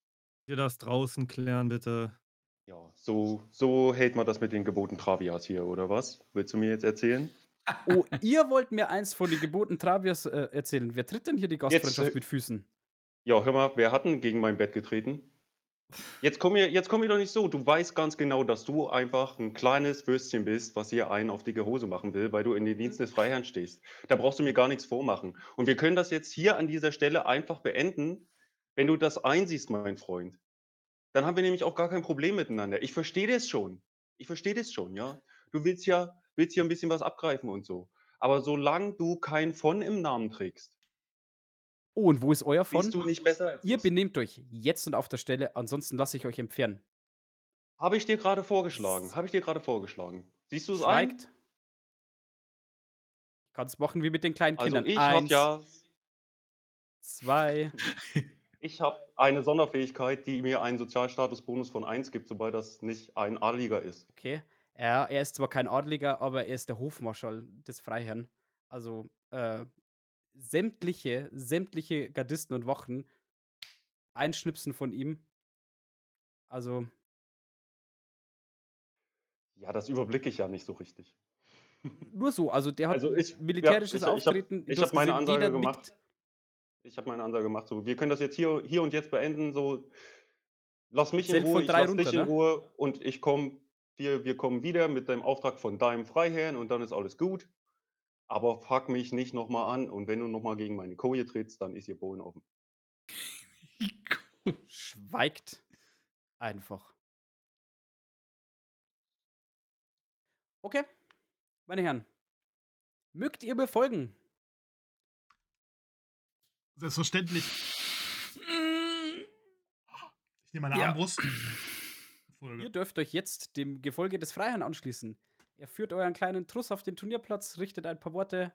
Wir das draußen klären, bitte. Ja, so, so hält man das mit den Geboten Travias hier, oder was? Willst du mir jetzt erzählen? Oh, ihr wollt mir eins von den Geboten Travias äh, erzählen. Wer tritt denn hier die Gastfreundschaft äh, mit Füßen? Ja, hör mal, wer hat denn gegen mein Bett getreten? Jetzt komm mir, jetzt komm mir doch nicht so. Du weißt ganz genau, dass du einfach ein kleines Würstchen bist, was hier einen auf dicke Hose machen will, weil du in den Diensten des Freiherrn stehst. Da brauchst du mir gar nichts vormachen. Und wir können das jetzt hier an dieser Stelle einfach beenden, wenn du das einsiehst, mein Freund. Dann haben wir nämlich auch gar kein Problem miteinander. Ich verstehe das schon. Ich verstehe das schon, ja. Du willst ja, willst hier ein bisschen was abgreifen und so. Aber solange du kein von im Namen trägst, Oh, und wo ist euer bist du von? nicht besser Ihr benehmt euch jetzt und auf der Stelle, ansonsten lasse ich euch entfernen. Habe ich dir gerade vorgeschlagen. Habe ich dir gerade vorgeschlagen. Siehst du es ein? Kannst machen wie mit den kleinen Also Kindern. ich habe ja, zwei. ich habe eine Sonderfähigkeit, die mir einen Sozialstatusbonus von 1 gibt, sobald das nicht ein Adliger ist. Okay. Ja, er ist zwar kein Adliger, aber er ist der Hofmarschall des Freiherrn. Also äh, sämtliche, sämtliche Gardisten und Wachen einschnipsen von ihm. Also, Ja, das überblicke ich ja nicht so richtig. nur so. Also, der hat Also ich- militärisches ja, ich- Auftreten. ich hast hab meine gesehen, Ansage gemacht. nickt. Ich habe meine Ansage gemacht. So, wir können das jetzt hier, hier und jetzt beenden. So, lass mich in Zählt Ruhe, von ich lass dich runter, in ne? Ruhe und ich komme. Wir, wir kommen wieder mit dem Auftrag von deinem Freiherrn und dann ist alles gut. Aber fuck mich nicht nochmal an und wenn du nochmal gegen meine Koje trittst, dann ist hier Bohlen offen. Schweigt einfach. Okay, meine Herren. Mögt ihr befolgen? Selbstverständlich. Ich nehme meine Ja. Armbrust. Ihr dürft euch jetzt dem Gefolge des Freiherrn anschließen. Er führt euren kleinen Truss auf den Turnierplatz, richtet ein paar Worte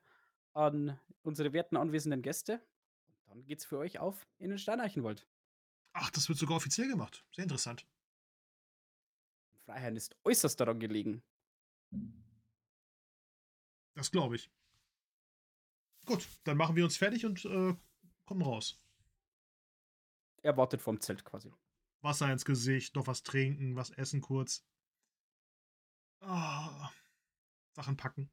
an unsere werten anwesenden Gäste. Und dann geht's für euch auf in den Steineichenwald. Ach, das wird sogar offiziell gemacht. Sehr interessant. Freiherrn ist äußerst daran gelegen. Das glaube ich. Gut, dann machen wir uns fertig und äh, kommen raus. Er wartet vorm Zelt quasi. Wasser ins Gesicht, noch was trinken, was essen kurz. Ah, Sachen packen.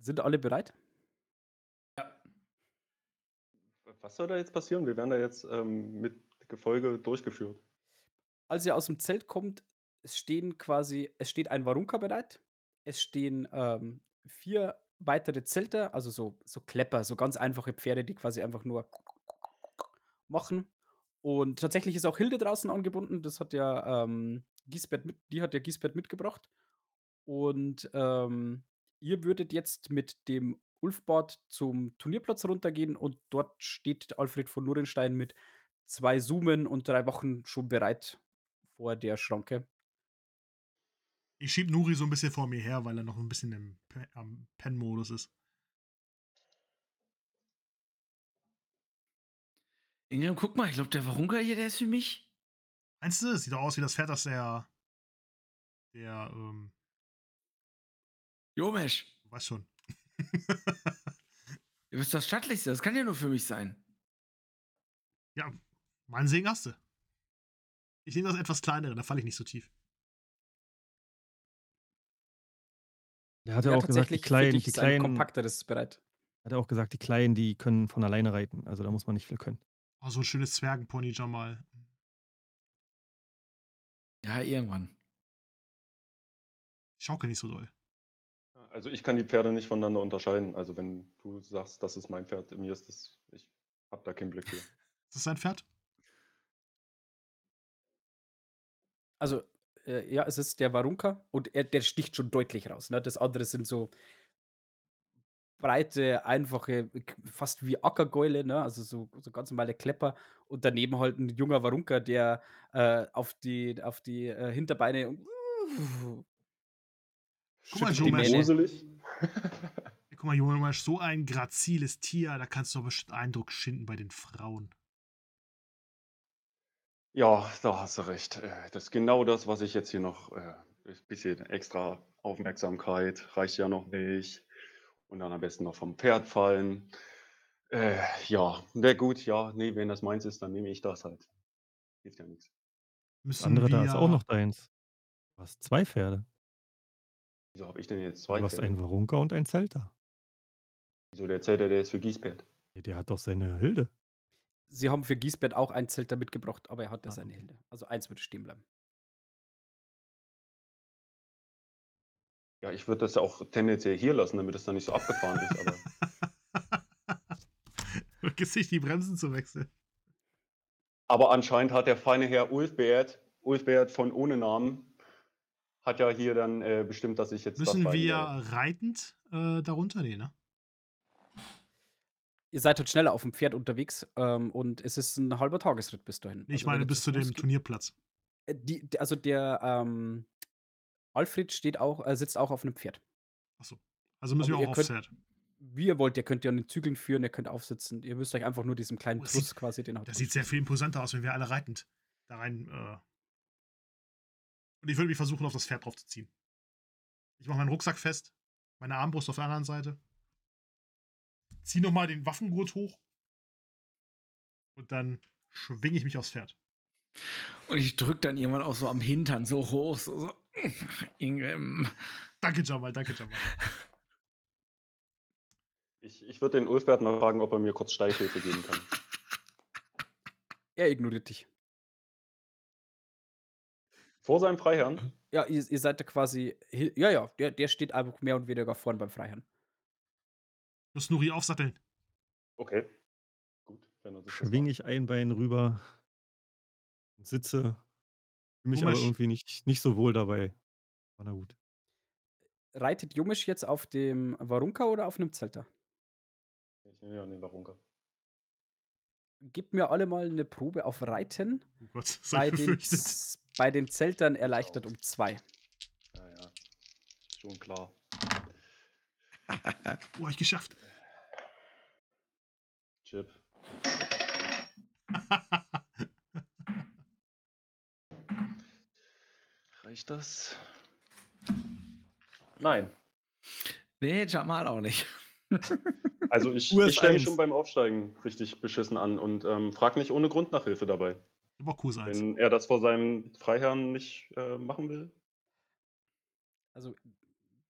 Sind alle bereit? Was soll da jetzt passieren? Wir werden da jetzt ähm, mit Gefolge durchgeführt. Als ihr aus dem Zelt kommt, es stehen quasi, es steht ein Warunka bereit. Es stehen ähm, vier weitere Zelte, also so, so Klepper, so ganz einfache Pferde, die quasi einfach nur machen. Und tatsächlich ist auch Hilde draußen angebunden. Das hat ja ähm, Giesbert mit, die hat ja Giesbert mitgebracht. Und ähm, ihr würdet jetzt mit dem Ulfbad zum Turnierplatz runtergehen und dort steht Alfred von Nurenstein mit zwei Zoomen und drei Wochen schon bereit vor der Schranke. Ich schieb Nuri so ein bisschen vor mir her, weil er noch ein bisschen im am Pen-Modus ist. Ingram, guck mal, ich glaube, der Warunka hier, der ist für mich. Meinst du, das sieht doch aus wie das Pferd, das der. Der, ähm, Jomesch, du weißt schon. du bist das Stattlichste, das kann ja nur für mich sein. Ja, meinen Segen hast du. Ich nehme das etwas kleinere, da falle ich nicht so tief. Der hatte Ja, auch gesagt, die Kleinen, die ist ein Kleinen, kompakteres bereit. hat er auch gesagt, die Kleinen, die können von alleine reiten. Also da muss man nicht viel können. Oh, so ein schönes Zwergenpony, Jamal. Ja, irgendwann. Ich schaukel nicht so doll. Also ich kann die Pferde nicht voneinander unterscheiden. Also wenn du sagst, das ist mein Pferd, mir ist das, ich habe da keinen Blick für. Ist das sein Pferd? Also, äh, ja, es ist der Varunka und er, der sticht schon deutlich raus. Ne? Das andere sind so breite, einfache, fast wie Ackergäule, ne? also so, so ganz normale Klepper. Und daneben halt ein junger Varunka, der äh, auf die, auf die äh, Hinterbeine und Guck mal. Ja, guck mal, Junge, du bist so ein graziles Tier, da kannst du aber bestimmt Eindruck schinden bei den Frauen. Ja, da hast du recht. Äh, Das ist genau das, was ich jetzt hier noch, äh, ein bisschen extra Aufmerksamkeit reicht ja noch nicht. Und dann am besten noch vom Pferd fallen. Äh, ja, wäre gut, ja, nee, wenn das meins ist, dann nehme ich das halt. Hilft ja nichts. Das Müssen andere da ist auch noch deins. Du hast zwei Pferde. Wieso habe ich denn jetzt zwei Du hast Pferde? einen Varunka und einen Zelter. Wieso der Zelter, der ist für Gießpferd. Ja, Der hat doch seine Hilde. Sie haben für Giesbert auch ein Zelter mitgebracht, aber er hat ja Ah, seine okay. Hände. Also eins würde stehen bleiben. Ja, ich würde das auch tendenziell hier lassen, damit es dann nicht so abgefahren ist. Aber, Vergiss nicht, die Bremsen zu wechseln. aber anscheinend hat der feine Herr Ulfbert, Ulfbert von ohne Namen, hat ja hier dann äh, bestimmt, dass ich jetzt Müssen das wir soll. reitend äh, darunter? Nee, ne? Ihr seid halt schneller auf dem Pferd unterwegs ähm, und es ist ein halber Tagesritt bis dahin. Ich Also, meine bis zu dem Turnierplatz. Äh, die- also der ähm, Alfred steht auch, äh, sitzt auch auf einem Pferd. Achso. Also müssen Aber wir ihr auch aufs Pferd. Wie ihr wollt, ihr könnt ja an den Zügeln führen, ihr könnt aufsitzen. Ihr müsst euch einfach nur diesem kleinen Oh, Truss sieht- quasi den Das sieht sehr viel imposanter aus, wenn wir alle reitend da rein. Äh und ich würde mich versuchen, auf das Pferd drauf zu ziehen. Ich mache meinen Rucksack fest, meine Armbrust auf der anderen Seite. Zieh nochmal den Waffengurt hoch. Und dann schwinge ich mich aufs Pferd. Und ich drück dann irgendwann auch so am Hintern so hoch, so, so Ingram. Danke, Jamal, danke, Jamal. Ich, ich würde den Ulfbert mal fragen, ob er mir kurz Steilhilfe geben kann. Er ignoriert dich. Vor seinem Freiherrn? Ja, ihr, ihr seid da quasi. Ja, ja, der, der steht einfach mehr und weniger vorn beim Freiherrn. Muss Nuri aufsatteln. Okay. Gut, wenn er sich das Schwinge macht. ich ein Bein rüber, sitze, fühle mich aber irgendwie nicht, nicht so wohl dabei. Aber na gut. Reitet Jumisch jetzt auf dem Varunka oder auf einem Zelter? Ich nehme ja den Warunka. Gebt mir alle mal eine Probe auf Reiten. Oh Gott, Bei den. Z- bei den Zeltern erleichtert um zwei. Ja, ja. Schon klar. Oh, ich geschafft. Chip. Reicht das? Nein. Nee, Jamal auch nicht. Also ich, ich stelle mich schon beim Aufsteigen richtig beschissen an und ähm, frage nicht ohne Grund nach Hilfe dabei. Aber Kurs 1. Wenn er das vor seinem Freiherrn nicht äh, machen will. Also,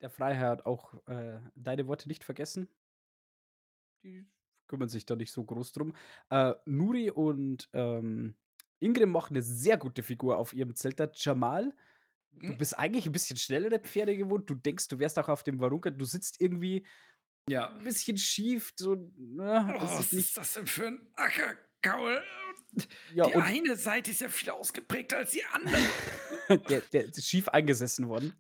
der Freiherr hat auch äh, deine Worte nicht vergessen. Die kümmern sich da nicht so groß drum. Äh, Nuri und ähm, Ingrid machen eine sehr gute Figur auf ihrem Zelter. Jamal, du Hm? bist eigentlich ein bisschen schnellere Pferde gewohnt. Du denkst, du wärst auch auf dem Varunka. Du sitzt irgendwie Ja. ein bisschen schief. So, na, Oh, das was ist das denn für ein Ackergaul? ja, die eine Seite ist ja viel ausgeprägter als die andere. der, der ist schief eingesessen worden.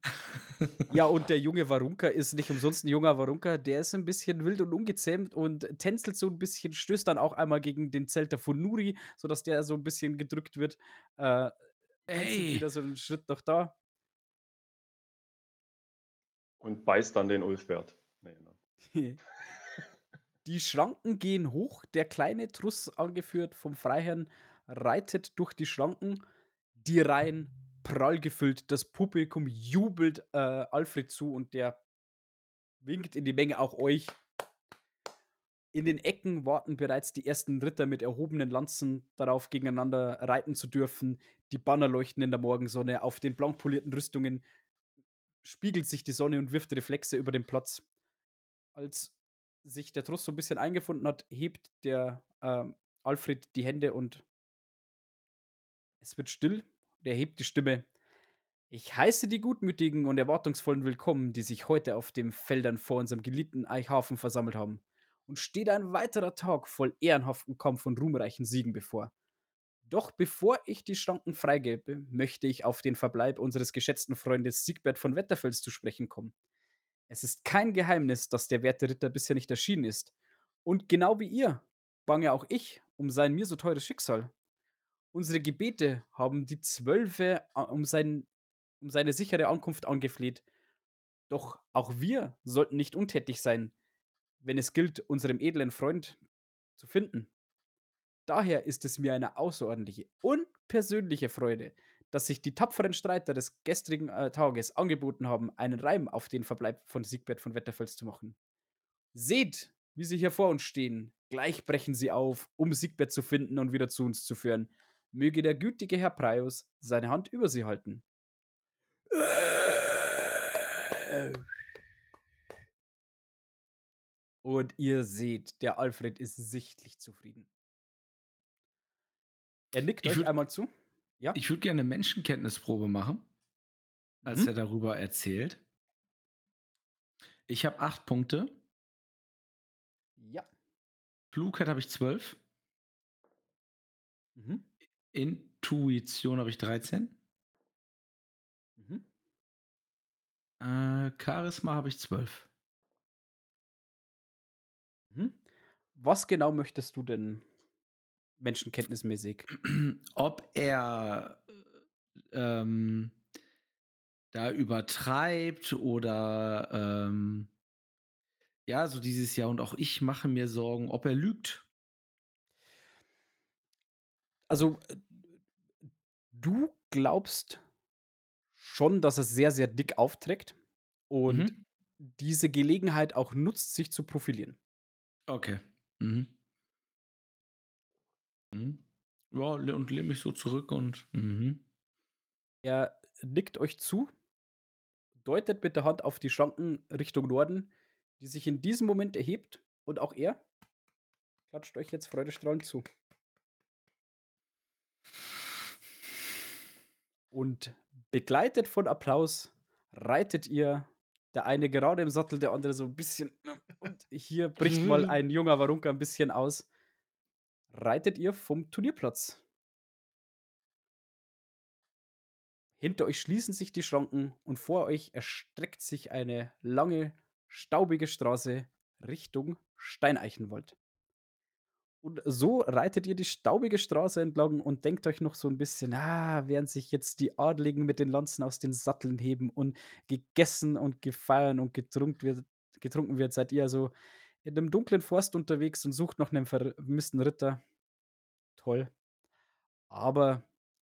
Ja, und der junge Varunka ist nicht umsonst ein junger Varunka. Der ist ein bisschen wild und ungezähmt und tänzelt so ein bisschen, stößt dann auch einmal gegen den Zelter von Nuri, sodass der so ein bisschen gedrückt wird. Äh, Ey. wieder so einen Schritt nach da. Und beißt dann den Ulfbert. Nee, ne. Die Schranken gehen hoch. Der kleine Truss, angeführt vom Freiherrn, reitet durch die Schranken. Die Reihen prall gefüllt. Das Publikum jubelt äh, Alfred zu und der winkt in die Menge auch euch. In den Ecken warten bereits die ersten Ritter mit erhobenen Lanzen darauf, gegeneinander reiten zu dürfen. Die Banner leuchten in der Morgensonne. Auf den blank polierten Rüstungen spiegelt sich die Sonne und wirft Reflexe über den Platz. Als sich der Trost so ein bisschen eingefunden hat, hebt der ähm, Alfred die Hände und es wird still. Der hebt die Stimme. Ich heiße die gutmütigen und erwartungsvollen Willkommen, die sich heute auf den Feldern vor unserem geliebten Eichhafen versammelt haben. Und steht ein weiterer Tag voll ehrenhaften Kampf und ruhmreichen Siegen bevor. Doch bevor ich die Schranken freigebe, möchte ich auf den Verbleib unseres geschätzten Freundes Siegbert von Wetterfels zu sprechen kommen. Es ist kein Geheimnis, dass der werte Ritter bisher nicht erschienen ist. Und genau wie ihr bange auch ich um sein mir so teures Schicksal. Unsere Gebete haben die Zwölfe a- um, sein, um seine sichere Ankunft angefleht. Doch auch wir sollten nicht untätig sein, wenn es gilt, unserem edlen Freund zu finden. Daher ist es mir eine außerordentliche und persönliche Freude, dass sich die tapferen Streiter des gestrigen äh, Tages angeboten haben, einen Reim auf den Verbleib von Siegbert von Wetterfels zu machen. Seht, wie sie hier vor uns stehen. Gleich brechen sie auf, um Siegbert zu finden und wieder zu uns zu führen. Möge der gütige Herr Prius seine Hand über sie halten. Und ihr seht, der Alfred ist sichtlich zufrieden. Er nickt Ich euch würd- einmal zu. Ja? Ich würde gerne eine Menschenkenntnisprobe machen, als Mhm. er darüber erzählt. Ich habe acht Punkte. Ja. Klugheit habe ich zwölf. Mhm. Intuition habe ich 13. Mhm. Äh, Charisma habe ich 12. Mhm. Was genau möchtest du denn menschenkenntnismäßig? Ob er äh, ähm, da übertreibt oder ähm, ja, so dieses Jahr und auch ich mache mir Sorgen, ob er lügt. Also, äh, du glaubst schon, dass er sehr, sehr dick aufträgt und Mhm. diese Gelegenheit auch nutzt, sich zu profilieren. Okay. Mhm. Mhm. Ja, und lehne mich so zurück und mhm. Er nickt euch zu, deutet mit der Hand auf die Schranken Richtung Norden, die sich in diesem Moment erhebt und auch er klatscht euch jetzt freudestrahlend zu. Und begleitet von Applaus reitet ihr, der eine gerade im Sattel, der andere so ein bisschen. Und hier bricht mal ein junger Warunka ein bisschen aus. Reitet ihr vom Turnierplatz. Hinter euch schließen sich die Schranken und vor euch erstreckt sich eine lange, staubige Straße Richtung Steineichenwald. Und so reitet ihr die staubige Straße entlang und denkt euch noch so ein bisschen, ah, während sich jetzt die Adligen mit den Lanzen aus den Satteln heben und gegessen und gefeiert und getrunken wird, getrunken wird, seid ihr also in einem dunklen Forst unterwegs und sucht nach einem vermissten Ritter. Toll. Aber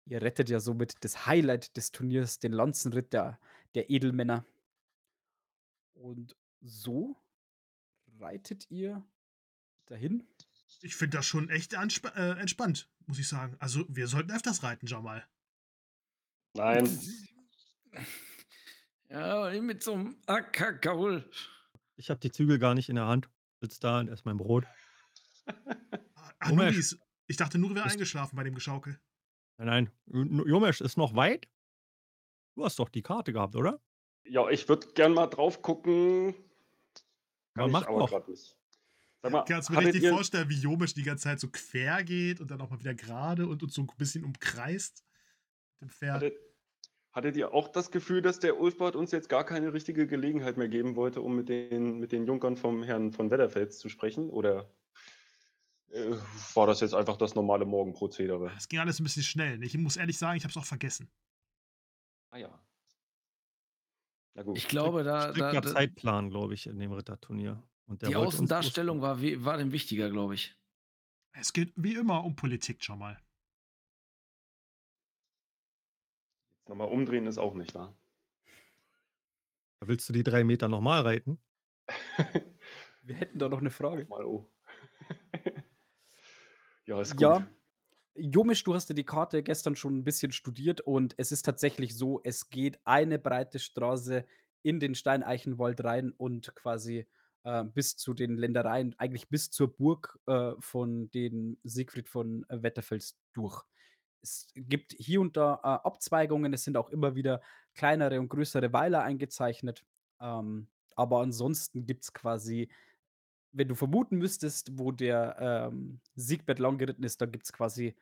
ihr rettet ja somit das Highlight des Turniers, den Lanzenritt der, der Edelmänner. Und so reitet ihr dahin. Ich finde das schon echt äh, entspannt, muss ich sagen. Also, wir sollten öfters reiten, Jamal. Nein, Ja, mit so einem Ackergaul. Ich habe die Zügel gar nicht in der Hand. Sitz da und ess mein Brot. Nuris. Ich dachte, Nuri wäre eingeschlafen bei dem Geschaukel. Nein, nein. Jomesch ist noch weit. Du hast doch die Karte gehabt, oder? ja, ich würde gern mal drauf gucken. Ja, Kann mach ich aber doch. gerade nicht. Sag mal, Kannst du mir richtig vorstellen, wie Jomisch die ganze Zeit so quer geht und dann auch mal wieder gerade und uns so ein bisschen umkreist mit dem Pferd. hattet, hattet ihr auch das Gefühl, dass der Ulfbart uns jetzt gar keine richtige Gelegenheit mehr geben wollte, um mit den, mit den Junkern vom Herrn von Wetterfels zu sprechen? Oder äh, war das jetzt einfach das normale Morgenprozedere? Es ging alles ein bisschen schnell. Ich muss ehrlich sagen, ich habe es auch vergessen. Ah ja. Na gut. Ich glaube, da, da, Strikter da Zeitplan, glaube ich, in dem Ritterturnier. Und der die Außendarstellung war, war dem wichtiger, glaube ich. Es geht wie immer um Politik, Jamal. Jetzt nochmal umdrehen ist auch nicht wahr. Willst du die drei Meter nochmal reiten? Wir hätten da noch eine Frage. Mal oh. ja, ist gut. Ja, Jomisch, du hast ja die Karte gestern schon ein bisschen studiert und es ist tatsächlich so, es geht eine breite Straße in den Steineichenwald rein und quasi, äh, bis zu den Ländereien, eigentlich bis zur Burg, äh, von den Siegfried von, Wetterfels durch. Es gibt hier und da, äh, Abzweigungen, es sind auch immer wieder kleinere und größere Weiler eingezeichnet, ähm, aber ansonsten gibt's quasi wenn du vermuten müsstest, wo der, ähm, Siegbert lang geritten ist, da gibt's quasi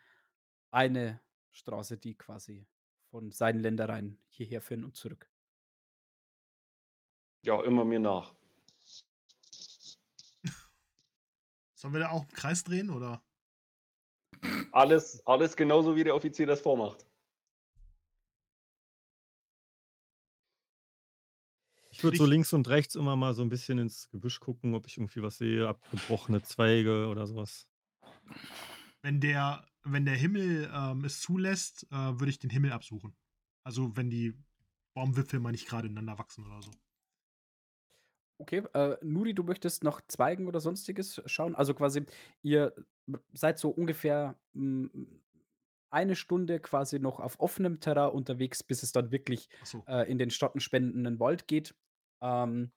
eine Straße, die quasi von seinen Ländereien hierher führen und zurück. Ja, immer mir nach. Sollen wir da auch im Kreis drehen oder? Alles, alles genauso, wie der Offizier das vormacht. Ich würde so links und rechts immer mal so ein bisschen ins Gebüsch gucken, ob ich irgendwie was sehe, abgebrochene Zweige oder sowas. Wenn der, wenn der Himmel ähm, es zulässt, äh, würde ich den Himmel absuchen. Also wenn die Baumwipfel mal nicht gerade ineinander wachsen oder so. Okay, äh, Nuri, du möchtest nach Zweigen oder Sonstiges schauen? Also quasi, ihr seid so ungefähr hm, eine Stunde quasi noch auf offenem Terrain unterwegs, bis es dann wirklich Achso. äh, in den stottenspendenden Wald geht. Ähm,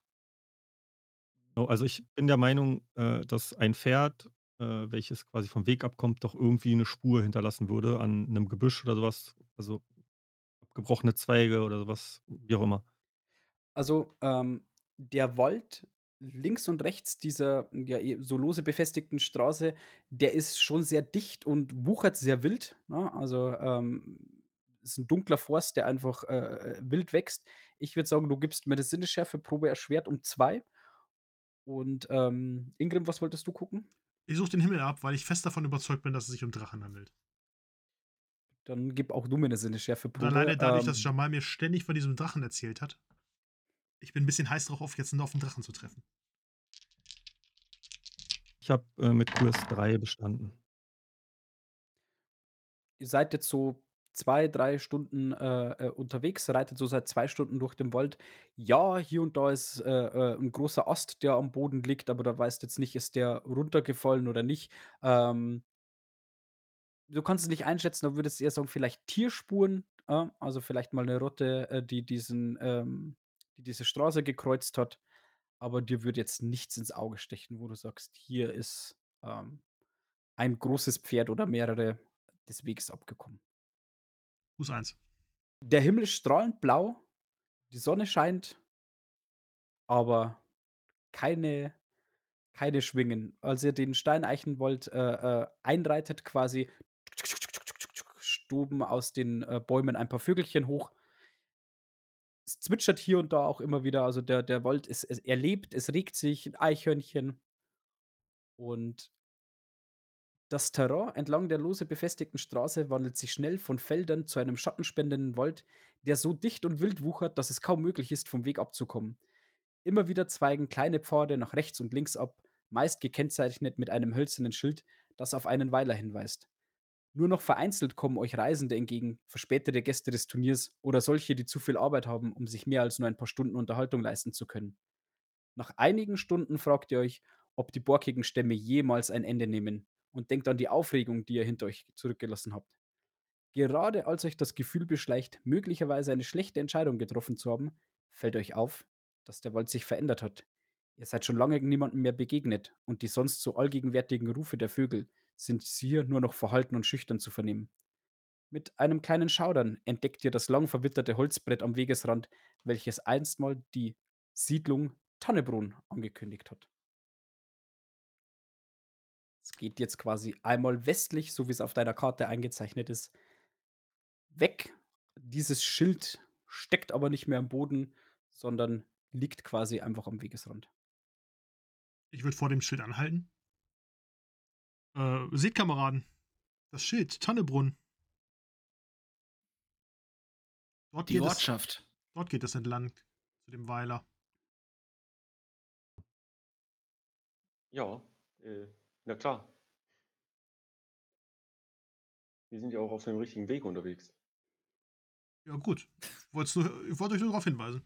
Genau, also ich bin der Meinung, äh, dass ein Pferd, äh, welches quasi vom Weg abkommt, doch irgendwie eine Spur hinterlassen würde an einem Gebüsch oder sowas. Also abgebrochene Zweige oder sowas, wie auch immer. Also, ähm, der Wald links und rechts dieser, ja, eh so lose befestigten Straße, der ist schon sehr dicht und wuchert sehr wild, ne? Also, ähm, ist ein dunkler Forst, der einfach, äh, äh, wild wächst. Ich würde sagen, du gibst mir 'ne Sinnesschärfe-Probe erschwert um 2 und, ähm, Ingrim, was wolltest du gucken? Ich suche den Himmel ab, weil ich fest davon überzeugt bin, dass es sich um Drachen handelt. Dann gib auch du mir 'ne Und Sinnesschärfe-Probe. alleine dadurch, dass Ähm, Jamal mir ständig von diesem Drachen erzählt hat. Ich bin ein bisschen heiß drauf, auf jetzt nur auf den Drachen zu treffen. Ich habe äh, mit Kurs 3 bestanden. ihr seid jetzt so 2, 3 Stunden, äh, äh, unterwegs, reitet so seit 2 Stunden durch den Wald. Ja, hier und da ist, äh, äh, 'n großer Ast, der am Boden liegt, aber da weißt jetzt nicht, ist der runtergefallen oder nicht. Ähm du kannst es nicht einschätzen, da würdest du eher sagen, vielleicht Tierspuren, äh, also vielleicht mal 'ne Rotte, äh, die diesen, ähm die diese Straße gekreuzt hat. Aber dir würde jetzt nichts ins Auge stechen, wo du sagst: „Hier ist, ähm, ein großes Pferd oder mehrere des Weges abgekommen.“ Fuß 1. Der Himmel ist strahlend blau, die Sonne scheint, aber keine keine Schwingen. Als ihr den Steineichenwald, äh, äh, einreitet quasi, stoben aus den, äh, Bäumen ein paar Vögelchen hoch. Zwitschert hier und da auch immer wieder, also der der Wald ist er lebt, es regt sich, 'n Eichhörnchen. Und das Terrain entlang der lose befestigten Straße wandelt sich schnell von Feldern zu einem schattenspendenden Wald, der so dicht und wild wuchert, dass es kaum möglich ist, vom Weg abzukommen. Immer wieder zweigen kleine Pfade nach rechts und links ab, meist gekennzeichnet mit einem hölzernen Schild, das auf einen Weiler hinweist. Nur noch vereinzelt kommen euch Reisende entgegen, verspätete Gäste des Turniers oder solche, die zu viel Arbeit haben, um sich mehr als nur ein paar Stunden Unterhaltung leisten zu können. Nach einigen Stunden fragt ihr euch, ob die borkigen Stämme jemals ein Ende nehmen und denkt an die Aufregung, die ihr hinter euch zurückgelassen habt. Gerade als euch das Gefühl beschleicht, möglicherweise eine schlechte Entscheidung getroffen zu haben, fällt euch auf, dass der Wald sich verändert hat. Ihr seid schon lange niemandem mehr begegnet und die sonst so allgegenwärtigen Rufe der Vögel sind hier nur noch verhalten und schüchtern zu vernehmen. Mit einem kleinen Schaudern entdeckt ihr das lang verwitterte Holzbrett am Wegesrand, welches einstmal die Siedlung Tannebrunn angekündigt hat. Es geht jetzt quasi einmal westlich, so wie es auf deiner Karte eingezeichnet ist, weg. Dieses Schild steckt aber nicht mehr am Boden, sondern liegt quasi einfach am Wegesrand. Ich würde vor dem Schild anhalten. Äh, seht, Kameraden. Das Schild, Tannebrunn. Dort Die geht, es, Ortschaft. dort geht es entlang zu dem Weiler. Ja, äh, na klar. Wir sind ja auch auf dem richtigen Weg unterwegs. Ja, gut. Wollt's nur, ich wollte euch nur darauf hinweisen.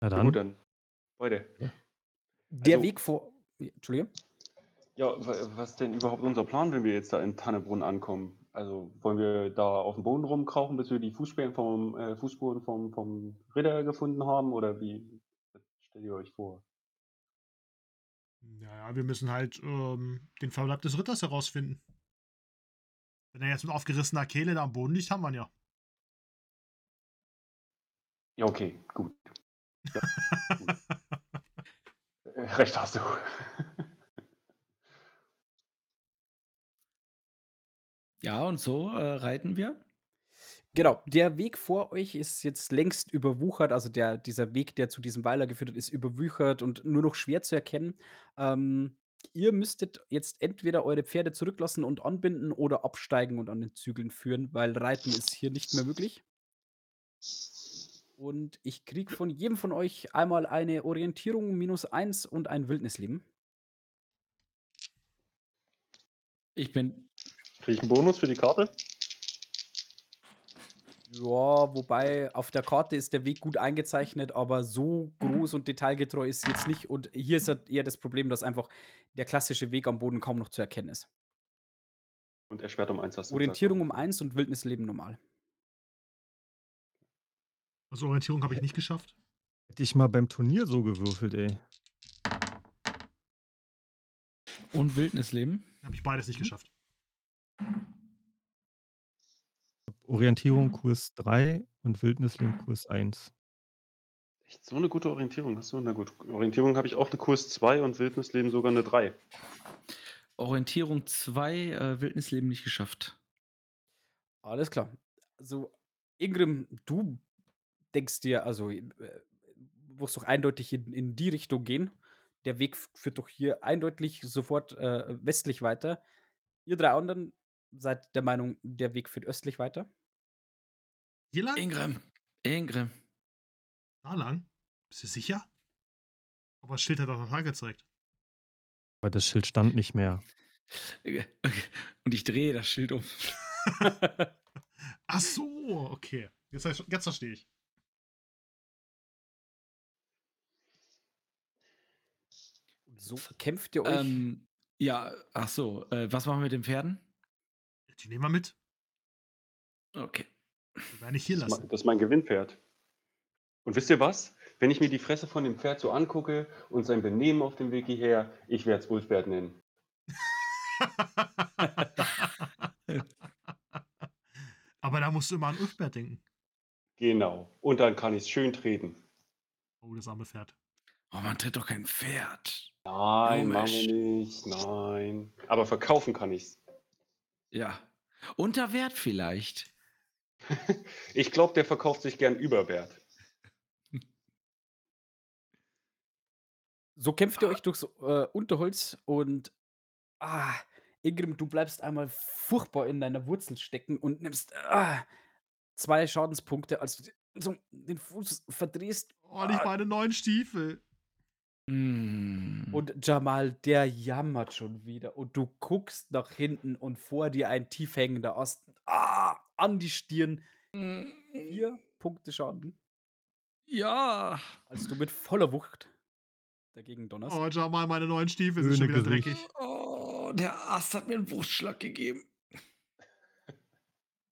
Na Ja, dann, gut, dann. Weiter. Der Also- Weg vor. Entschuldigung. Ja, wa- was denn überhaupt unser Plan, wenn wir jetzt da in Tannebrunn ankommen? Also wollen wir da auf dem Boden rumkrauchen, bis wir die Fußspuren vom, äh, Fußspuren vom, vom Ritter gefunden haben? Oder wie stellt ihr euch vor? Naja, wir müssen halt ähm, den Verbleib des Ritters herausfinden. Wenn er jetzt mit aufgerissener Kehle da am Boden liegt, haben wir ihn ja. Ja, okay, gut. Ja, gut. Recht hast du. Ja, und so äh, reiten wir. Genau, der Weg vor euch ist jetzt längst überwuchert, also der dieser Weg, der zu diesem Weiler geführt hat, ist überwuchert und nur noch schwer zu erkennen. Ähm, ihr müsstet jetzt entweder eure Pferde zurücklassen und anbinden oder absteigen und an den Zügeln führen, weil Reiten ist hier nicht mehr möglich. Und ich kriege von jedem von euch einmal eine Orientierung minus eins und ein Wildnisleben. Ich bin. Krieg ich einen Bonus für die Karte? Ja, wobei auf der Karte ist der Weg gut eingezeichnet, aber so groß und detailgetreu ist es jetzt nicht. Und hier ist halt eher das Problem, dass einfach der klassische Weg am Boden kaum noch zu erkennen ist. Und erschwert um eins hast du Orientierung gesagt. um 1 und Wildnisleben normal. Also Orientierung habe ich nicht geschafft. Hätte ich mal beim Turnier so gewürfelt, ey. Und Wildnisleben. Habe ich beides nicht geschafft. Orientierung Kurs 3 und Wildnisleben Kurs 1. Echt so eine gute Orientierung hast du? Na gut, Orientierung habe ich auch eine Kurs 2 und Wildnisleben sogar eine 3. Orientierung 2, äh, Wildnisleben nicht geschafft. Alles klar. Also, Ingrim, du denkst dir, also, äh, musst doch eindeutig in, in die Richtung gehen. Der Weg führt doch hier eindeutig sofort äh, westlich weiter. Ihr drei anderen seid der Meinung, der Weg führt östlich weiter. Hier lang? Ingram. Ingram. Da lang? Bist du sicher? Aber das Schild hat doch noch angezeigt. Aber das Schild stand nicht mehr. Und ich drehe das Schild um. Ach so, okay. Jetzt, jetzt verstehe ich. So kämpft ihr euch. ähm, ja, ach so. Äh, was machen wir mit den Pferden? Die nehmen wir mit. Okay. Wir werden nicht hier Das ist lassen. mein- das ist mein Gewinnpferd. Und wisst ihr was? Wenn ich mir die Fresse von dem Pferd so angucke und sein Benehmen auf dem Weg hierher, ich werde es Wulfbert nennen. Aber da musst du immer an Ulfbert denken. Genau. Und dann kann ich es schön treten. Oh, das arme Pferd. Oh, man tritt doch kein Pferd. Nein, machen Komisch. wir nicht. Nein. Aber verkaufen kann ich's. Ja. Unter Wert vielleicht. Ich glaube, der verkauft sich gern über Wert. So kämpft ihr euch durchs äh, Unterholz und ah, Ingrim, du bleibst einmal furchtbar in deiner Wurzel stecken und nimmst ah, zwei Schadenspunkte, als du den Fuß verdrehst. Oh, nicht meine neuen Stiefel. Mm. Und Jamal, der jammert schon wieder. Und du guckst nach hinten und vor dir ein tief hängender Ast ah, an die Stirn. Mm. Vier Punkte Schaden, Ja. als du mit voller Wucht dagegen donnerst. Oh, schau mal, meine neuen Stiefel sind schon wieder Gesicht. dreckig. Oh, der Ast hat mir einen Brustschlag gegeben.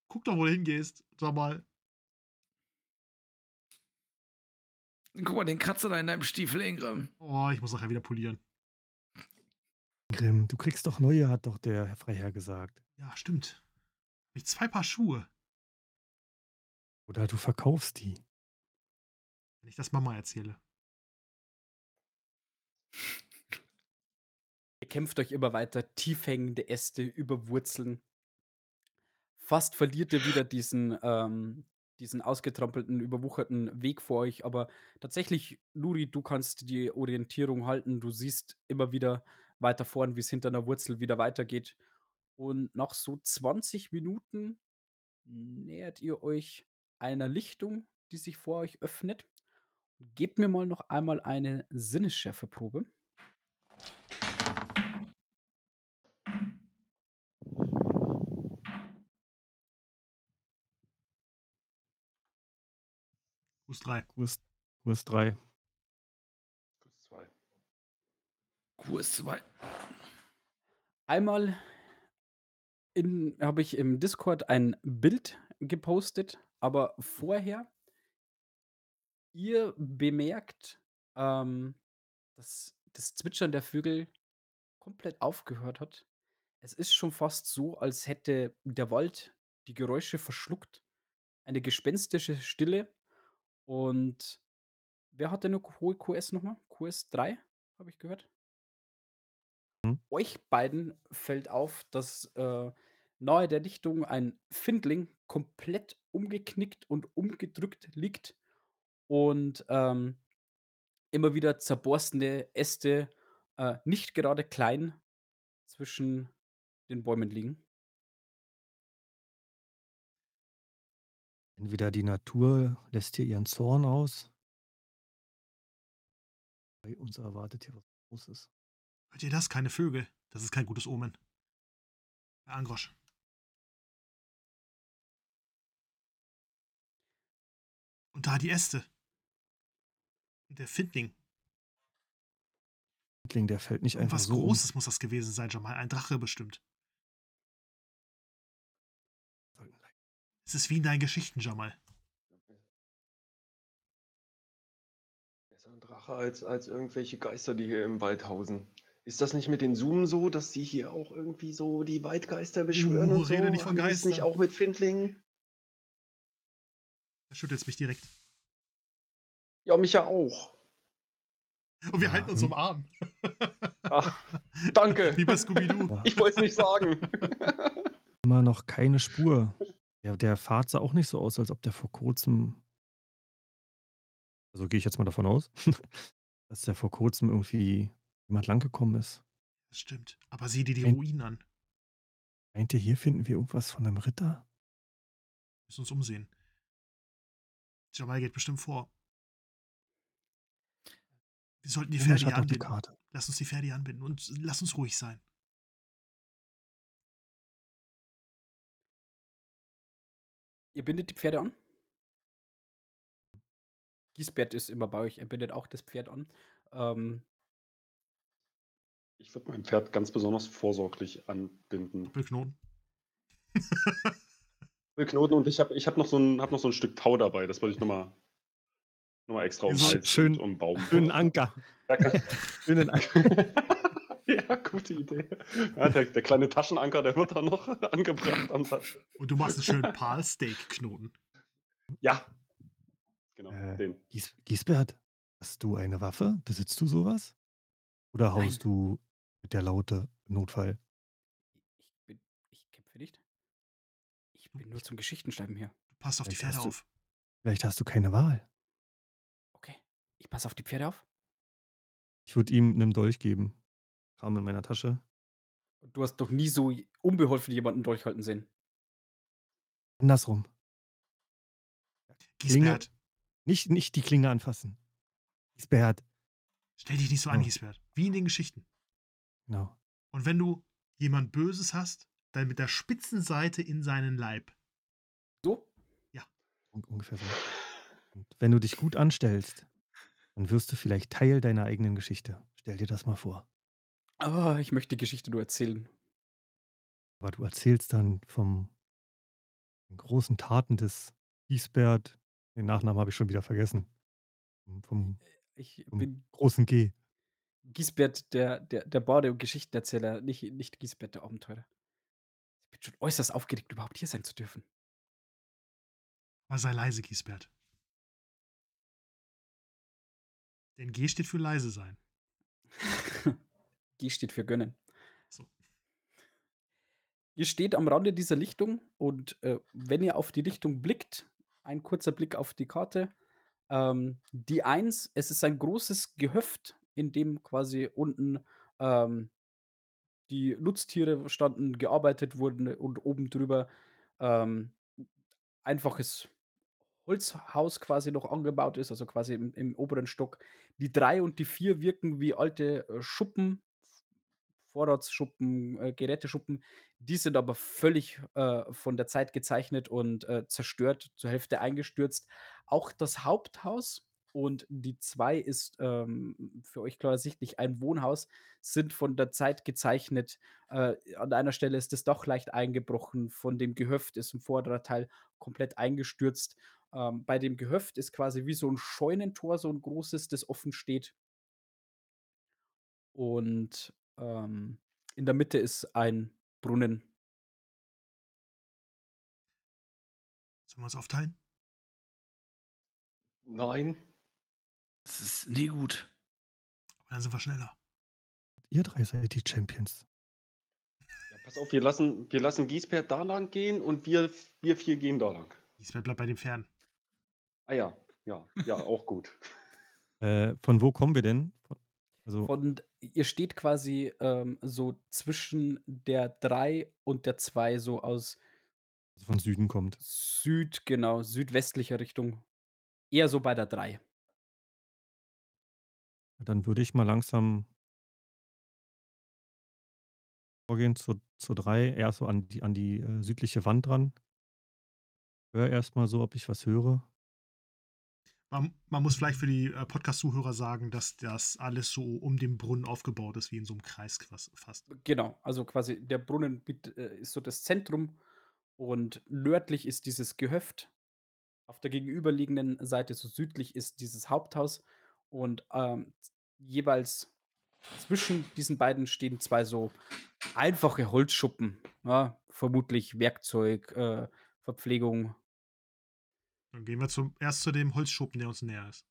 Guck doch, wo du hingehst. Schau Guck mal, den Kratzer da in deinem Stiefel, Ingram. Oh, ich muss nachher wieder polieren. Grimm, du kriegst doch neue, hat doch der Freiherr gesagt. Ja, stimmt. Ich zwei Paar Schuhe. Oder du verkaufst die. Wenn ich das Mama erzähle. Ihr kämpft euch immer weiter, tief hängende Äste über Wurzeln. Fast verliert ihr wieder diesen, ähm, diesen ausgetrampelten, überwucherten Weg vor euch. Aber tatsächlich, Luri, du kannst die Orientierung halten. Du siehst immer wieder weiter vorn, wie es hinter einer Wurzel wieder weitergeht. Und nach so 20 Minuten nähert ihr euch einer Lichtung, die sich vor euch öffnet. Gebt mir mal noch einmal eine Sinnesschärfeprobe. Fuß 3. Kurs, Kurs 3. Kurs zwei. Kurs 2. Einmal in habe ich im Discord ein Bild gepostet, aber vorher ihr bemerkt, ähm, dass das Zwitschern der Vögel komplett aufgehört hat. Es ist schon fast so, als hätte der Wald die Geräusche verschluckt. Eine gespenstische Stille. Und wer hat denn noch hohe QS nochmal? QS 3, habe ich gehört. Mhm. Euch beiden fällt auf, dass äh, nahe der Lichtung ein Findling komplett umgeknickt und umgedrückt liegt und ähm, immer wieder zerborstene Äste, äh, nicht gerade klein, zwischen den Bäumen liegen. Entweder die Natur lässt hier ihren Zorn aus. Bei uns erwartet hier was Großes. Hört ihr das? Keine Vögel. Das ist kein gutes Omen. Herr Angrosch. Und da die Äste. Und der Findling. Findling, der fällt nicht einfach Irgendwas so um. Großes muss das gewesen sein, Jamal. Ein Drache bestimmt. Es ist wie in deinen Geschichten, Jamal. Besser ein Drache als, als irgendwelche Geister, die hier im Wald hausen. Ist das nicht mit den Zoomen so, dass die hier auch irgendwie so die Waldgeister beschwören Uh, und so? rede nicht von das nicht Geistern. auch mit Findlingen? Da schüttelt mich direkt. Ja, mich ja auch. Und wir Ja, halten uns hm. umarm. Ach, danke. Wie bei Scooby-Doo. Ich wollte es nicht sagen. immer noch keine Spur. Der, der Pfad sah auch nicht so aus, als ob der vor kurzem. Also gehe ich jetzt mal davon aus, dass der vor kurzem irgendwie jemand langgekommen ist. Das stimmt. Aber sieh dir die Ein- Ruinen an. Meint ihr, hier finden wir irgendwas von einem Ritter? Wir müssen uns umsehen. Jamal geht bestimmt vor. Wir sollten die Pferde anbinden. Karte. Lass uns die Pferde anbinden und lass uns ruhig sein. Ihr bindet die Pferde an? Giesbert ist immer bei euch, er bindet auch das Pferd an. Ähm, Ich würde mein Pferd ganz besonders vorsorglich anbinden. Doppelknoten. Knoten und ich habe ich hab noch, so ein- hab noch so ein Stück Tau dabei. Das wollte ich nochmal noch mal extra um schön- und um Baum. Schönen Anker. Schönen Anker. ja, gute Idee. Ja, der, der kleine Taschenanker, der wird da noch angebracht am Satz. Und du machst einen schönen Pal-Steak-Knoten. Ja. Genau, Äh, den. Gies, Giesbert, hast du eine Waffe? Besitzt du sowas? Oder Nein. haust du mit der Laute Notfall? ich bin, ich kämpfe nicht. Ich bin nur zum Geschichtenschreiben hier. Du passt auf die Vielleicht Pferde hast du- auf. Vielleicht hast du keine Wahl. Okay, ich passe auf die Pferde auf. Ich würde ihm einen Dolch geben. Kam in meiner Tasche. Du hast doch nie so unbeholfen jemanden durchhalten sehen. Andersrum. Giesbert, Nicht, nicht die Klinge anfassen. Giesbert. stell dich nicht so an, Oh. Giesbert. Wie in den Geschichten. Genau. Und wenn du jemand Böses hast, dann mit der spitzen Seite in seinen Leib. So? Un ungefähr so. Und wenn du dich gut anstellst, dann wirst du vielleicht Teil deiner eigenen Geschichte. Stell dir das mal vor. Ah, ich möchte die Geschichte nur erzählen. Aber du erzählst dann vom den großen Taten des Giesbert. Den Nachnamen habe ich schon wieder vergessen. Vom, vom, Ich vom bin großen G. Giesbert, der, der, der Bade- und Geschichtenerzähler, nicht, nicht Giesbert, der Abenteurer. Ich bin schon äußerst aufgeregt, überhaupt hier sein zu dürfen. Aber sei leise, Giesbert. Denn G steht für leise sein. G steht für gönnen. So. Ihr steht am Rande dieser Lichtung und äh, wenn ihr auf die Lichtung blickt, ein kurzer Blick auf die Karte, ähm, die 1, es ist ein großes Gehöft, in dem quasi unten ähm, die Nutztiere standen, gearbeitet wurden und oben drüber ähm, einfaches Holzhaus quasi noch angebaut ist, also quasi im, im oberen Stock. Die 3 und die 4 wirken wie alte äh, Schuppen, Vorratsschuppen, äh, Geräteschuppen. Die sind aber völlig äh, von der Zeit gezeichnet und äh, zerstört, zur Hälfte eingestürzt. Auch das Haupthaus und die 2 ist, ähm, für euch klar ersichtlich ein Wohnhaus, sind von der Zeit gezeichnet. Äh, an einer Stelle ist das Dach leicht eingebrochen, von dem Gehöft ist 'n vorderer Teil komplett eingestürzt. Ähm, bei dem Gehöft ist quasi wie so 'n Scheunentor, so 'n großes, das offen steht. Und, ähm, in der Mitte ist ein Brunnen. Sollen wir uns aufteilen? Nein. Das ist nie gut. Aber dann sind wir schneller. Ihr 3 seid die Champions. Ja, pass auf, wir lassen wir lassen Giesbert da lang gehen und wir wir 4 gehen da lang. Giesbert bleibt bei den Pferden. Ah ja, ja, ja, auch gut. Äh, von wo kommen wir denn? Von also Und ihr steht quasi, ähm, so zwischen der 3 und der 2 so aus von Süden kommt. Süd genau, südwestlicher Richtung. Eher so bei der 3. Dann würde ich mal langsam vorgehen zur zur 3, eher so an die an die, äh, südliche Wand ran. Höre erst mal so, ob ich was höre. Man man muss vielleicht für die, äh, Podcast-Zuhörer sagen, dass das alles so um den Brunnen aufgebaut ist, wie in so 'nem Kreis fast. Genau, also quasi der Brunnen äh, ist so das Zentrum und nördlich ist dieses Gehöft. Auf der gegenüberliegenden Seite, so südlich, ist dieses Haupthaus und, ähm, jeweils zwischen diesen beiden stehen 2 so einfache Holzschuppen, ja, vermutlich Werkzeug, äh, Verpflegung. Dann gehen wir zum erst zu dem Holzschuppen, der uns näher ist.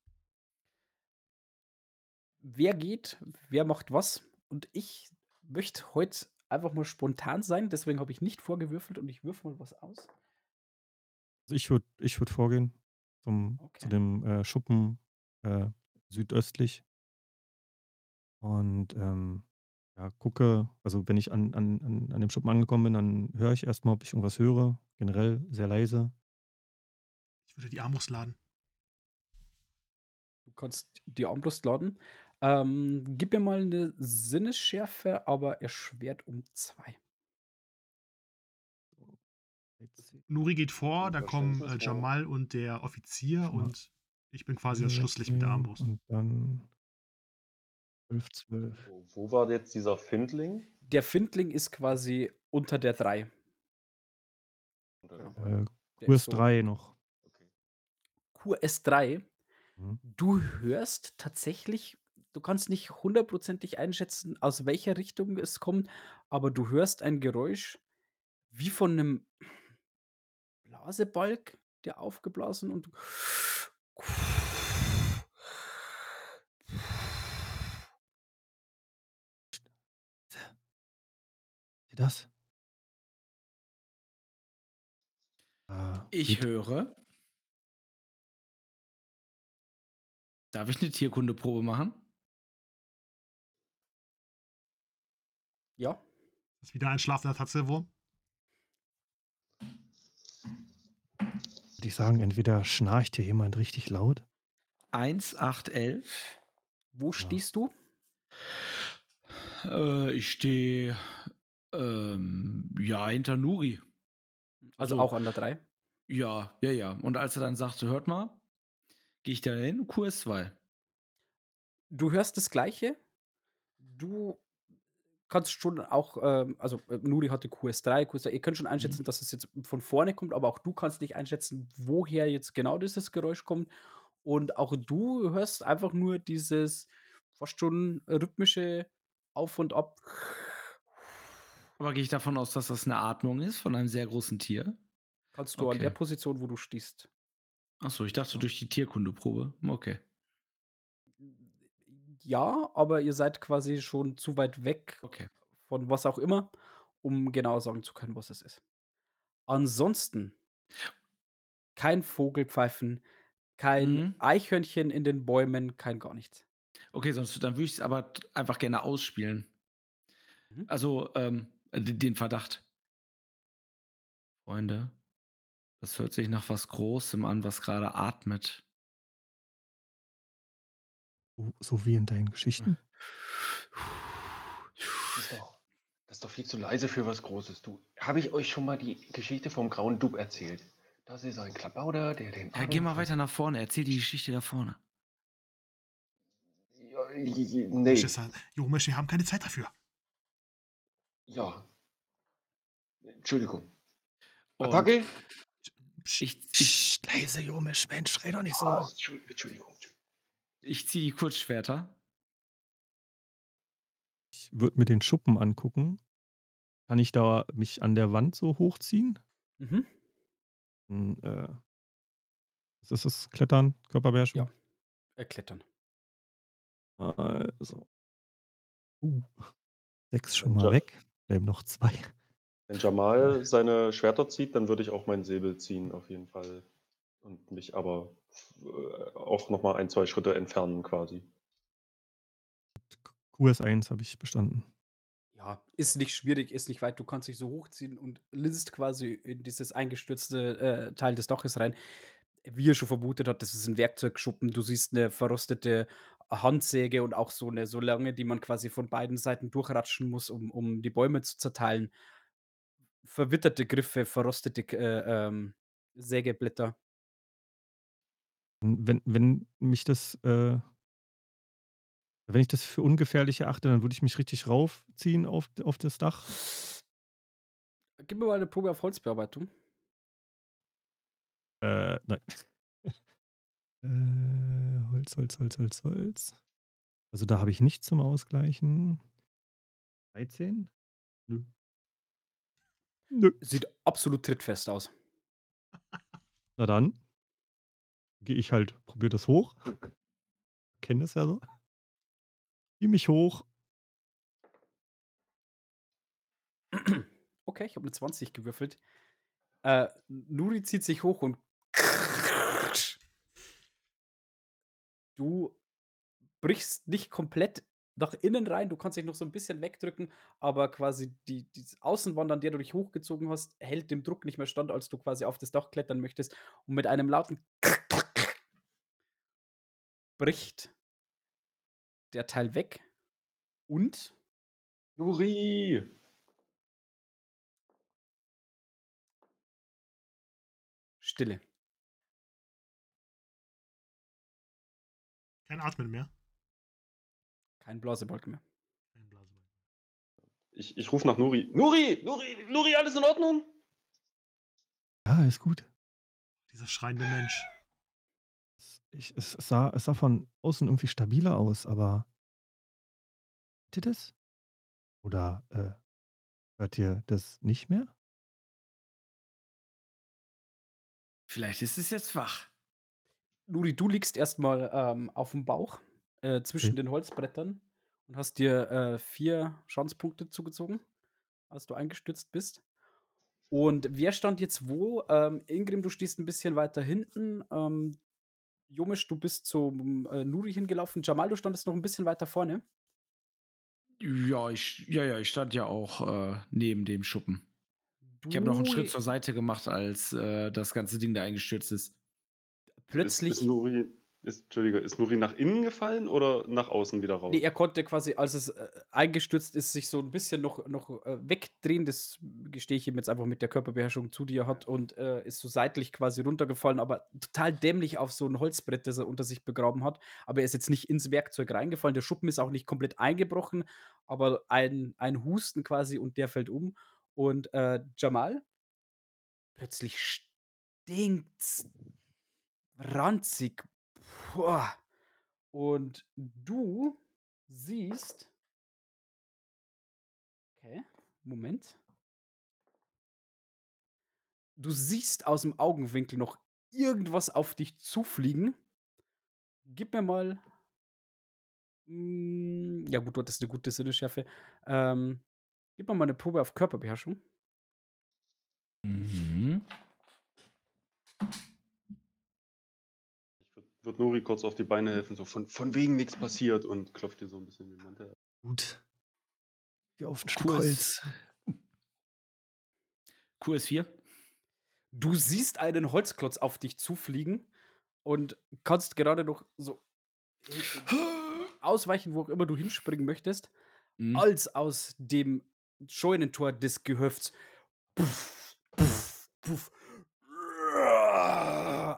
Wer geht, wer macht was und ich möchte heut einfach mal spontan sein, deswegen habe ich nicht vorgewürfelt und ich würfel mal was aus. Also, ich würde ich würde vorgehen zum zu Okay. dem, äh, Schuppen, äh, südöstlich. Und, ähm, ja, gucke also, wenn ich an an an an dem Schuppen angekommen bin, dann höre ich erst mal, ob ich irgendwas höre, generell sehr leise. Ich würde die Armbrust laden. Du kannst die Armbrust laden. Ähm, gib mir mal 'ne Sinnesschärfe, aber erschwert um 2. Nuri geht vor, da kommen, äh? Jamal und der Offizier Jamal. und ich bin quasi das Schlusslicht mit der Armbrust. Und dann 11, 12. Wo wo war jetzt dieser Findling? Der Findling ist quasi unter der 3. Unter der Ja. 3. Äh, Der ist so QS3 noch. Okay. QS3. Mhm. Du hörst tatsächlich du kannst nicht hundertprozentig einschätzen, aus welcher Richtung es kommt, aber du hörst ein Geräusch wie von 'nem Blasebalg, der aufgeblasen und das? Ah, Ich höre Darf ich 'ne Tierkundeprobe machen? Ja. Ist wieder ein schlafender Tatzelwurm? Würde ich sagen, entweder schnarcht hier jemand richtig laut 1, 8, 11. Wo Ja. stehst du? Äh, ich stehe, ähm, ja, hinter Nuri. Also, Also auch an der 3? Ja, ja, ja. Und als er dann sagte: „Hört mal“, gehe ich da hin, QS2. Du hörst das Gleiche. Du kannst schon auch, ähm also, äh, Nuri hatte QS3, QS2 ihr könnt schon Mhm. einschätzen, dass es jetzt von vorne kommt, aber auch du kannst nicht einschätzen, woher jetzt genau dieses Geräusch kommt. Und auch du hörst einfach nur dieses fast schon rhythmische Auf und Ab. Aber gehe ich davon aus, dass das 'ne Atmung ist von einem sehr großen Tier? Kannst du an der Okay. Position, wo du stehst. Ach so, ich dachte durch die Tierkundeprobe. Okay. Ja, aber ihr seid quasi schon zu weit weg Okay. von was auch immer, um genau sagen zu können, was es ist. Ansonsten kein Vogelpfeifen, kein Mhm. Eichhörnchen in den Bäumen, kein gar nichts. Okay, sonst dann würde ich's aber t einfach gerne ausspielen. Mhm. Also, ähm, d den Verdacht. Freunde, das hört sich nach was Großem an, was grade atmet. So wie in deinen Geschichten? Das ist doch das ist doch viel zu leise für was Großes. Du, habe ich euch schon mal die Geschichte vom grauen Dub erzählt? Das ist ein Klabauter, der den Ja, geh mal weiter nach vorne, erzähl die Geschichte da vorne. nee. Schwester, Jomisch, wir haben keine Zeit dafür. Ja. Entschuldigung. Und Attacke? Ich, ich, leise, Jomisch, Mensch, schrei doch nicht so. Ah, Entschuldigung. Ich ziehe die Kurzschwerter. Ich würde mir den Schuppen angucken. Kann ich da mich an der Wand so hochziehen? Mhm. Hm, äh, ist das? Klettern? Körperbeherrschung? Ja. Äh, klettern. Also. Uh, sechs schon Ja. mal weg. Bleiben noch zwei. Wenn Jamal seine Schwerter zieht, dann würde ich auch meinen Säbel ziehen, auf jeden Fall. Und mich aber äh, auch nochmal ein, zwei Schritte entfernen quasi. QS1 habe ich bestanden. Ja, ist nicht schwierig, ist nicht weit. Du kannst dich so hochziehen und linst quasi in dieses eingestürzte äh, Teil des Daches rein. Wie er schon vermutet hat, das ist ein Werkzeugschuppen. Du siehst eine verrostete Handsäge und auch so eine so lange, die man quasi von beiden Seiten durchratschen muss, um, um die Bäume zu zerteilen. Verwitterte Griffe, verrostete äh, ähm, Sägeblätter. Wenn, wenn mich das, äh, wenn ich das für ungefährlich erachte, dann würde ich mich richtig raufziehen auf, auf das Dach. Gib mir mal eine Probe auf Holzbearbeitung. Äh, nein. äh, Holz, Holz, Holz, Holz, Holz. Also da habe ich nichts zum Ausgleichen. 13? Nö. Nö. Sieht absolut trittfest aus. Na dann gehe ich halt, probiere das hoch. Kenne das ja so. Zieh mich hoch. Okay, ich habe eine 20 gewürfelt. Äh, Nuri zieht sich hoch und du brichst nicht komplett nach innen rein, du kannst dich noch so ein bisschen wegdrücken, aber quasi die, die Außenwand, an der du dich hochgezogen hast, hält dem Druck nicht mehr stand, als du quasi auf das Dach klettern möchtest. Und mit einem lauten bricht der Teil weg und Nuri! Stille. Kein Atmen mehr. Kein Blasebalken mehr. Kein Blasebalg. Ich, ich rufe nach Nuri. Nuri! Nuri! Nuri, alles in Ordnung? Ja, ist gut. Dieser schreiende Mensch. Es- Ich, es, sah, es sah von außen irgendwie stabiler aus, aber. Hört ihr das? Oder äh, hört ihr das nicht mehr? Vielleicht ist es jetzt wach. Nuri, du liegst erstmal ähm, auf dem Bauch äh, zwischen Okay. den Holzbrettern und hast dir äh, vier Schadenspunkte zugezogen, als du eingestürzt bist. Und wer stand jetzt wo? Ähm, Ingrim, du stehst ein bisschen weiter hinten. Ähm, Jomisch, du bist zum äh, Nuri hingelaufen. Jamal, du standest noch ein bisschen weiter vorne. Ja, ich, ja, ja, ich stand ja auch äh, neben dem Schuppen. Ich habe noch einen Du- Schritt zur Seite gemacht, als äh, das ganze Ding da eingestürzt ist. Plötzlich. Ist, ist, Nuri, ist, Entschuldige, ist Nuri nach innen gefallen oder nach außen wieder raus? Nee, er konnte quasi, als es äh, eingestürzt ist, sich so ein bisschen noch, noch äh, wegdrehen. Das gestehe ich ihm jetzt einfach mit der Körperbeherrschung zu, die er hat, und äh, ist so seitlich quasi runtergefallen, aber total dämlich auf so ein Holzbrett, das er unter sich begraben hat. Aber er ist jetzt nicht ins Werkzeug reingefallen. Der Schuppen ist auch nicht komplett eingebrochen, aber ein, ein Husten quasi und der fällt um. Und äh, Jamal, plötzlich stinkt's ranzig. Boah. Und du siehst. Okay, Moment. Du siehst aus dem Augenwinkel noch irgendwas auf dich zufliegen. Gib mir mal. Mm, Ja, gut, du hattest eine gute Sinneschärfe. Ähm, gib mir mal eine Probe auf Körperbeherrschung. Mhm. Würd Nuri kurz auf die Beine helfen, so von, von wegen nichts passiert und klopft dir so ein bisschen den Mantel. ab. Gut. Wie auf ein Stück Holz. QS4. Du siehst einen Holzklotz auf dich zufliegen und kannst gerade noch so ausweichen, wo auch immer du hinspringen möchtest, Mhm. als aus dem Scheunentor des Gehöfts puff, puff, puff,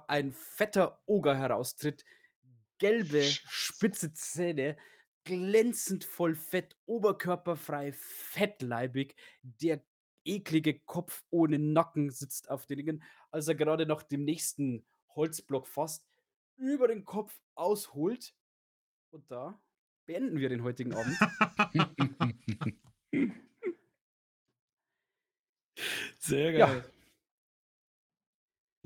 ein fetter Oger heraustritt, gelbe, spitze Zähne, glänzend voll Fett, oberkörperfrei, fettleibig. Der eklige Kopf ohne Nacken sitzt auf den Dingen, als er gerade nach dem nächsten Holzblock fasst, über den Kopf ausholt. Und da beenden wir den heutigen Abend. Sehr Ja.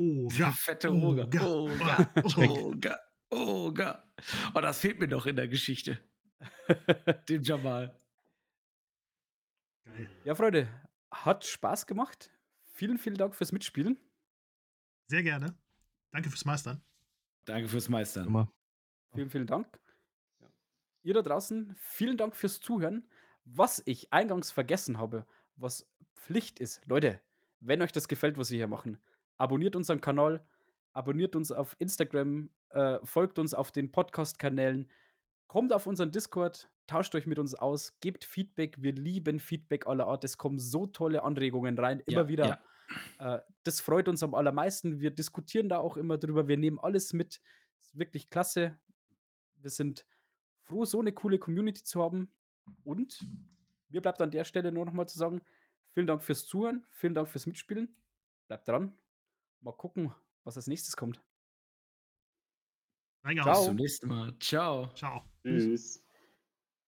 Oga. Fette Oger. Oga. Oger. Oga. Oger. Oger. Oh, das fehlt mir noch in der Geschichte. Dem Jamal. Geil. Ja, Freunde, hat Spaß gemacht. Vielen, vielen Dank fürs Mitspielen. Sehr gerne. Danke fürs Meistern. Danke fürs Meistern. Immer. Vielen, vielen Dank. Ja. Ihr da draußen, vielen Dank fürs Zuhören. Was ich eingangs vergessen habe, was Pflicht ist, Leute, wenn euch das gefällt, was wir hier machen, abonniert unseren Kanal, abonniert uns auf Instagram, äh, folgt uns auf den Podcast-Kanälen, kommt auf unseren Discord, tauscht euch mit uns aus, gebt Feedback. Wir lieben Feedback aller Art. Es kommen so tolle Anregungen rein, immer Ja, wieder. Äh, das freut uns am allermeisten. Wir diskutieren da auch immer drüber. Wir nehmen alles mit. Ist wirklich klasse. Wir sind froh, so eine coole Community zu haben. Und mir bleibt an der Stelle nur noch mal zu sagen, vielen Dank fürs Zuhören, vielen Dank fürs Mitspielen. Bleibt dran. Mal gucken, was als nächstes kommt. Reingehauen. Ciao. Bis zum nächsten Mal. Ciao. Ciao. Tschüss.